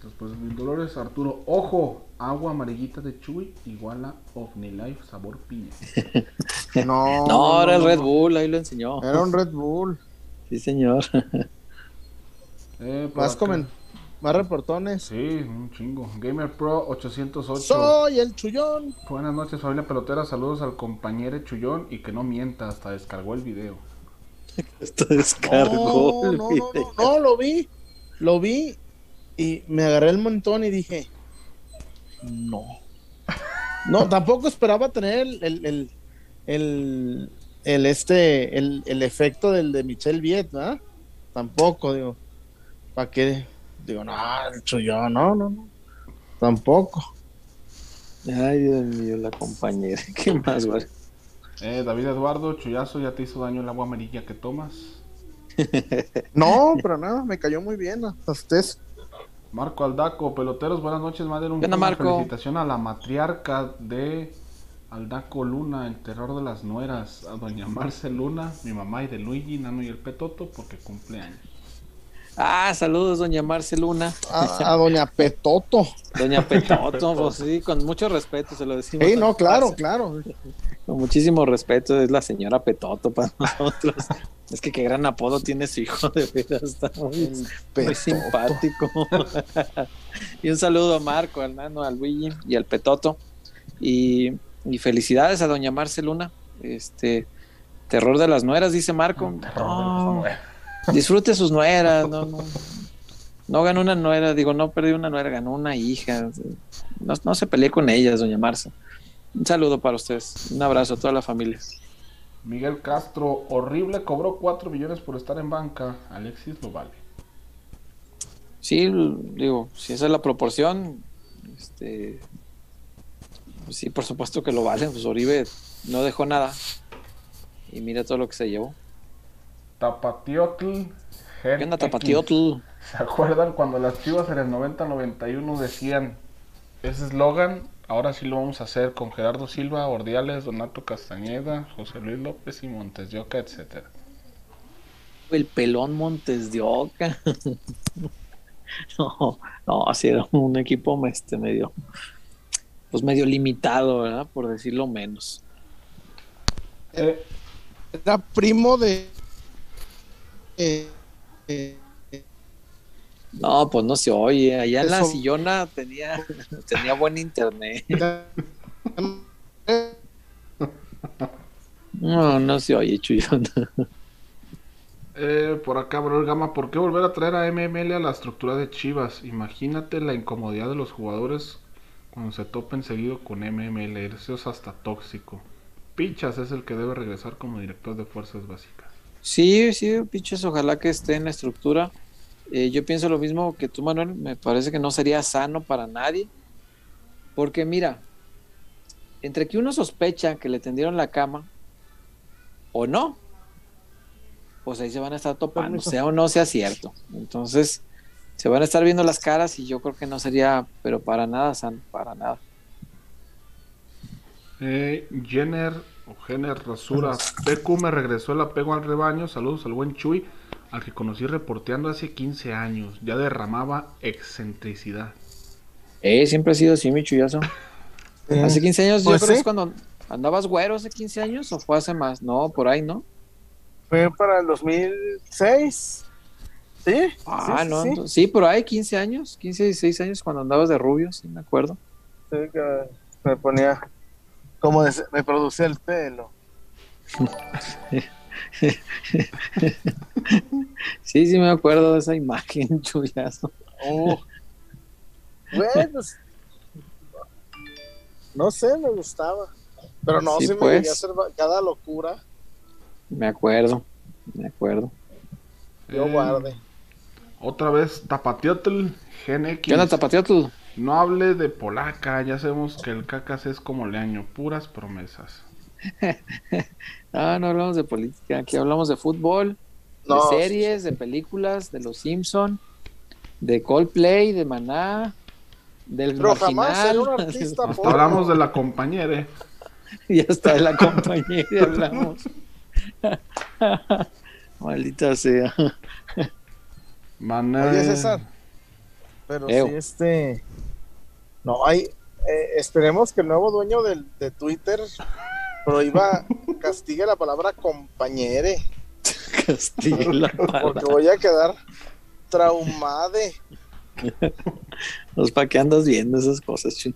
Después de mil dolores, Arturo. Ojo, agua amarillita de Chuy igual a OmniLife sabor piña. <laughs> No, No, era el no, Red no. Bull, ahí lo enseñó. Era un Red Bull. Sí, señor. <laughs> Eh, Más comen. Más reportones. Sí, un chingo. Gamer Pro 808. Soy el chullón. Buenas noches, familia pelotera. Saludos al compañero Chullón y que no mienta, hasta descargó el video. <laughs> Esto descargó. No, el no, no, video. no, no, lo vi. Lo vi y me agarré el montón y dije, no. No, tampoco esperaba tener el, el, el, el, el este, el, el efecto del de Michelle Viet, ¿verdad? Tampoco, digo. ¿Para qué? Digo, no, chullón, no, no, no. Tampoco. Ay, Dios mío, la compañera. <laughs> ¿Qué más, güey? Eh, David Eduardo, Chuyazo, ¿ya te hizo daño el agua amarilla que tomas? <laughs> No, pero nada, me cayó muy bien hasta ustedes. Marco Aldaco, peloteros, buenas noches. Manden un ¿Qué onda, una Marco? felicitación a la matriarca de Aldaco Luna, el terror de las nueras, a doña Marce Luna, mi mamá y de Luigi, Nano y el Petoto, porque cumple años. Ah, saludos, doña Marceluna. A, a doña Petoto. Doña <laughs> Petoto, pues sí, con mucho respeto se lo decimos. Sí, no, claro, claro. Con muchísimo respeto, es la señora Petoto para nosotros. Es que qué gran apodo tiene su hijo, de veras, está muy, muy simpático. y un saludo a Marco, al Nano, al Luigi y al Petoto. Y, y felicidades a doña Marceluna. Este, terror de las nueras, dice Marco. No, disfrute sus nueras, no, no. No ganó una nuera, digo, no perdió una nuera, ganó una hija. No, no se pelee con ellas, doña Marce. Un saludo para ustedes. Un abrazo a toda la familia. Miguel Castro, horrible, cobró 4 millones por estar en banca. Alexis lo vale. Sí, digo, si esa es la proporción, este, pues sí, por supuesto que lo vale. Pues Oribe no dejó nada. Y mira todo lo que se llevó. Tapatiotl. ¿Qué onda, Tapatiotl? ¿Se acuerdan cuando las chivas en el 90-91 decían ese eslogan? Ahora sí lo vamos a hacer con Gerardo Silva, Ordiales, Donato Castañeda, José Luis López y Montes de Oca, etcétera. El pelón Montes de Oca. <laughs> no, no, así era un equipo este, medio, pues medio limitado, ¿verdad? Por decirlo menos. Eh, era primo de. No, pues no se oye. Allá en la sillona tenía, tenía buen internet. No, no se oye, Chuyona. Eh, por acá, Bro Gama, ¿por qué volver a traer a MML a la estructura de Chivas? Imagínate la incomodidad de los jugadores cuando se topen seguido con MML. Eso es hasta tóxico. Pichas es el que debe regresar como director de fuerzas básicas. Sí, sí, Pichas, ojalá que esté en la estructura. Eh, yo pienso lo mismo que tú, Manuel. Me parece que no sería sano para nadie. Porque mira, entre que uno sospecha que le tendieron la cama o no, pues ahí se van a estar topando, sea o no sea cierto. Entonces, se van a estar viendo las caras y yo creo que no sería, pero para nada sano, para nada. Eh, Jenner Jenner Rasura, PQ me regresó el apego al rebaño. Saludos al buen Chuy al que conocí reporteando hace 15 años. Ya derramaba excentricidad. Eh, siempre ha sido así, mi chullazo. <laughs> hace 15 años, yo Pues creo que sí. es cuando andabas güero hace 15 años o fue hace más. No, por ahí, ¿no? fue para el 2006. ¿Sí? Ah, sí, no. Sí, por ahí, 15 años, 15, 16 años cuando andabas de rubio, sí, me acuerdo. Sí, que me ponía. Como de- me producía el pelo. Sí, sí, me acuerdo de esa imagen, <laughs> chullazo. Oh. Bueno, no sé, me gustaba. Pero no, Sí, sí, me pues. a hacer cada locura. Me acuerdo, me acuerdo. Yo Eh, guardé. Otra vez, Tapatiotl, Gen X. ¿Qué onda, Tapatiotl? No hable de polaca, ya sabemos que el cacas es como leaño, puras promesas. <laughs> Ah, no hablamos de política, aquí hablamos de fútbol, No, de series, de películas, de los Simpson, de Coldplay, de Maná, del Pero jamás seré un marginal, <laughs> artista Hasta pobre. hablamos de la compañera. <laughs> y hasta de la compañía y hablamos. Maldita sea. Mané- Oye, César. Pero Eo. sí, este. No, hay. eh, esperemos que el nuevo dueño del, de Twitter prohíba, <laughs> castigue la palabra compañere. Castigo la Porque palabra. voy a quedar traumade. Pues, ¿Para qué andas viendo esas cosas, ching?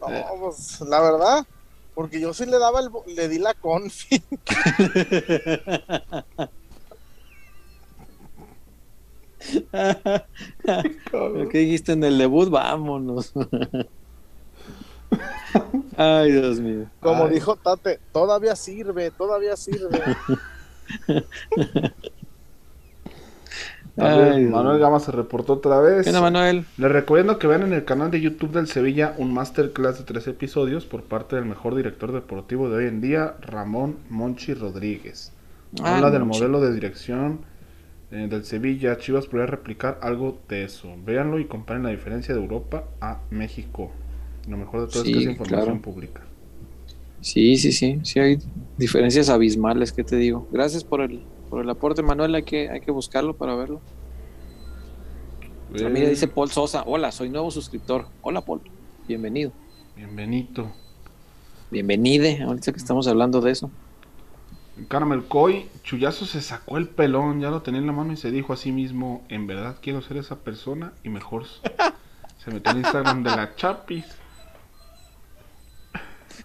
No, pues la verdad. Porque yo sí le daba el, le di la confi. <laughs> Lo que dijiste en el debut, vámonos. Ay, Dios mío. Como Ay. dijo Tate, todavía sirve, todavía sirve. Ay, Manuel. Gama se reportó otra vez. ¿Qué onda, Manuel? Les recomiendo que vean en el canal de YouTube del Sevilla un masterclass de tres episodios por parte del mejor director deportivo de hoy en día, Ramón Monchi Rodríguez. Ah, Habla del Monchi. modelo de dirección eh, del Sevilla. Chivas podría replicar algo de eso. Véanlo y comparen la diferencia de Europa a México. Lo mejor de todo es que es información claro. pública. Sí, sí, sí. Sí hay diferencias abismales, ¿qué te digo? Gracias por el, por el aporte, Manuel, hay que, hay que buscarlo para verlo. Ah, mira, dice Paul Sosa, hola, soy nuevo suscriptor. Hola, Paul, bienvenido. Bienvenido. Bienvenide, ahorita que estamos hablando de eso. Caramel Coy, Chuyazo se sacó el pelón, ya lo tenía en la mano y se dijo a sí mismo, en verdad quiero ser esa persona y mejor <laughs> se metió en Instagram de la Chapis.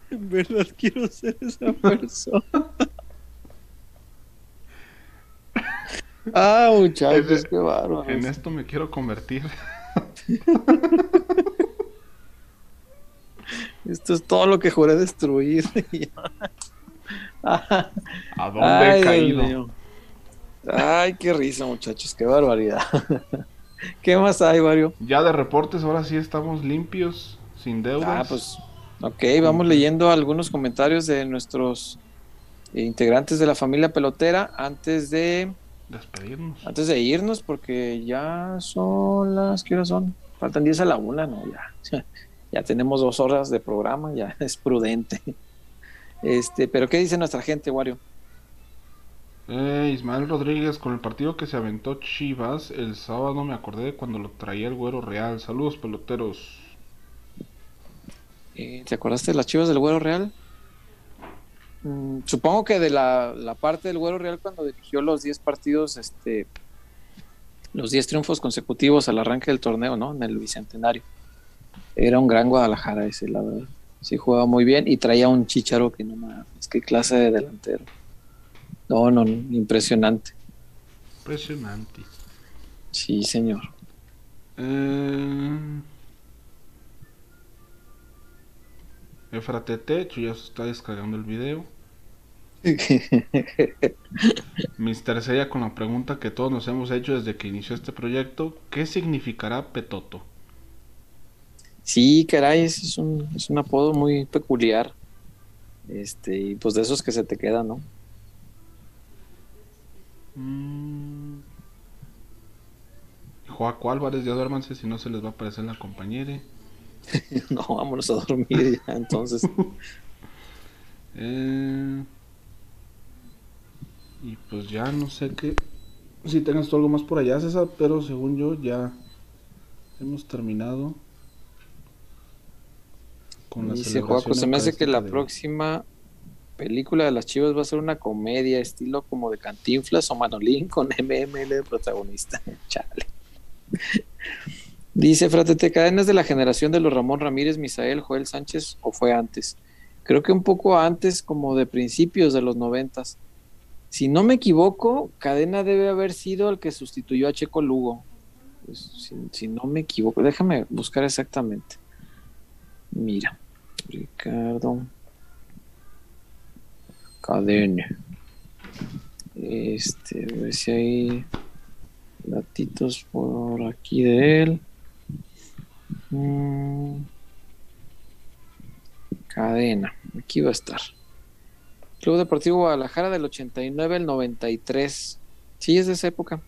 En verdad quiero ser esa persona. <laughs> ah, muchachos, qué bárbaro. En esto me quiero convertir. <laughs> Esto es todo lo que juré destruir. ¿A dónde he caído? Ay, qué risa, muchachos, qué barbaridad. <laughs> ¿Qué más hay, Mario? Ya de reportes, ahora sí estamos limpios, sin deudas. Ah, pues, ok, vamos leyendo algunos comentarios de nuestros integrantes de la familia pelotera antes de despedirnos. Antes de irnos, porque ya son las, ¿qué horas son? Faltan 10 a la una, no, ya. <laughs> Ya tenemos dos horas de programa, ya <laughs> es prudente. Este, pero ¿qué dice nuestra gente, Wario? Eh, Ismael Rodríguez, con el partido que se aventó Chivas, el sábado me acordé de cuando lo traía el Güero Real. Saludos, peloteros. Eh, ¿Te acordaste de las Chivas del Güero Real? Mm, supongo que de la, la, parte del Güero Real cuando dirigió los 10 partidos, este, los 10 triunfos consecutivos al arranque del torneo, ¿no? En el Bicentenario. Era un gran Guadalajara ese, la verdad. Sí, jugaba muy bien y traía un chicharo que no más. Qué clase de delantero. No, no, impresionante. Impresionante. Sí, señor. Eh... Efratete, ya se está descargando el video. <laughs> Mister Sella con la pregunta que todos nos hemos hecho desde que inició este proyecto, ¿qué significará Petoto? Sí, caray, es un, es un apodo muy peculiar. Este, y pues de esos que se te quedan, ¿no? Mm. Joaco Álvarez, ya duérmanse si no se les va a aparecer la compañera. <laughs> no, vámonos a dormir ya, entonces. <laughs> eh... Y pues ya no sé qué. Si tengas tú algo más por allá, César, pero según yo ya hemos terminado. Dice Joaco, se me hace que la próxima película de las Chivas va a ser una comedia estilo como de Cantinflas o Manolín con <laughs> MML de protagonista. <laughs> Chale. Dice Fratete, ¿cadenas de la generación de los Ramón Ramírez, Misael, Joel Sánchez o fue antes? Creo que un poco antes, como de principios de los noventas. Si no me equivoco, Cadena debe haber sido el que sustituyó a Checo Lugo. Pues, si no me equivoco, déjame buscar exactamente. Mira, Ricardo Cadena. Este, a ver si hay datitos por aquí de él. Mm. Cadena, aquí va a estar. Club Deportivo Guadalajara del 89 al 93. Sí, es de esa época.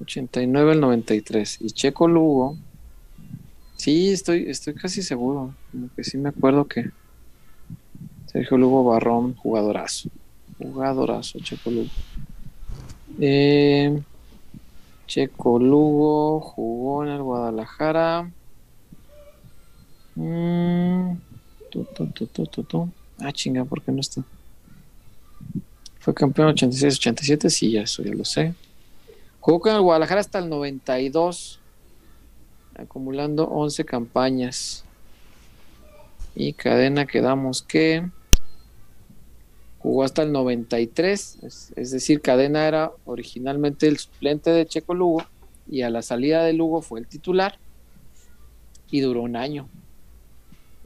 89 al 93. Y Checo Lugo Sí, estoy, estoy casi seguro. Como que sí me acuerdo que Sergio Lugo Barrón, jugadorazo. Jugadorazo, Checo Lugo. Eh, Checo Lugo jugó en el Guadalajara. Mm, ah, chinga, ¿por qué no está? Fue campeón 86-87, sí, ya eso ya lo sé. Jugó con el Guadalajara hasta el 92 acumulando 11 campañas. Y cadena quedamos que jugó hasta el 93, es, decir, cadena era originalmente el suplente de Checo Lugo y a la salida de Lugo fue el titular y duró un año.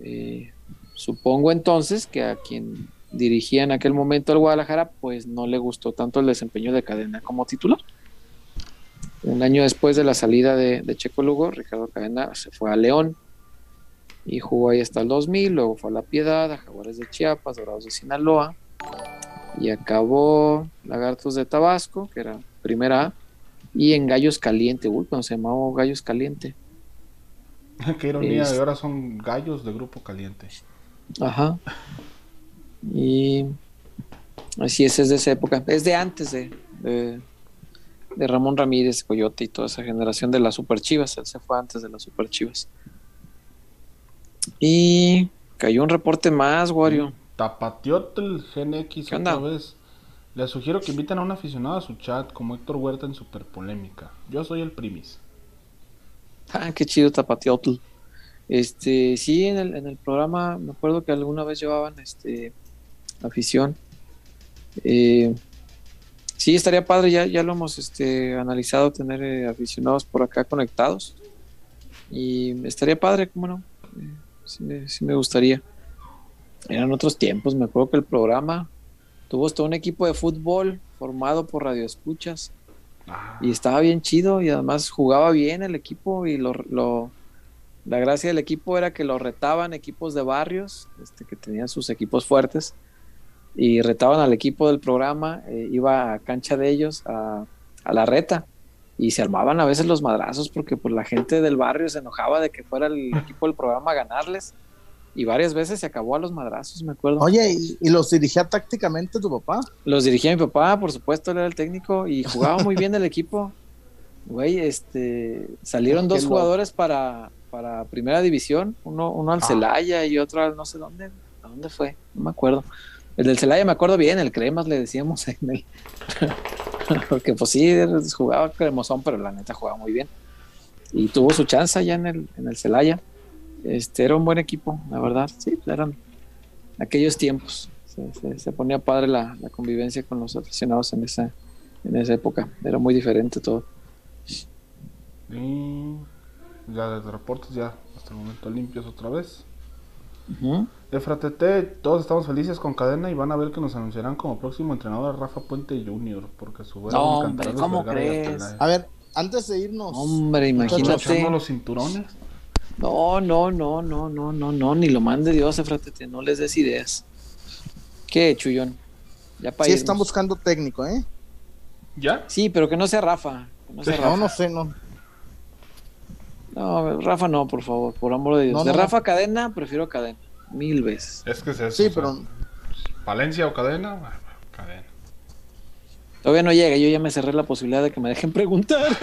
Eh, supongo entonces que a quien dirigía en aquel momento el Guadalajara, pues no le gustó tanto el desempeño de cadena como titular. Un año después de la salida de, Checo Lugo, Ricardo Cadena se fue a León y jugó ahí hasta el 2000, luego fue a La Piedad, a Jaguares de Chiapas, Dorados de Sinaloa y acabó Lagartos de Tabasco, que era primera A, y en Gallos Caliente, uy, cuando se llamaba Gallos Caliente. Qué ironía, de ahora son gallos de grupo caliente. Ajá. Y así es, es de esa época. Es de antes de, de, de Ramón Ramírez, Coyote y toda esa generación de las Super Chivas. Él se fue antes de las Super Chivas. Y cayó un reporte más, Wario. Tapatiotl GNX ¿Qué otra onda? vez. Les sugiero que inviten a un aficionado a su chat, como Héctor Huerta en Super Polémica. Yo soy el primis. Ah, qué chido Tapatiotl. Este, sí, en el, en el programa me acuerdo que alguna vez llevaban este afición. Eh, sí, estaría padre, ya, ya lo hemos este, analizado, tener eh, aficionados por acá conectados. Y estaría padre, cómo no. Eh, sí, me, sí me gustaría. Eran otros tiempos, me acuerdo que el programa tuvo hasta un equipo de fútbol formado por radioescuchas. Ah, Y estaba bien chido y además jugaba bien el equipo y lo, lo- la gracia del equipo era que lo retaban equipos de barrios, este, que tenían sus equipos fuertes y retaban al equipo del programa, eh, iba a cancha de ellos a, a la reta y se armaban a veces los madrazos porque pues la gente del barrio se enojaba de que fuera el <laughs> equipo del programa a ganarles y varias veces se acabó a los madrazos, me acuerdo. Oye, ¿y, y los dirigía tácticamente tu papá? Los dirigía mi papá, por supuesto, él era el técnico y jugaba muy bien el equipo. Güey, este, salieron dos loco. jugadores para, para primera división, uno, uno al Ah. Celaya y otro al no sé dónde, ¿a dónde fue? No me acuerdo. El del Celaya me acuerdo bien, el Cremas le decíamos en el <laughs> porque pues sí, jugaba cremosón, pero la neta jugaba muy bien. Y tuvo su chance allá en el, en el Celaya. Este, era un buen equipo, la verdad, sí, eran aquellos tiempos. Se, se- se ponía padre la, la convivencia con los aficionados en esa, en esa época. Era muy diferente todo. y ya desde reportes ya hasta el momento limpios otra vez. Ujú. Efratete, todos estamos felices con cadena y van a ver que nos anunciarán como próximo entrenador a Rafa Puente Jr. porque su No, hombre, ¿cómo crees? A ver, antes de irnos, Hombre, imagínate. Los cinturones. No, no, no, no, no, no, no, ni lo mande Dios, Efratete, no les des ideas. ¿Qué, Chullón? Ya para sí irnos. están buscando técnico, ¿eh? ¿Ya? Sí, pero que no sea Rafa. que no sea Sí. Rafa. No, no sé, no. No, Rafa no, por favor, por amor de Dios. No, de no, Rafa Cadena, prefiero Cadena. Mil veces. Es que es eso. Sí, o sea, pero Valencia o cadena, cadena. Todavía no llega, yo ya me cerré la posibilidad de que me dejen preguntar. <laughs>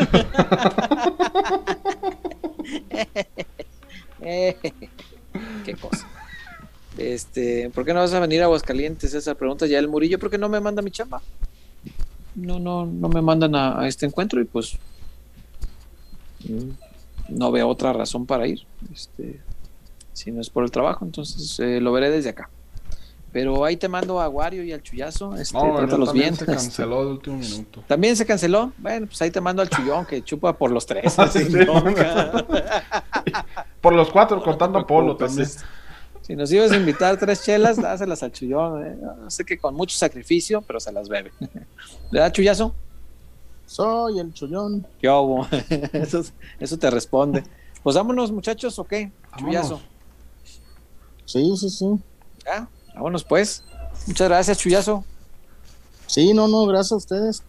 <laughs> Qué cosa. Este, ¿por qué no vas a venir a Aguascalientes? Esa pregunta ya el Murillo, ¿por qué no me manda mi chamba? No, no, no me mandan a, a este encuentro y pues mm, no veo otra razón para ir. Este, si no es por el trabajo, entonces eh, lo veré desde acá. Pero ahí te mando a Wario y al Chuyazo, este, No, trátalos también bien. se <laughs> canceló de último minuto. También se canceló. Bueno, pues ahí te mando al chullón que chupa por los tres. <laughs> Por los cuatro, contando a Polo también. Si nos ibas a invitar tres chelas, dáselas al chullón. ¿eh? No sé que con mucho sacrificio, pero se las bebe. <laughs> ¿Verdad, chullazo? soy el chullón. ¿Qué hubo? Eso, eso te responde. Pues vámonos, muchachos, ¿o qué? Vámonos. Sí, sí, sí. ¿Ya? Vámonos, pues. Muchas gracias, chullazo. Sí, no, no, gracias a ustedes.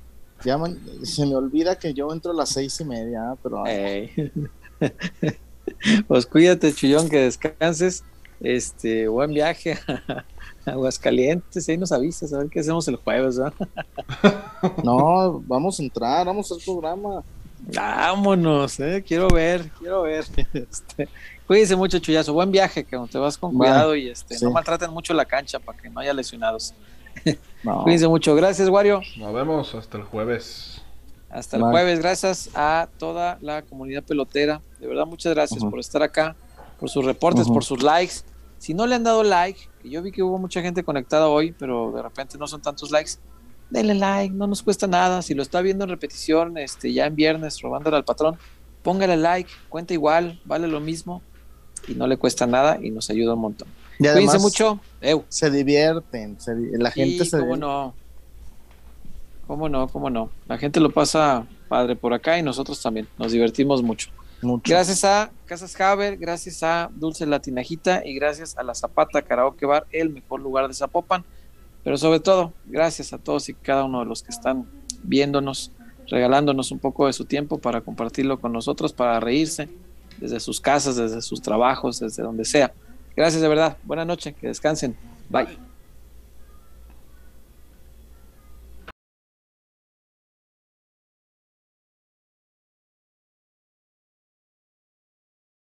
Ya man- <laughs> se me olvida que yo entro a las seis y media, pero Ey. <laughs> pues cuídate, chullón, que descanses. Este, buen viaje <laughs> a Aguascalientes. Ahí nos avisas a ver qué hacemos el jueves, ¿verdad? no, vamos a entrar, vamos al programa. Vámonos, eh, quiero ver, quiero ver. Este, cuídense mucho, Chuyazo. Buen viaje, que te vas con Bueno, cuidado y este, sí. no maltraten mucho la cancha para que no haya lesionados. No, <laughs> Cuídense mucho. Gracias, Wario. Nos vemos hasta el jueves. Hasta el Bye. jueves. Gracias a toda la comunidad pelotera. De verdad, muchas gracias por estar acá, por sus reportes, por sus likes. Si no le han dado like, que yo vi que hubo mucha gente conectada hoy, pero de repente no son tantos likes, denle like, no nos cuesta nada. Si lo está viendo en repetición, este, ya en viernes, robándole al patrón, póngale like, cuenta igual, vale lo mismo y no le cuesta nada y nos ayuda un montón. y Cuídense mucho. Eu. se divierten, se la gente Sí, se cómo divierte no. Cómo no, cómo no. La gente lo pasa padre por acá y nosotros también. Nos divertimos mucho. mucho. Gracias a Casas Haber, gracias a Dulce Latinajita y gracias a la Zapata Karaoke Bar, el mejor lugar de Zapopan. Pero sobre todo, gracias a todos y cada uno de los que están viéndonos, regalándonos un poco de su tiempo para compartirlo con nosotros, para reírse desde sus casas, desde sus trabajos, desde donde sea. Gracias de verdad. Buenas noches, que descansen. Bye.